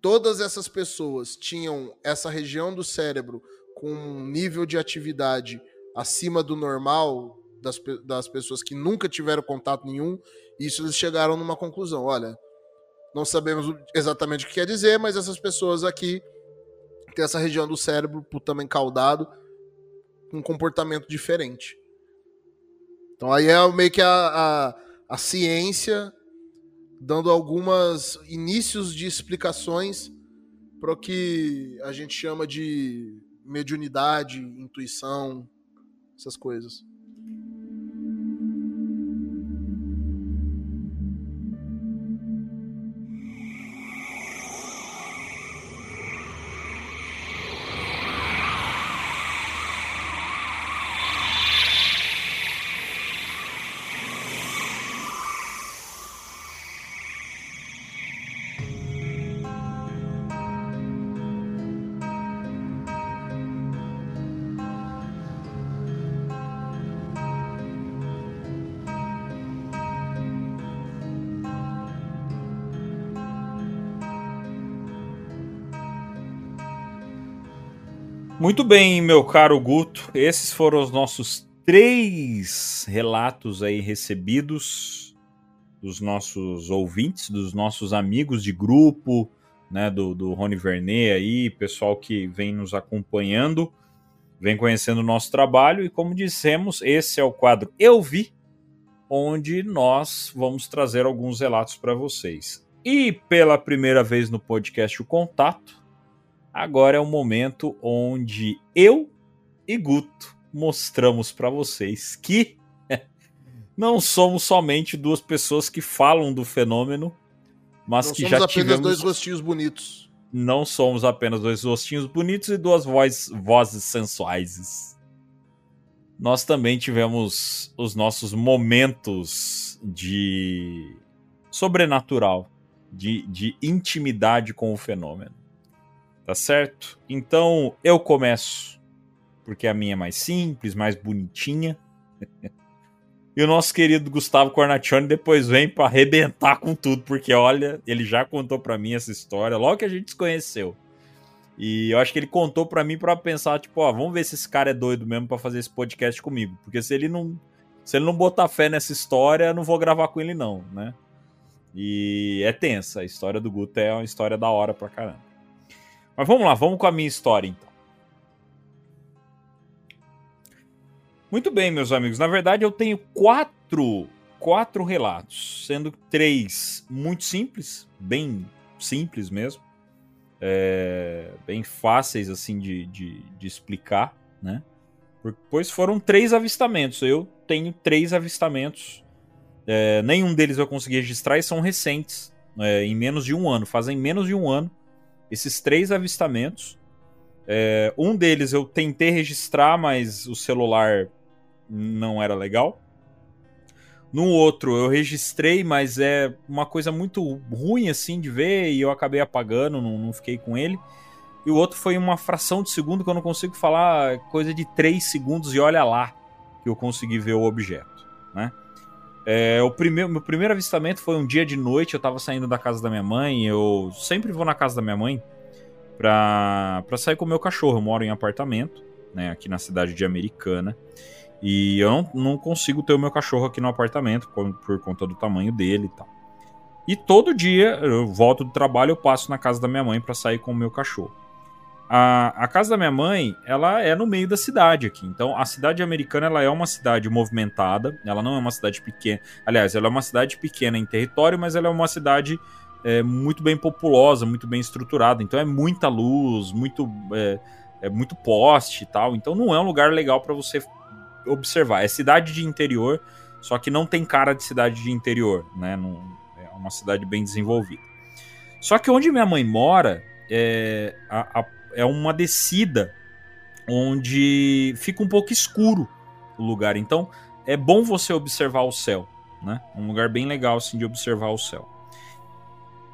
todas essas pessoas tinham essa região do cérebro com um nível de atividade acima do normal das, das pessoas que nunca tiveram contato nenhum, isso eles chegaram numa conclusão, olha, Não sabemos exatamente o que quer dizer, mas essas pessoas aqui têm essa região do cérebro também caudado, com um comportamento diferente. Então aí é meio que a, a, a ciência dando algumas inícios de explicações para o que a gente chama de mediunidade, intuição, essas coisas. Muito bem, meu caro Guto. Esses foram os nossos três relatos aí recebidos dos nossos ouvintes, dos nossos amigos de grupo, né, do, do Rony Vernet aí, pessoal que vem nos acompanhando, vem conhecendo o nosso trabalho e como dissemos, esse é o quadro Eu Vi, onde nós vamos trazer alguns relatos para vocês. E pela primeira vez no podcast O Contato, Agora é o momento onde eu e Guto mostramos para vocês que não somos somente duas pessoas que falam do fenômeno, mas não que somos já apenas tivemos dois rostinhos bonitos. não somos apenas dois rostinhos bonitos e duas voz, vozes sensuais. Nós também tivemos os nossos momentos de sobrenatural, de, de intimidade com o fenômeno. Tá certo? Então eu começo, porque a minha é mais simples, mais bonitinha. E o nosso querido Gustavo Cornaccione depois vem para arrebentar com tudo, porque olha, ele já contou para mim essa história logo que a gente se conheceu. E eu acho que ele contou para mim para pensar, tipo, ó, vamos ver se esse cara é doido mesmo para fazer esse podcast comigo, porque se ele não se ele não botar fé nessa história, eu não vou gravar com ele não, né? E é tensa, a história do Guto é uma história da hora pra caramba. Mas vamos lá, vamos com a minha história então. Muito bem, meus amigos. Na verdade, eu tenho quatro, quatro relatos, sendo três muito simples, bem simples mesmo, é, bem fáceis assim de, de, de explicar, né? Pois foram três avistamentos. Eu tenho três avistamentos. É, nenhum deles eu consegui registrar e são recentes, é, em menos de um ano. Fazem menos de um ano esses três avistamentos. É, um deles eu tentei registrar, mas o celular não era legal. No outro eu registrei, mas é uma coisa muito ruim assim de ver e eu acabei apagando, não, não fiquei com ele. E o outro foi uma fração de segundo que eu não consigo falar, coisa de 3 segundos e olha lá que eu consegui ver o objeto, né? É, o primeiro, meu primeiro avistamento foi um dia de noite, eu tava saindo da casa da minha mãe, eu sempre vou na casa da minha mãe pra, pra sair com o meu cachorro, eu moro em apartamento, né, aqui na cidade de Americana, e eu não, não consigo ter o meu cachorro aqui no apartamento por, por conta do tamanho dele e tal. E todo dia eu volto do trabalho, eu passo na casa da minha mãe para sair com o meu cachorro. A, a, casa da minha mãe, ela é no meio da cidade aqui. Então, a cidade americana, ela é uma cidade movimentada. Ela não é uma cidade pequena. Aliás, ela é uma cidade pequena em território, mas ela é uma cidade é, muito bem populosa, muito bem estruturada. Então, é muita luz, muito, é, é muito poste e tal. Então, não é um lugar legal para você observar. É cidade de interior, só que não tem cara de cidade de interior, né? Não, é uma cidade bem desenvolvida. Só que onde minha mãe mora, é, a, a é uma descida onde fica um pouco escuro o lugar. Então é bom você observar o céu, né? Um lugar bem legal assim de observar o céu.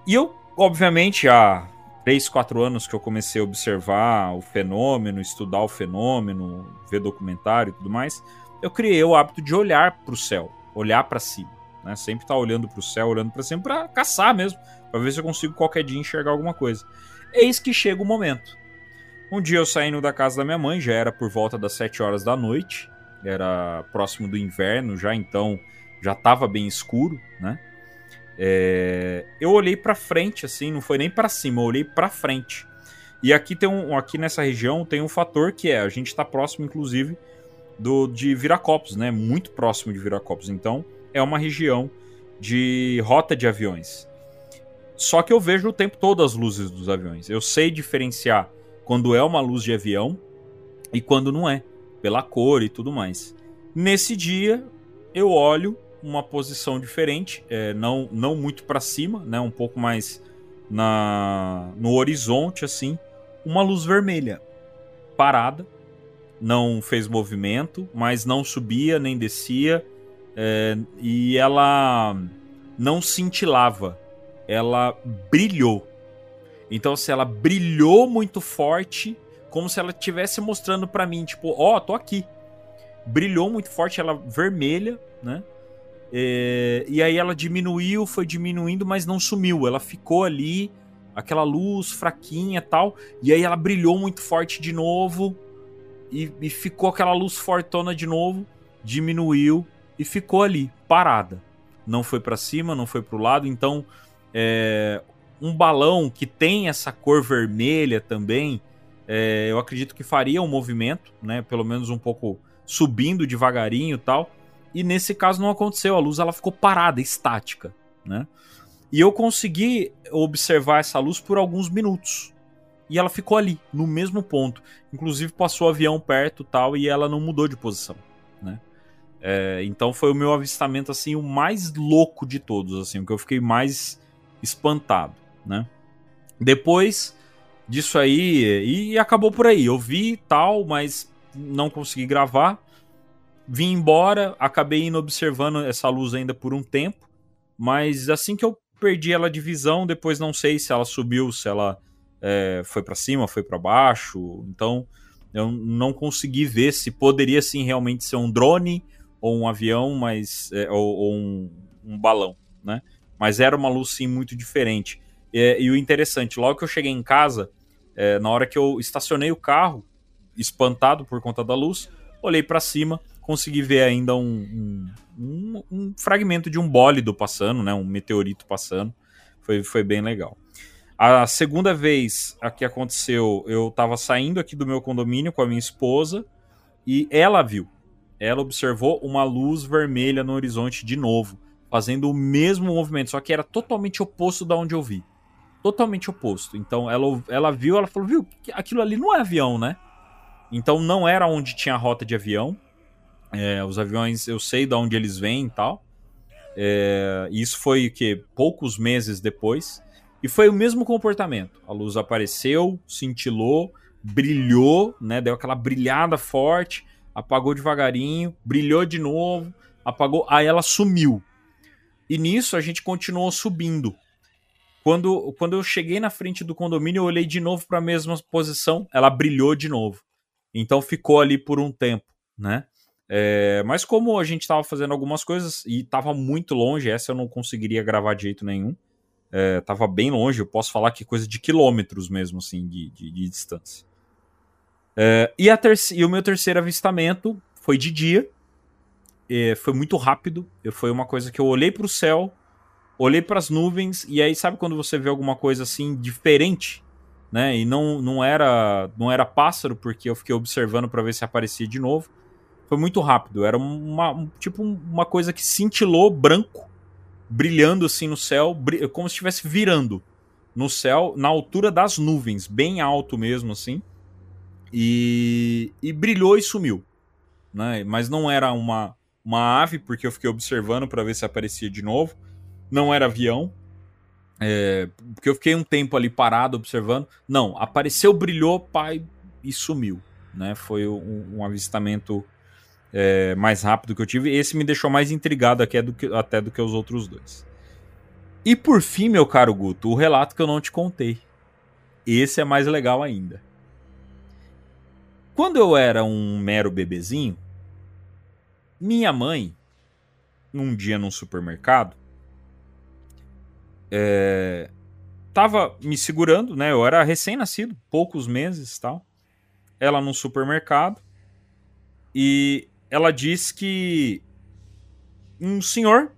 E eu, obviamente, há 3, 4 anos que eu comecei a observar o fenômeno, estudar o fenômeno, ver documentário e tudo mais, eu criei o hábito de olhar para o céu, olhar para cima, né? Sempre estar tá olhando para o céu, olhando para cima para caçar mesmo, para ver se eu consigo qualquer dia enxergar alguma coisa. Eis que chega o momento. Um dia eu saindo da casa da minha mãe, já era por volta das 7 horas da noite, era próximo do inverno já, então já estava bem escuro, né? É, eu olhei para frente, assim, não foi nem para cima, eu olhei para frente. E aqui tem um, aqui nessa região tem um fator que é a gente está próximo, inclusive, do de Viracopos, né? Muito próximo de Viracopos. Então é uma região de rota de aviões. Só que eu vejo o tempo todo as luzes dos aviões. Eu sei diferenciar quando é uma luz de avião e quando não é, pela cor e tudo mais. Nesse dia, eu olho uma posição diferente, é, não, não muito para cima, né, um pouco mais na no horizonte assim, uma luz vermelha parada, não fez movimento, mas não subia nem descia, é, e ela não cintilava, ela brilhou. Então, se ela brilhou muito forte, como se ela estivesse mostrando para mim, tipo, ó, oh, tô aqui. Brilhou muito forte, ela vermelha, né? É, e aí ela diminuiu, foi diminuindo, mas não sumiu. Ela ficou ali, aquela luz fraquinha tal. E aí ela brilhou muito forte de novo. E, e ficou aquela luz fortona de novo. Diminuiu e ficou ali, parada. Não foi para cima, não foi para o lado. Então, é, um balão que tem essa cor vermelha também, é, eu acredito que faria um movimento, né? Pelo menos um pouco subindo devagarinho tal. E nesse caso não aconteceu, a luz ela ficou parada, estática, né? E eu consegui observar essa luz por alguns minutos. E ela ficou ali, no mesmo ponto. Inclusive passou o avião perto tal e ela não mudou de posição, né? É, então foi o meu avistamento assim o mais louco de todos, assim, o que eu fiquei mais espantado, né? Depois disso aí e acabou por aí. Eu vi tal, mas não consegui gravar. Vim embora, acabei indo observando essa luz ainda por um tempo, mas assim que eu perdi ela de visão, depois não sei se ela subiu, se ela é, foi para cima, foi para baixo. Então eu não consegui ver se poderia sim realmente ser um drone ou um avião, mas é, ou, ou um, um, balão, né? Mas era uma luz sim muito diferente. E, e o interessante, logo que eu cheguei em casa, é, na hora que eu estacionei o carro, espantado por conta da luz, olhei para cima, consegui ver ainda um, um, um, fragmento de um bólido passando, né? Um meteorito passando. Foi, foi bem legal. A segunda vez a que aconteceu, eu estava saindo aqui do meu condomínio com a minha esposa e ela viu ela observou uma luz vermelha no horizonte de novo, fazendo o mesmo movimento, só que era totalmente oposto da onde eu vi. Totalmente oposto. Então ela, ela viu, ela falou, viu, aquilo ali não é avião, né? Então não era onde tinha rota de avião. É, os aviões, eu sei de onde eles vêm e tal. É, isso foi o que poucos meses depois. E foi o mesmo comportamento. A luz apareceu, cintilou, brilhou, né? Deu aquela brilhada forte apagou devagarinho, brilhou de novo, apagou, aí ela sumiu. E nisso a gente continuou subindo. Quando, quando eu cheguei na frente do condomínio, eu olhei de novo para a mesma posição, ela brilhou de novo. Então ficou ali por um tempo, né? É, mas como a gente estava fazendo algumas coisas e estava muito longe, essa eu não conseguiria gravar de jeito nenhum. É, tava bem longe, eu posso falar que coisa de quilômetros mesmo, assim, de, de, de distância. Uh, e, a e o meu terceiro avistamento foi de dia. foi muito rápido. Foi uma coisa que eu olhei para o céu, olhei para as nuvens, e aí sabe quando você vê alguma coisa assim diferente? Né? E não, não era não era pássaro, porque eu fiquei observando para ver se aparecia de novo. Foi muito rápido. Era uma, um, tipo uma coisa que cintilou branco, brilhando assim no céu, como se estivesse virando no céu, na altura das nuvens, bem alto mesmo assim. E, e brilhou e sumiu. Né? Mas não era uma, uma ave, porque eu fiquei observando para ver se aparecia de novo. Não era avião. É, porque eu fiquei um tempo ali parado observando. Não, apareceu, brilhou, pai, e sumiu. Né? Foi um, um avistamento é, mais rápido que eu tive. Esse me deixou mais intrigado aqui do que, até do que os outros dois. E por fim, meu caro Guto, o relato que eu não te contei. Esse é mais legal ainda. Quando eu era um mero bebezinho, minha mãe, um dia num supermercado, é, tava me segurando, né? Eu era recém-nascido, poucos meses tal. Ela num supermercado. E ela disse que um senhor,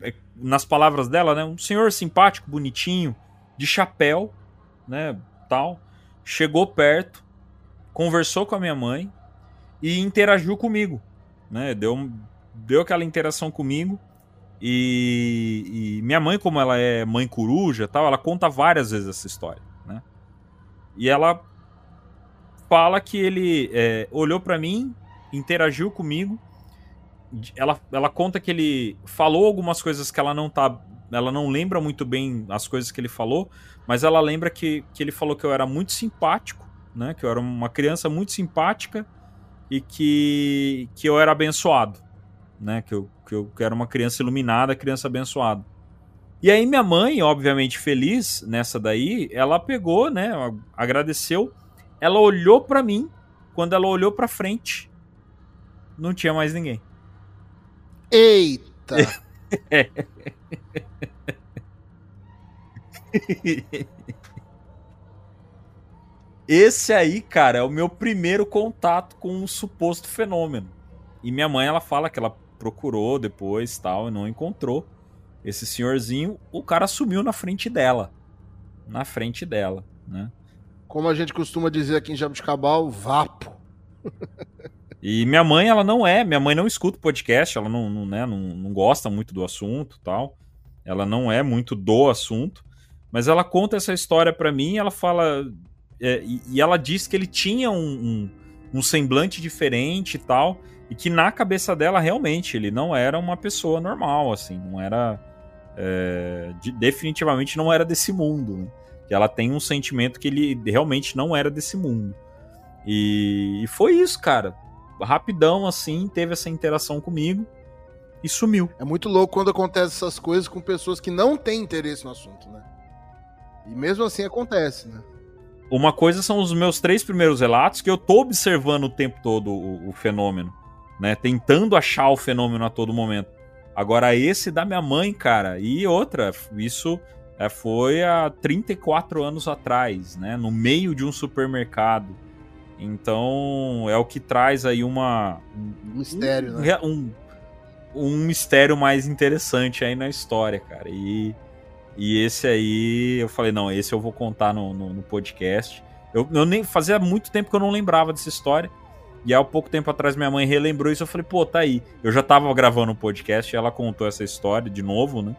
é, nas palavras dela, né, um senhor simpático, bonitinho, de chapéu, né, tal, chegou perto, conversou com a minha mãe e interagiu comigo, né, deu, deu aquela interação comigo e, e minha mãe, como ela é mãe coruja, tal, ela conta várias vezes essa história, né, e ela fala que ele é, olhou para mim, interagiu comigo ela, ela conta que ele falou algumas coisas que ela não tá. Ela não lembra muito bem as coisas que ele falou, mas ela lembra que, que ele falou que eu era muito simpático, né? Que eu era uma criança muito simpática e que, que eu era abençoado, né? Que eu, que eu era uma criança iluminada, criança abençoada. E aí minha mãe, obviamente feliz nessa daí, ela pegou, né? Agradeceu. Ela olhou para mim. Quando ela olhou para frente, não tinha mais ninguém. Eita! Esse aí, cara, é o meu primeiro contato com um suposto fenômeno. E minha mãe, ela fala que ela procurou depois tal e não encontrou esse senhorzinho. O cara sumiu na frente dela. Na frente dela, né? Como a gente costuma dizer aqui em Jabuticabal, vapo. E minha mãe, ela não é, minha mãe não escuta podcast, ela não, não, né, não, não gosta muito do assunto tal. Ela não é muito do assunto, mas ela conta essa história para mim ela fala. É, e, e, ela diz que ele tinha um, um, um, semblante diferente e tal, e que na cabeça dela realmente ele não era uma pessoa normal, assim, não era. É, de, definitivamente não era desse mundo. Né? Que ela tem um sentimento que ele realmente não era desse mundo. E, e foi isso, cara rapidão assim, teve essa interação comigo e sumiu. É muito louco quando acontece essas coisas com pessoas que não têm interesse no assunto, né? E mesmo assim acontece, né? Uma coisa são os meus três primeiros relatos que eu tô observando o tempo todo o, o fenômeno, né? Tentando achar o fenômeno a todo momento. Agora esse da minha mãe, cara, e outra, isso é, foi há 34 anos atrás, né? No meio de um supermercado então é o que traz aí uma. Um mistério, um, né? Um, um mistério mais interessante aí na história, cara. E, e esse aí eu falei, não, esse eu vou contar no, no, no podcast. Eu, eu, nem fazia muito tempo que eu não lembrava dessa história. E há pouco tempo atrás minha mãe relembrou isso. Eu falei, pô, tá aí. Eu já tava gravando um podcast e ela contou essa história de novo, né?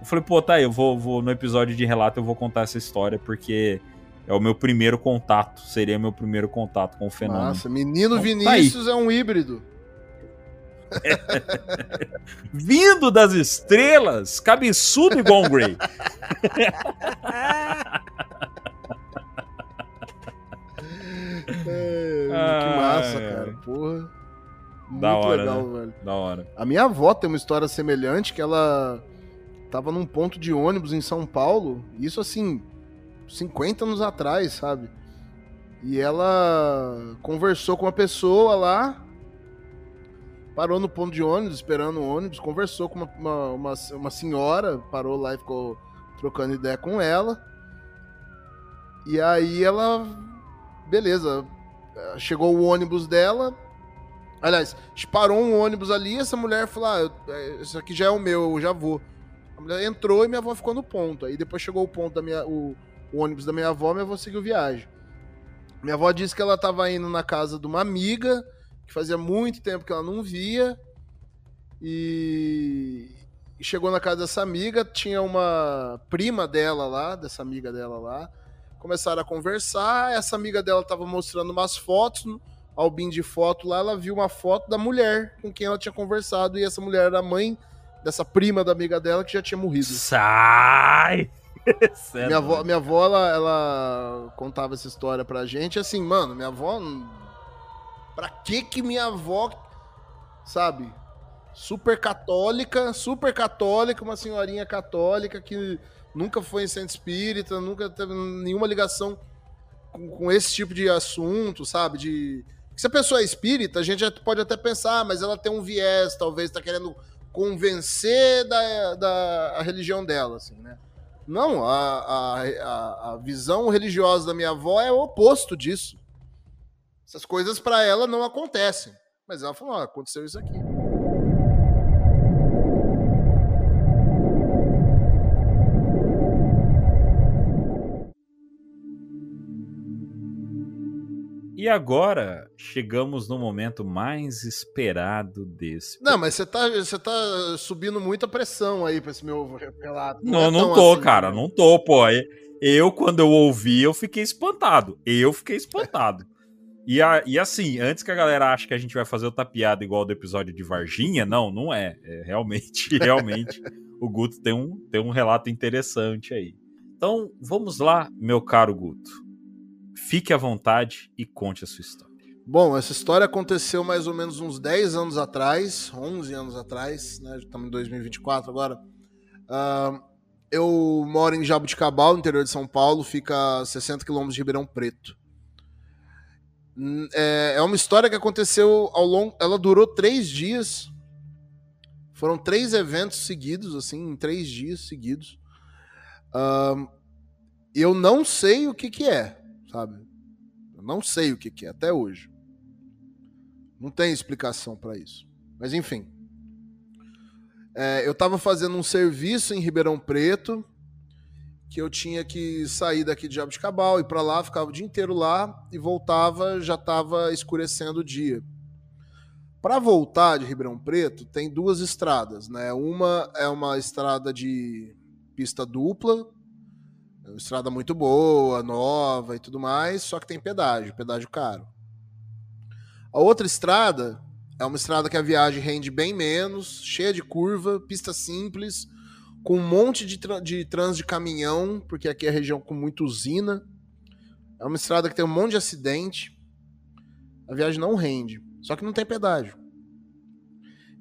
Eu falei, pô, tá aí. Eu vou, vou no episódio de relato eu vou contar essa história porque é o meu primeiro contato. Seria meu primeiro contato com o fenômeno. Nossa, menino então, Vinícius tá é um híbrido. Vindo das estrelas, cabeçudo igual um Grey. É, que massa, cara. Porra. Muito da hora, legal, né? velho. Da hora. A minha avó tem uma história semelhante que ela tava num ponto de ônibus em São Paulo. Isso assim, 50 anos atrás, sabe? E ela conversou com uma pessoa lá, parou no ponto de ônibus, esperando o ônibus, conversou com uma, uma, uma, uma senhora, parou lá e ficou trocando ideia com ela. E aí ela. Beleza. Chegou o ônibus dela. Aliás, parou um ônibus ali essa mulher falou: ah, esse aqui já é o meu, eu já vou. A mulher entrou e minha avó ficou no ponto. Aí depois chegou o ponto da minha. O, o ônibus da minha avó, minha avó seguiu viagem. Minha avó disse que ela estava indo na casa de uma amiga, que fazia muito tempo que ela não via. E chegou na casa dessa amiga, tinha uma prima dela lá, dessa amiga dela lá. Começaram a conversar, essa amiga dela estava mostrando umas fotos, albim de foto lá, ela viu uma foto da mulher com quem ela tinha conversado, e essa mulher era a mãe dessa prima da amiga dela que já tinha morrido. Sai! minha avó, minha avó ela, ela, contava essa história pra gente. Assim, mano, minha avó. Pra que que minha avó. Sabe? Super católica, super católica, uma senhorinha católica que nunca foi em centro espírita, nunca teve nenhuma ligação com, com esse tipo de assunto, sabe? De. Se a pessoa é espírita, a gente pode até pensar, ah, mas ela tem um viés, talvez tá querendo convencer da, da a religião dela, assim, né? Não, a, a, a visão religiosa da minha avó é o oposto disso. Essas coisas para ela não acontecem. Mas ela falou: ah, aconteceu isso aqui. E agora chegamos no momento mais esperado desse. Não, mas você tá, você tá subindo muita pressão aí pra esse meu relato. Não, é não tô, assim, cara, né? não tô, pô. Eu, quando eu ouvi, eu fiquei espantado. Eu fiquei espantado. E, a- e assim, antes que a galera ache que a gente vai fazer outra piada igual do episódio de Varginha, não, não é. É realmente, realmente, o Guto tem um, tem um relato interessante aí. Então, vamos lá, meu caro Guto. Fique à vontade e conte a sua história. Bom, essa história aconteceu mais ou menos uns 10 anos atrás, 11 anos atrás, né? Estamos em 2024 agora. Ah, eu moro em Jabuticabal, interior de São Paulo, fica a 60 quilômetros de Ribeirão Preto. Hum, É, é uma história que aconteceu ao longo. Ela durou três dias. Foram três eventos seguidos, assim, em três dias seguidos. Ah, eu não sei o que, que é, sabe? Eu não sei o que, que é até hoje. Não tem explicação para isso. Mas enfim. É, eu estava fazendo um serviço em Ribeirão Preto que eu tinha que sair daqui de Jabuticabal, ir para lá, ficava o dia inteiro lá e voltava, já estava escurecendo o dia. Para voltar de Ribeirão Preto, tem duas estradas, né? Uma é uma estrada de pista dupla, estrada muito boa, nova e tudo mais, só que tem pedágio, pedágio caro. A outra estrada é uma estrada que a viagem rende bem menos, cheia de curva, pista simples, com um monte de, tra de trânsito de caminhão, porque aqui é região com muita usina. É uma estrada que tem um monte de acidente. A viagem não rende, só que não tem pedágio.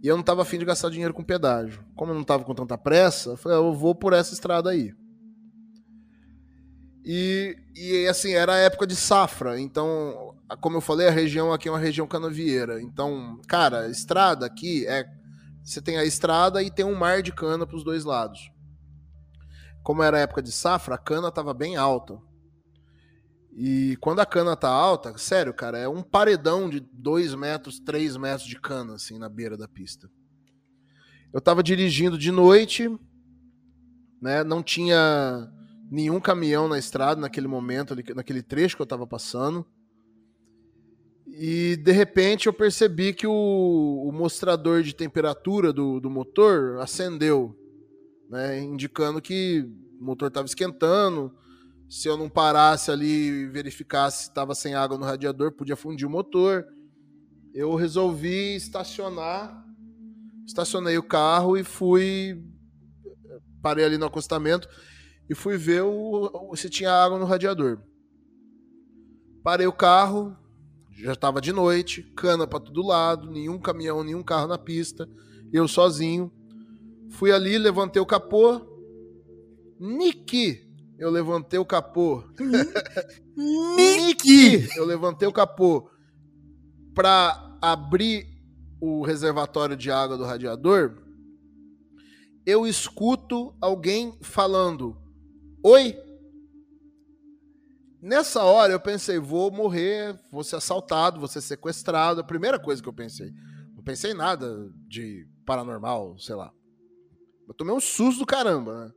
E eu não estava afim de gastar dinheiro com pedágio. Como eu não estava com tanta pressa, eu falei, "Ah, eu vou por essa estrada aí. E, e assim, era a época de safra, então, como eu falei, a região aqui é uma região canavieira. Então, cara, estrada aqui é. Você tem a estrada e tem um mar de cana para os dois lados. Como era a época de safra, a cana estava bem alta. E quando a cana tá alta, sério, cara, é um paredão de 2 metros, 3 metros de cana, assim, na beira da pista. Eu tava dirigindo de noite, né? Não tinha nenhum caminhão na estrada naquele momento, naquele trecho que eu tava passando. E de repente eu percebi que o, o mostrador de temperatura do, do motor acendeu, né? Indicando que o motor estava esquentando. Se eu não parasse ali e verificasse se estava sem água no radiador, podia fundir o motor. Eu resolvi estacionar, estacionei o carro e fui. Parei ali no acostamento e fui ver o, o- se tinha água no radiador. Parei o carro, já estava de noite, cana para todo lado, nenhum caminhão, nenhum carro na pista, eu sozinho. Fui ali, levantei o capô. Niki, eu levantei o capô. Niki, eu levantei o capô para abrir o reservatório de água do radiador. Eu escuto alguém falando: Oi, Nessa hora eu pensei, vou morrer, vou ser assaltado, vou ser sequestrado. A primeira coisa que eu pensei. Não pensei em nada de paranormal, sei lá. Eu tomei um susto do caramba, né?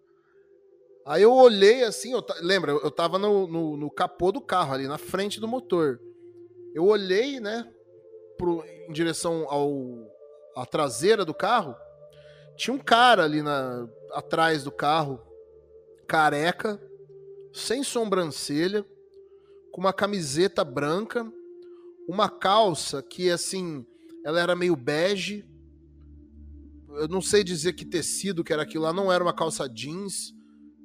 Aí eu olhei assim, eu lembra, eu tava no, no, no capô do carro ali, na frente do motor. Eu olhei, né, pro, em direção ao à traseira do carro. Tinha um cara ali na, atrás do carro, careca, sem sobrancelha, com uma camiseta branca, uma calça que assim, ela era meio bege. Eu não sei dizer que tecido que era aquilo lá, não era uma calça jeans,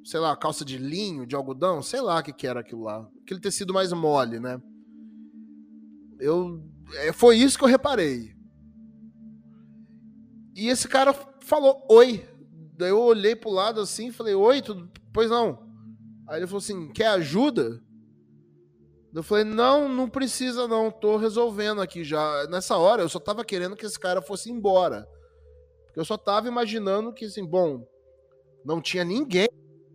sei lá, calça de linho, de algodão, sei lá o que, que era aquilo lá. Aquele tecido mais mole, né? Eu, é, foi isso que eu reparei. E esse cara falou oi. Daí eu olhei pro lado assim e falei, oi, tudo. Pois não. Aí ele falou assim: quer ajuda? Eu falei, não, não precisa não, tô resolvendo aqui já. Nessa hora eu só tava querendo que esse cara fosse embora. Porque eu só tava imaginando que, assim, bom, não tinha ninguém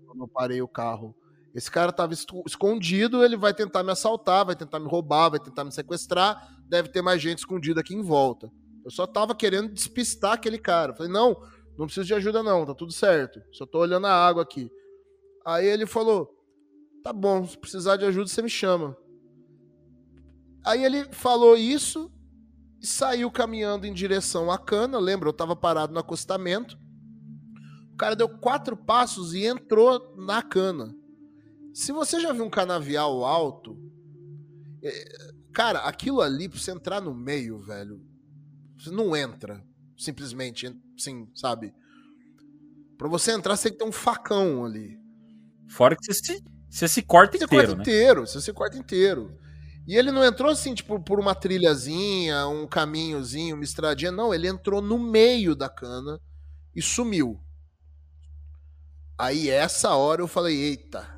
quando eu parei o carro. Esse cara tava esco- escondido, ele vai tentar me assaltar, vai tentar me roubar, vai tentar me sequestrar, deve ter mais gente escondida aqui em volta. Eu só tava querendo despistar aquele cara. Eu falei, não, não preciso de ajuda não, tá tudo certo. Só tô olhando a água aqui. Aí ele falou, tá bom, se precisar de ajuda você me chama. Aí ele falou isso e saiu caminhando em direção à cana. Lembra, eu tava parado no acostamento. O cara deu quatro passos e entrou na cana. Se você já viu um canavial alto, é, cara, aquilo ali, pra você entrar no meio, velho, você não entra. Simplesmente, assim, sabe? Pra você entrar, você tem que ter um facão ali. Fora que você se, você se corta Você inteiro, corta né? inteiro, você se corta inteiro. E ele não entrou assim, tipo, por uma trilhazinha, um caminhozinho, uma estradinha. Não, ele entrou no meio da cana e sumiu. Aí, essa hora eu falei, eita.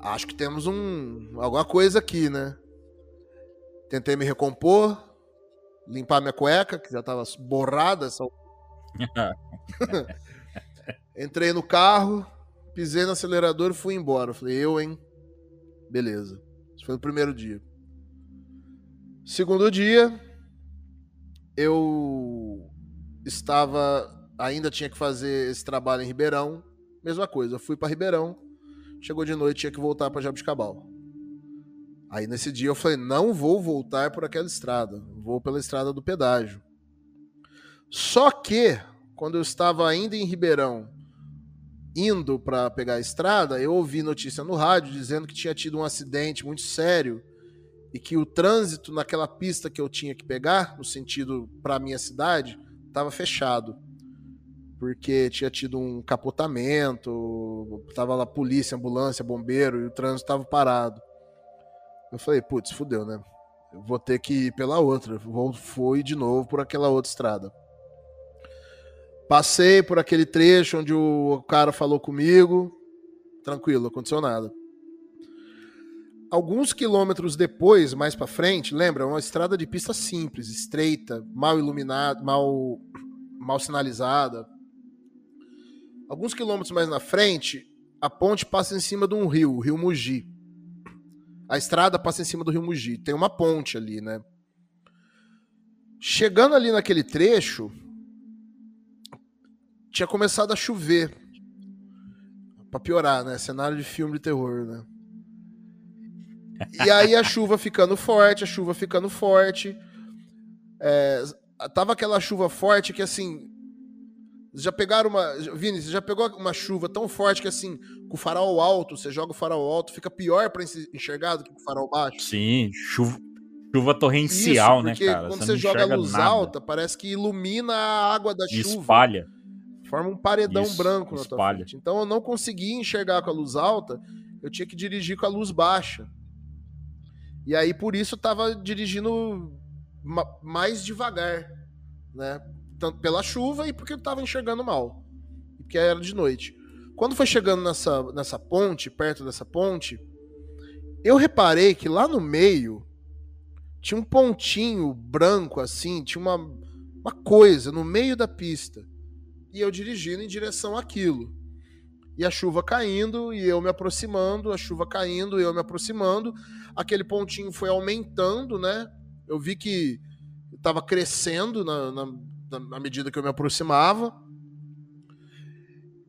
Acho que temos um alguma coisa aqui, né? Tentei me recompor, limpar minha cueca, que já tava borrada. Só... Entrei no carro, pisei no acelerador e fui embora. Falei, eu, hein? Beleza. Isso foi o primeiro dia. Segundo dia, eu estava. Ainda tinha que fazer esse trabalho em Ribeirão. Mesma coisa, fui para Ribeirão. Chegou de noite, tinha que voltar para Jabuticabal. Aí nesse dia eu falei: não vou voltar por aquela estrada, vou pela estrada do pedágio. Só que, quando eu estava ainda em Ribeirão, indo para pegar a estrada, eu ouvi notícia no rádio dizendo que tinha tido um acidente muito sério e que o trânsito naquela pista que eu tinha que pegar, no sentido para minha cidade, estava fechado. Porque tinha tido um capotamento, tava lá polícia, ambulância, bombeiro e o trânsito estava parado. Eu falei, putz, fudeu, né? Eu vou ter que ir pela outra. Vou, fui de novo por aquela outra estrada. Passei por aquele trecho onde o cara falou comigo. Tranquilo, aconteceu nada. Alguns quilômetros depois, mais para frente, lembra? Uma estrada de pista simples, estreita, mal iluminada, mal, mal sinalizada. Alguns quilômetros mais na frente, a ponte passa em cima de um rio, o rio Mugi. A estrada passa em cima do rio Mugi. Tem uma ponte ali, né? Chegando ali naquele trecho, tinha começado a chover. Pra piorar, né? Cenário de filme de terror, né? E aí a chuva ficando forte, a chuva ficando forte. É, tava aquela chuva forte que assim. Já pegaram uma. Vini, você já pegou uma chuva tão forte que assim, com o farol alto, você joga o farol alto, fica pior para enxergar do que com o farol baixo? Sim, chuva, chuva torrencial, Isso, né, cara? Quando não você joga enxerga luz nada. alta, parece que ilumina a água da E chuva. espalha. Forma um paredão Isso, branco na tua frente. Então eu não conseguia enxergar com a luz alta, eu tinha que dirigir com a luz baixa. E aí por isso eu tava dirigindo ma- mais devagar, né? Tanto pela chuva e porque eu tava enxergando mal. Porque era de noite. Quando foi chegando nessa, nessa ponte, perto dessa ponte, eu reparei que lá no meio tinha um pontinho branco assim, tinha uma, uma coisa no meio da pista. E eu dirigindo em direção àquilo. E a chuva caindo, e eu me aproximando, a chuva caindo, e eu me aproximando. Aquele pontinho foi aumentando, né? Eu vi que estava crescendo na, na, na- medida que eu me aproximava.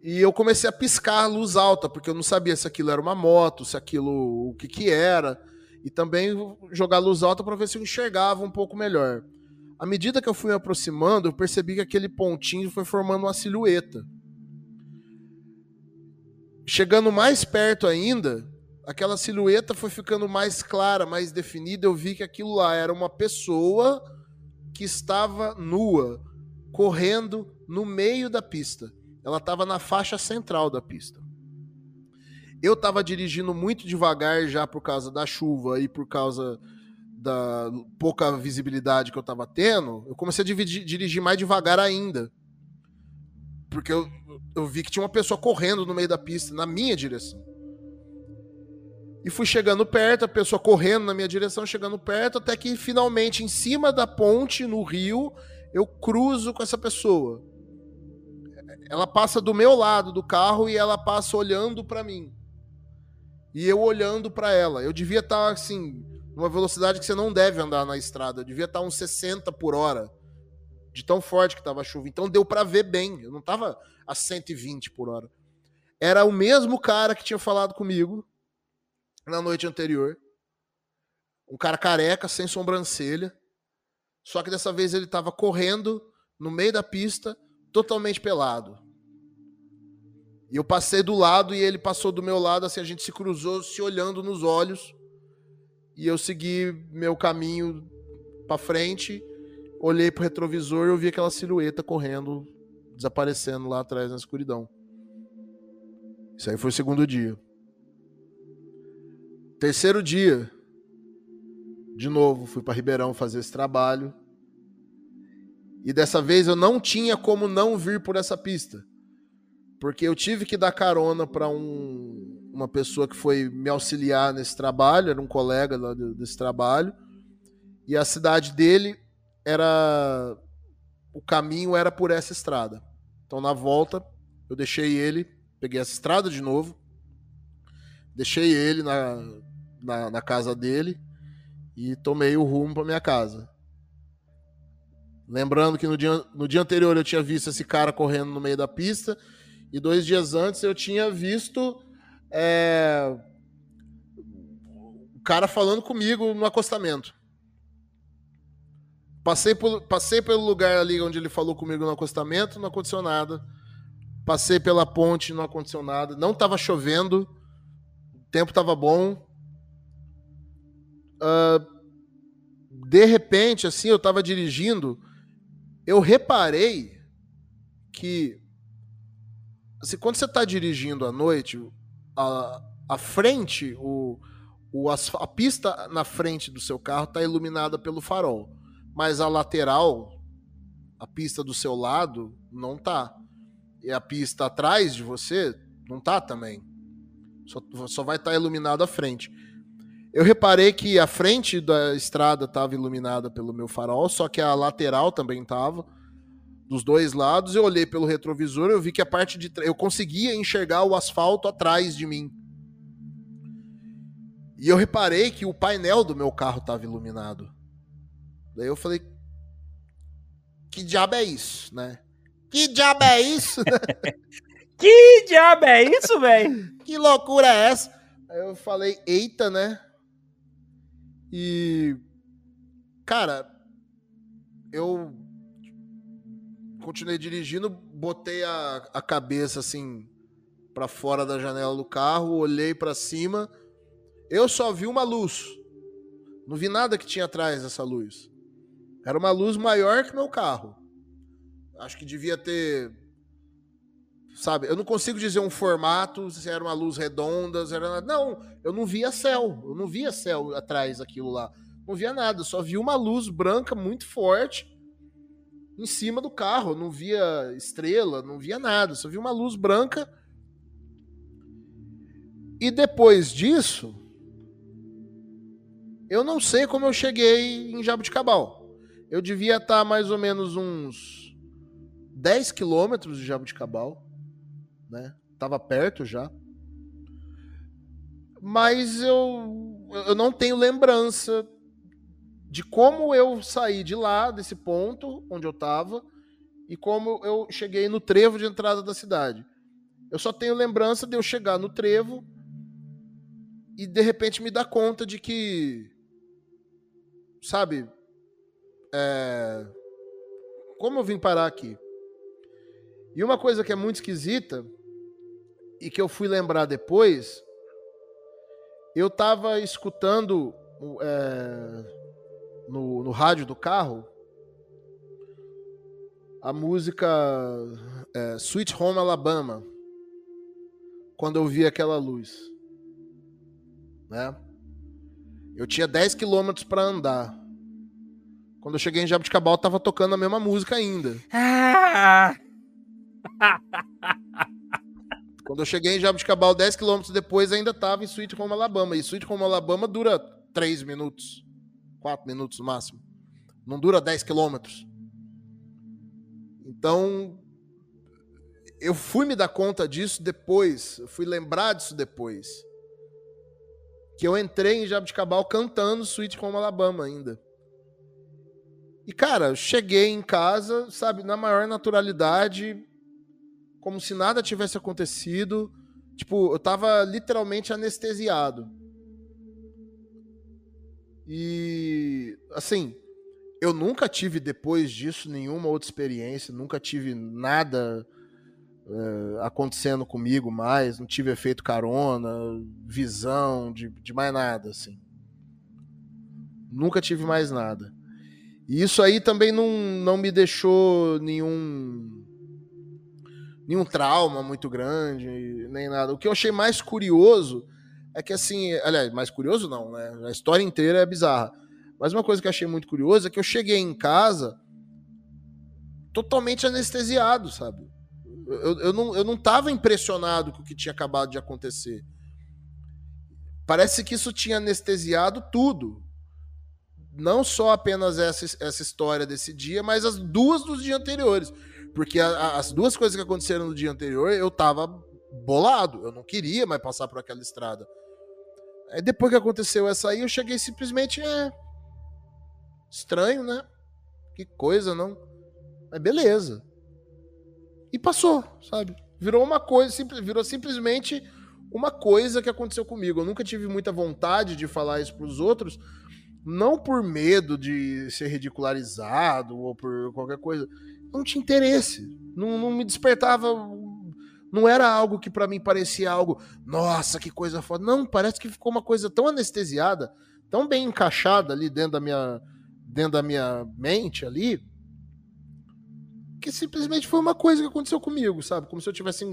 E eu comecei a piscar a luz alta, porque eu não sabia se aquilo era uma moto, se aquilo o que que era. E também jogar luz alta para ver se eu enxergava um pouco melhor. À medida que eu fui me aproximando, eu percebi que aquele pontinho foi formando uma silhueta. Chegando mais perto ainda, aquela silhueta foi ficando mais clara, mais definida. Eu vi que aquilo lá era uma pessoa que estava nua, correndo no meio da pista. Ela estava na faixa central da pista. Eu estava dirigindo muito devagar já por causa da chuva e por causa da pouca visibilidade que eu estava tendo. Eu comecei a dividir- dirigir mais devagar ainda. Porque eu, eu vi que tinha uma pessoa correndo no meio da pista, na minha direção. E fui chegando perto, a pessoa correndo na minha direção, chegando perto, até que finalmente, em cima da ponte, no rio, eu cruzo com essa pessoa. Ela passa do meu lado do carro e ela passa olhando pra mim. E eu olhando pra ela. Eu devia estar, assim, numa velocidade que você não deve andar na estrada. Eu devia estar uns 60 por hora. De tão forte que tava a chuva. Então deu pra ver bem. Eu não tava a 120 por hora. Era o mesmo cara que tinha falado comigo na noite anterior. Um cara careca, sem sobrancelha. Só que dessa vez ele estava correndo no meio da pista, totalmente pelado. E eu passei do lado e ele passou do meu lado, assim, a gente se cruzou, se olhando nos olhos. E eu segui meu caminho para frente, olhei pro retrovisor e eu vi aquela silhueta correndo, desaparecendo lá atrás na escuridão. Isso aí foi o segundo dia. Terceiro dia, de novo, fui para Ribeirão fazer esse trabalho. E dessa vez eu não tinha como não vir por essa pista. Porque eu tive que dar carona para um, uma pessoa que foi me auxiliar nesse trabalho, era um colega lá desse trabalho. E a cidade dele era. O caminho era por essa estrada. Então na volta, eu deixei ele, peguei essa estrada de novo, deixei ele na, na, na casa dele e tomei o rumo para minha casa. Lembrando que no dia, no dia anterior eu tinha visto esse cara correndo no meio da pista e dois dias antes eu tinha visto é, o cara falando comigo no acostamento. Passei, por, passei pelo lugar ali onde ele falou comigo no acostamento, não aconteceu nada. Passei pela ponte, não aconteceu nada. Não estava chovendo, o tempo estava bom. Uh, de repente, assim, eu estava dirigindo, eu reparei que assim, quando você está dirigindo à noite, a, a frente, o, o, a pista na frente do seu carro está iluminada pelo farol mas a lateral, a pista do seu lado, não tá. E a pista atrás de você não tá também. Só, só vai estar tá iluminado a frente. Eu reparei que a frente da estrada estava iluminada pelo meu farol, só que a lateral também estava dos dois lados. Eu olhei pelo retrovisor, eu vi que a parte de eu conseguia enxergar o asfalto atrás de mim. E eu reparei que o painel do meu carro estava iluminado. Daí eu falei, que diabo é isso, né? Que diabo é isso? que diabo é isso, velho? que loucura é essa? Aí eu falei, eita, né? E cara, eu continuei dirigindo, botei a, a cabeça assim para fora da janela do carro, olhei para cima, eu só vi uma luz. Não vi nada que tinha atrás dessa luz. Era uma luz maior que meu carro. Acho que devia ter. Sabe, eu não consigo dizer um formato, se era uma luz redonda, se era. Não, eu não via céu. Eu não via céu atrás daquilo lá. Não via nada. Só vi uma luz branca muito forte em cima do carro. não via estrela, não via nada. Só vi uma luz branca. E depois disso, eu não sei como eu cheguei em Jabuticabal eu devia estar mais ou menos uns 10 quilômetros de Jabuticabal, né? Tava perto já. Mas eu, eu não tenho lembrança de como eu saí de lá, desse ponto onde eu estava, e como eu cheguei no trevo de entrada da cidade. Eu só tenho lembrança de eu chegar no trevo e de repente me dar conta de que, sabe, é, como eu vim parar aqui? E uma coisa que é muito esquisita e que eu fui lembrar depois, eu estava escutando é, no, no rádio do carro a música é, Sweet Home Alabama quando eu vi aquela luz, né? Eu tinha 10 quilômetros para andar. Quando eu cheguei em Jabuticabal, tava tocando a mesma música ainda. Quando eu cheguei em Jabuticabal, 10 quilômetros depois, ainda tava em Sweet Home Alabama. E Sweet Home Alabama dura 3 minutos. 4 minutos no máximo. Não dura 10 quilômetros. Então, eu fui me dar conta disso depois. Eu fui lembrar disso depois. Que eu entrei em Jabuticabal cantando Sweet Home Alabama ainda. E, cara, cheguei em casa, sabe, na maior naturalidade, como se nada tivesse acontecido. Tipo, eu tava literalmente anestesiado. E assim, eu nunca tive depois disso nenhuma outra experiência, nunca tive nada uh, acontecendo comigo mais, não tive efeito carona, visão, de, de mais nada, assim. Nunca tive mais nada. E isso aí também não, não me deixou nenhum nenhum trauma muito grande, nem nada. O que eu achei mais curioso é que assim, aliás, mais curioso não, né? A história inteira é bizarra. Mas uma coisa que eu achei muito curiosa é que eu cheguei em casa totalmente anestesiado, sabe? Eu, eu, não, eu não tava impressionado com o que tinha acabado de acontecer. Parece que isso tinha anestesiado tudo. Não só apenas essa, essa história desse dia, mas as duas dos dias anteriores. Porque a, a, as duas coisas que aconteceram no dia anterior, eu tava bolado. Eu não queria mais passar por aquela estrada. Aí depois que aconteceu essa aí, eu cheguei simplesmente. É. Estranho, né? Que coisa, não? Mas beleza. E passou, sabe? Virou uma coisa, virou simplesmente uma coisa que aconteceu comigo. Eu nunca tive muita vontade de falar isso pros outros, não por medo de ser ridicularizado ou por qualquer coisa. Não tinha interesse. Não, não me despertava. Não era algo que para mim parecia algo, nossa, que coisa foda. Não, parece que ficou uma coisa tão anestesiada, tão bem encaixada ali dentro da minha, dentro da minha mente ali, que simplesmente foi uma coisa que aconteceu comigo, sabe? Como se eu tivesse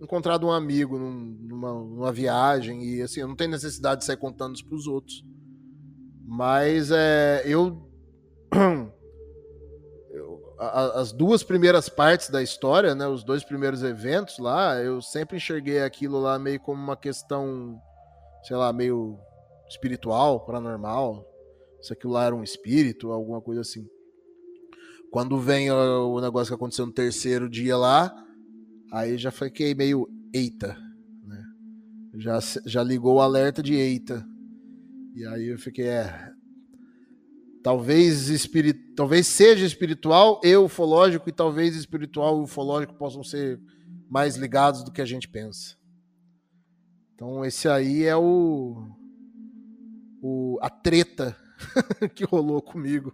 encontrado um amigo numa, numa viagem e assim, eu não tenho necessidade de sair contando isso pros outros. Mas é, eu, eu a, as duas primeiras partes da história, né, os dois primeiros eventos lá, eu sempre enxerguei aquilo lá meio como uma questão, sei lá, meio espiritual, paranormal. Se aquilo lá era um espírito, alguma coisa assim. Quando vem o, negócio que aconteceu no terceiro dia lá, aí já fiquei meio eita, né? Já, já ligou o alerta de eita. E aí eu fiquei, é. Talvez, espirit... talvez seja espiritual e ufológico, e talvez espiritual e ufológico possam ser mais ligados do que a gente pensa. Então, esse aí é o, o a treta que rolou comigo.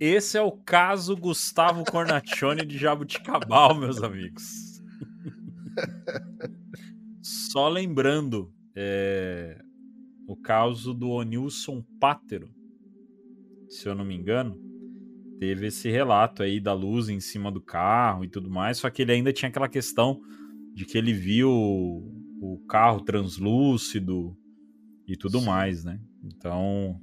Esse é o caso Gustavo Cornaccione de Jabuticabal, meus amigos. Só lembrando, é, o caso do Onilson Pátero, se eu não me engano, teve esse relato aí da luz em cima do carro e tudo mais, só que ele ainda tinha aquela questão de que ele viu o carro translúcido e tudo Sim. mais, né? Então,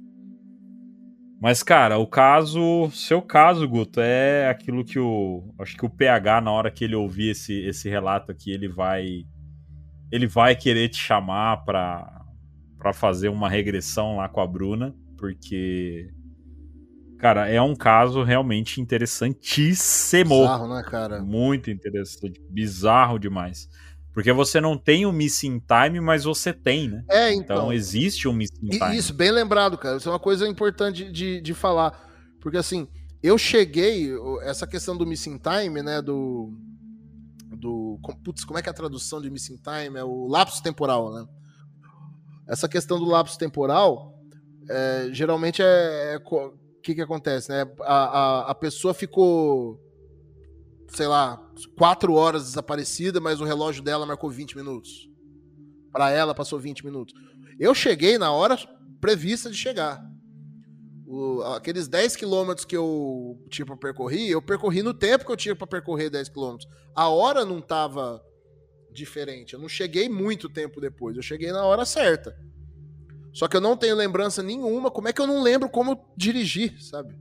mas, cara, o caso. Seu caso, Guto, é aquilo que o. Acho que o PH, na hora que ele ouvir esse, esse relato aqui, ele vai. Ele vai querer te chamar pra, pra fazer uma regressão lá com a Bruna, porque. Cara, é um caso realmente interessantíssimo. Bizarro, né, cara? Muito interessante. Bizarro demais. Porque você não tem o missing time, mas você tem, né? É, então. Então existe um missing time. Isso, bem lembrado, cara. Isso é uma coisa importante de, de falar. Porque assim, eu cheguei. Essa questão do missing time, né? Do. do putz, como é que é a tradução de missing time? É o lapso temporal, né? Essa questão do lapso temporal, é, geralmente é. É, que, que acontece, né? A, a, a pessoa ficou sei lá, quatro horas desaparecida, mas o relógio dela marcou 20 minutos. Para ela passou 20 minutos. Eu cheguei na hora prevista de chegar. O, aqueles 10 quilômetros que eu tinha para percorrer, eu percorri no tempo que eu tinha para percorrer 10 quilômetros. A hora não tava diferente. Eu não cheguei muito tempo depois. Eu cheguei na hora certa. Só que eu não tenho lembrança nenhuma. Como é que eu não lembro como eu dirigi, sabe?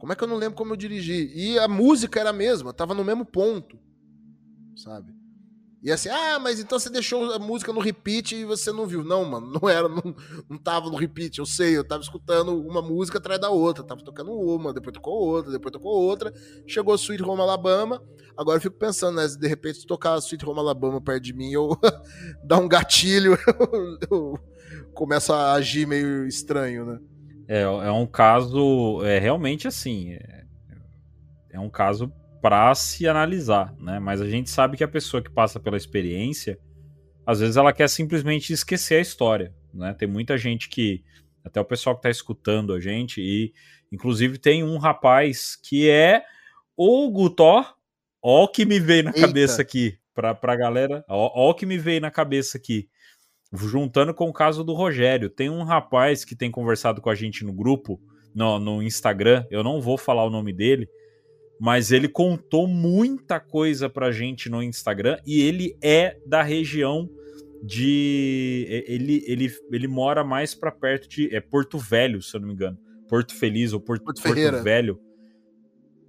Como é que eu não lembro como eu dirigi? E a música era a mesma, tava no mesmo ponto, sabe? E assim, ah, mas então você deixou a música no repeat e você não viu. Não, mano, não era, não, não tava no repeat, eu sei, eu tava escutando uma música atrás da outra, tava tocando uma, depois tocou outra, depois tocou outra, chegou Sweet Home Alabama, agora eu fico pensando, né, se de repente tocar Sweet Home Alabama perto de mim, eu dar um gatilho, eu, eu começo a agir meio estranho, né? É, é um caso, é realmente assim, é, é um caso para se analisar, né? Mas a gente sabe que a pessoa que passa pela experiência, às vezes ela quer simplesmente esquecer a história, né? Tem muita gente que, até o pessoal que tá escutando a gente, e inclusive tem um rapaz que é o Gutó, ó o que me veio na Eita. cabeça aqui, pra, pra galera, ó, ó o que me veio na cabeça aqui. Juntando com o caso do Rogério, tem um rapaz que tem conversado com a gente no grupo, no, no Instagram, eu não vou falar o nome dele, mas ele contou muita coisa pra gente no Instagram e ele é da região de. Ele, ele, ele mora mais pra perto de. É Porto Velho, se eu não me engano. Porto Feliz ou Porto, Porto Porto. Velho.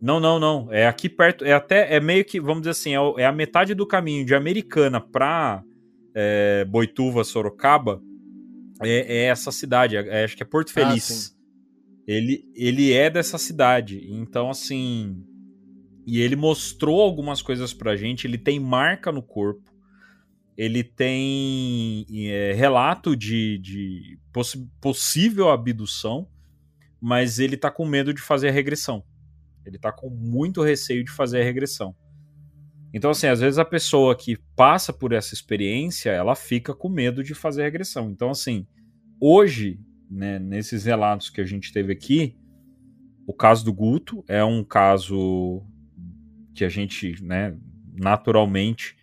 Não, não, não. É aqui perto. É até. É meio que, vamos dizer assim, é, é a metade do caminho de Americana pra é, Boituva, Sorocaba. É, é essa cidade. é- acho que é Porto Ah, Feliz. sim. ele, ele é dessa cidade. Então, assim. E ele mostrou algumas coisas pra gente. Ele tem marca no corpo. Ele tem é, relato de, de possi- possível abdução. Mas ele tá com medo de fazer a regressão. Ele tá com muito receio de fazer a regressão. Então, assim, às vezes a pessoa que passa por essa experiência, ela fica com medo de fazer regressão. Então, assim, hoje, né, nesses relatos que a gente teve aqui, o caso do Guto é um caso que a gente, né, naturalmente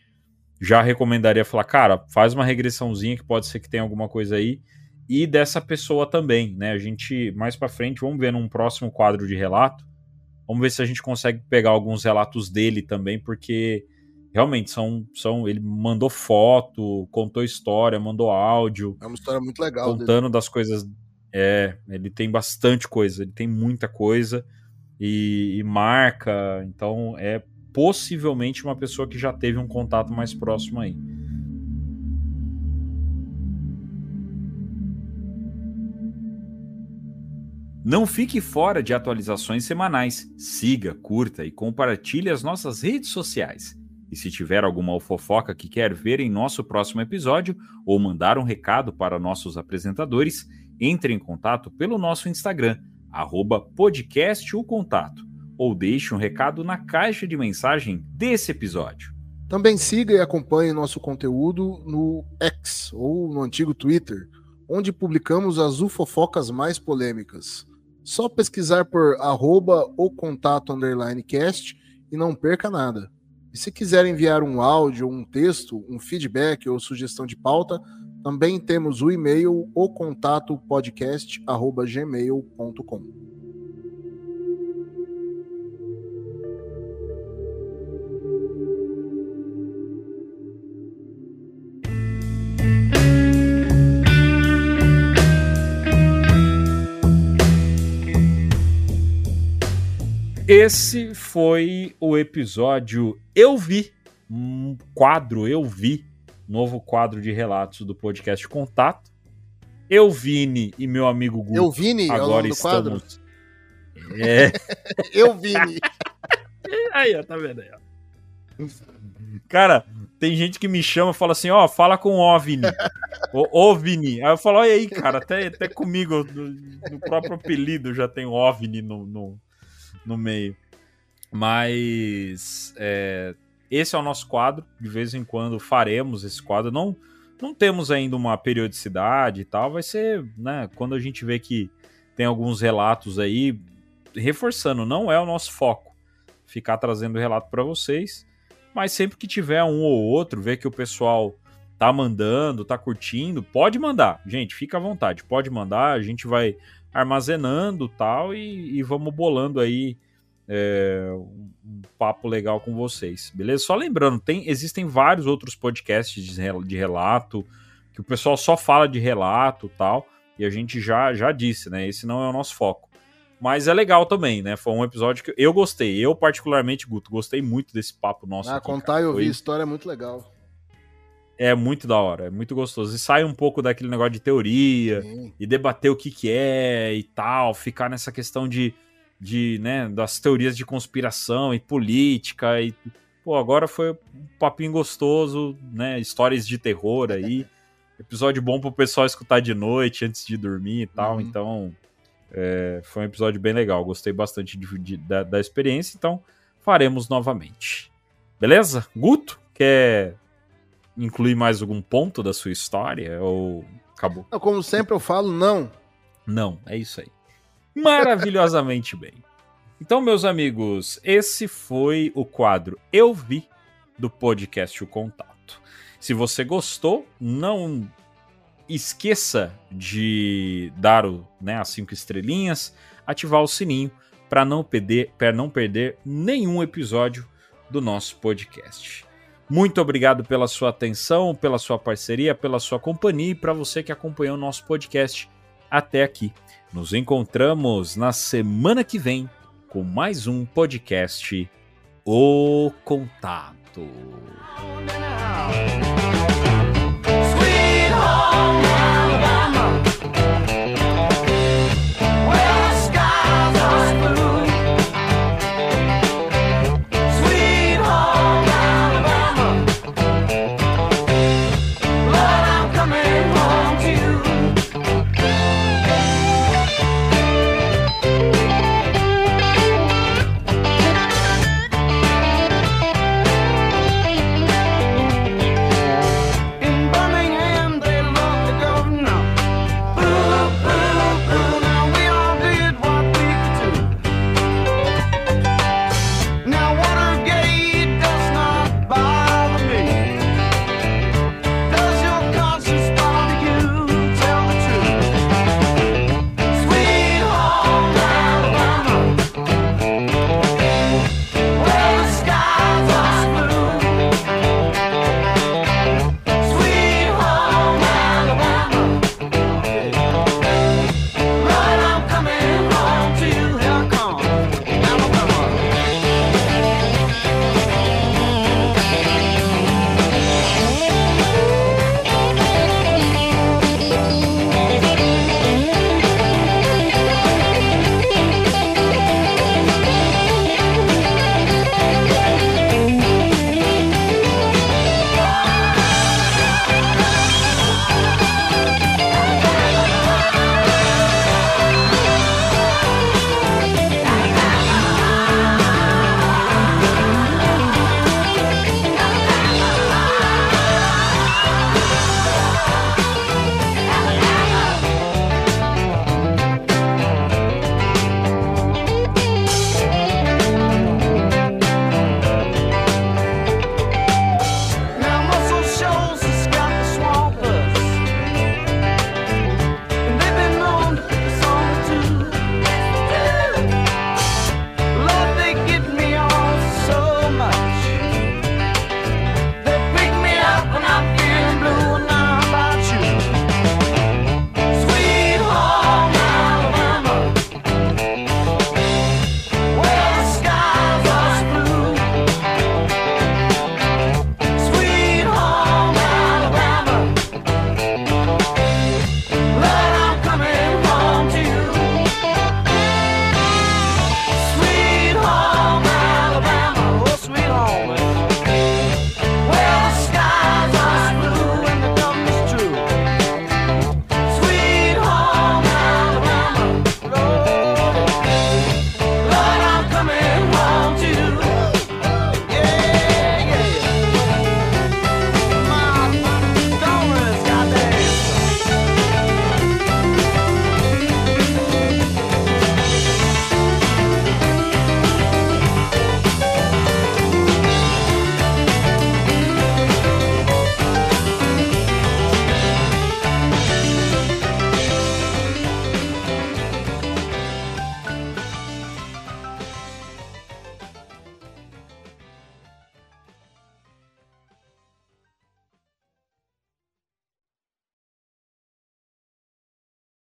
já recomendaria falar, cara, faz uma regressãozinha que pode ser que tenha alguma coisa aí. E dessa pessoa também, né? A gente, mais pra frente, vamos ver num próximo quadro de relato. Vamos ver se a gente consegue pegar alguns relatos dele também, porque realmente são. são ele mandou foto, contou história, mandou áudio É uma história muito legal. dele. contando das coisas. É, ele tem bastante coisa, ele tem muita coisa e, e marca. Então é possivelmente uma pessoa que já teve um contato mais próximo aí. Não fique fora de atualizações semanais. Siga, curta e compartilhe as nossas redes sociais. E se tiver alguma fofoca que quer ver em nosso próximo episódio ou mandar um recado para nossos apresentadores, entre em contato pelo nosso Instagram, arroba podcast o contato, ou deixe um recado na caixa de mensagem desse episódio. Também siga e acompanhe nosso conteúdo no X ou no antigo Twitter, onde publicamos as ufofocas mais polêmicas. Só pesquisar por arroba o contato underline cast e não perca nada. E se quiser enviar um áudio, um texto, um feedback ou sugestão de pauta, também temos o e-mail o contato podcast arroba gmail.com. Esse foi o episódio Eu Vi, um quadro Eu Vi, novo quadro de relatos do podcast Contato. Eu, Vini e meu amigo Guto. Eu Vini é o agora quadro? estamos. É. Eu Vini. Aí, ó, tá vendo aí, ó. Cara, tem gente que me chama e fala assim, ó, fala com o. Ô, ô, Vini. Aí eu falo, olha aí, cara, até, até comigo, no, no próprio apelido já tem OVNI no, no, no meio. Mas é, esse é o nosso quadro. De vez em quando faremos esse quadro. Não, não temos ainda uma periodicidade e tal. Vai ser, né? Quando a gente vê que tem alguns relatos aí, reforçando, não é o nosso foco ficar trazendo relato para vocês. Mas sempre que tiver um ou outro, ver que o pessoal tá mandando, tá curtindo, pode mandar. Gente, fica à vontade, pode mandar. A gente vai armazenando tal e, e vamos bolando aí é, um, papo legal com vocês, beleza? Só lembrando, tem, existem vários outros podcasts de, de relato que o pessoal só fala de relato tal e a gente já já disse, né? Esse não é o nosso foco. Mas é legal também, né? Foi um episódio que eu gostei. Eu, particularmente, Guto, gostei muito desse papo nosso. Ah, aqui, contar cara. e ouvir Foi- história é muito legal. É muito da hora, é muito gostoso. E sai um pouco daquele negócio de teoria Sim. e debater o que, que é e tal, ficar nessa questão de, de né, das teorias de conspiração e política e pô, agora foi um papinho gostoso, né, histórias de terror aí, episódio bom pro pessoal escutar de noite antes de dormir e tal, Uhum. então é, foi um episódio bem legal, gostei bastante de- de- da, da experiência, então faremos novamente. Beleza? Guto, quer incluir mais algum ponto da sua história ou Acabou. Como sempre eu falo, não. Não, é isso aí. Maravilhosamente bem. Então, meus amigos, esse foi o quadro Eu Vi do podcast O Contato. Se você gostou, não esqueça de dar o, né, as cinco estrelinhas, ativar o sininho para não perder, para não perder nenhum episódio do nosso podcast. Muito obrigado pela sua atenção, pela sua parceria, pela sua companhia e para você que acompanhou o nosso podcast até aqui. Nos encontramos na semana que vem com mais um podcast O Contato.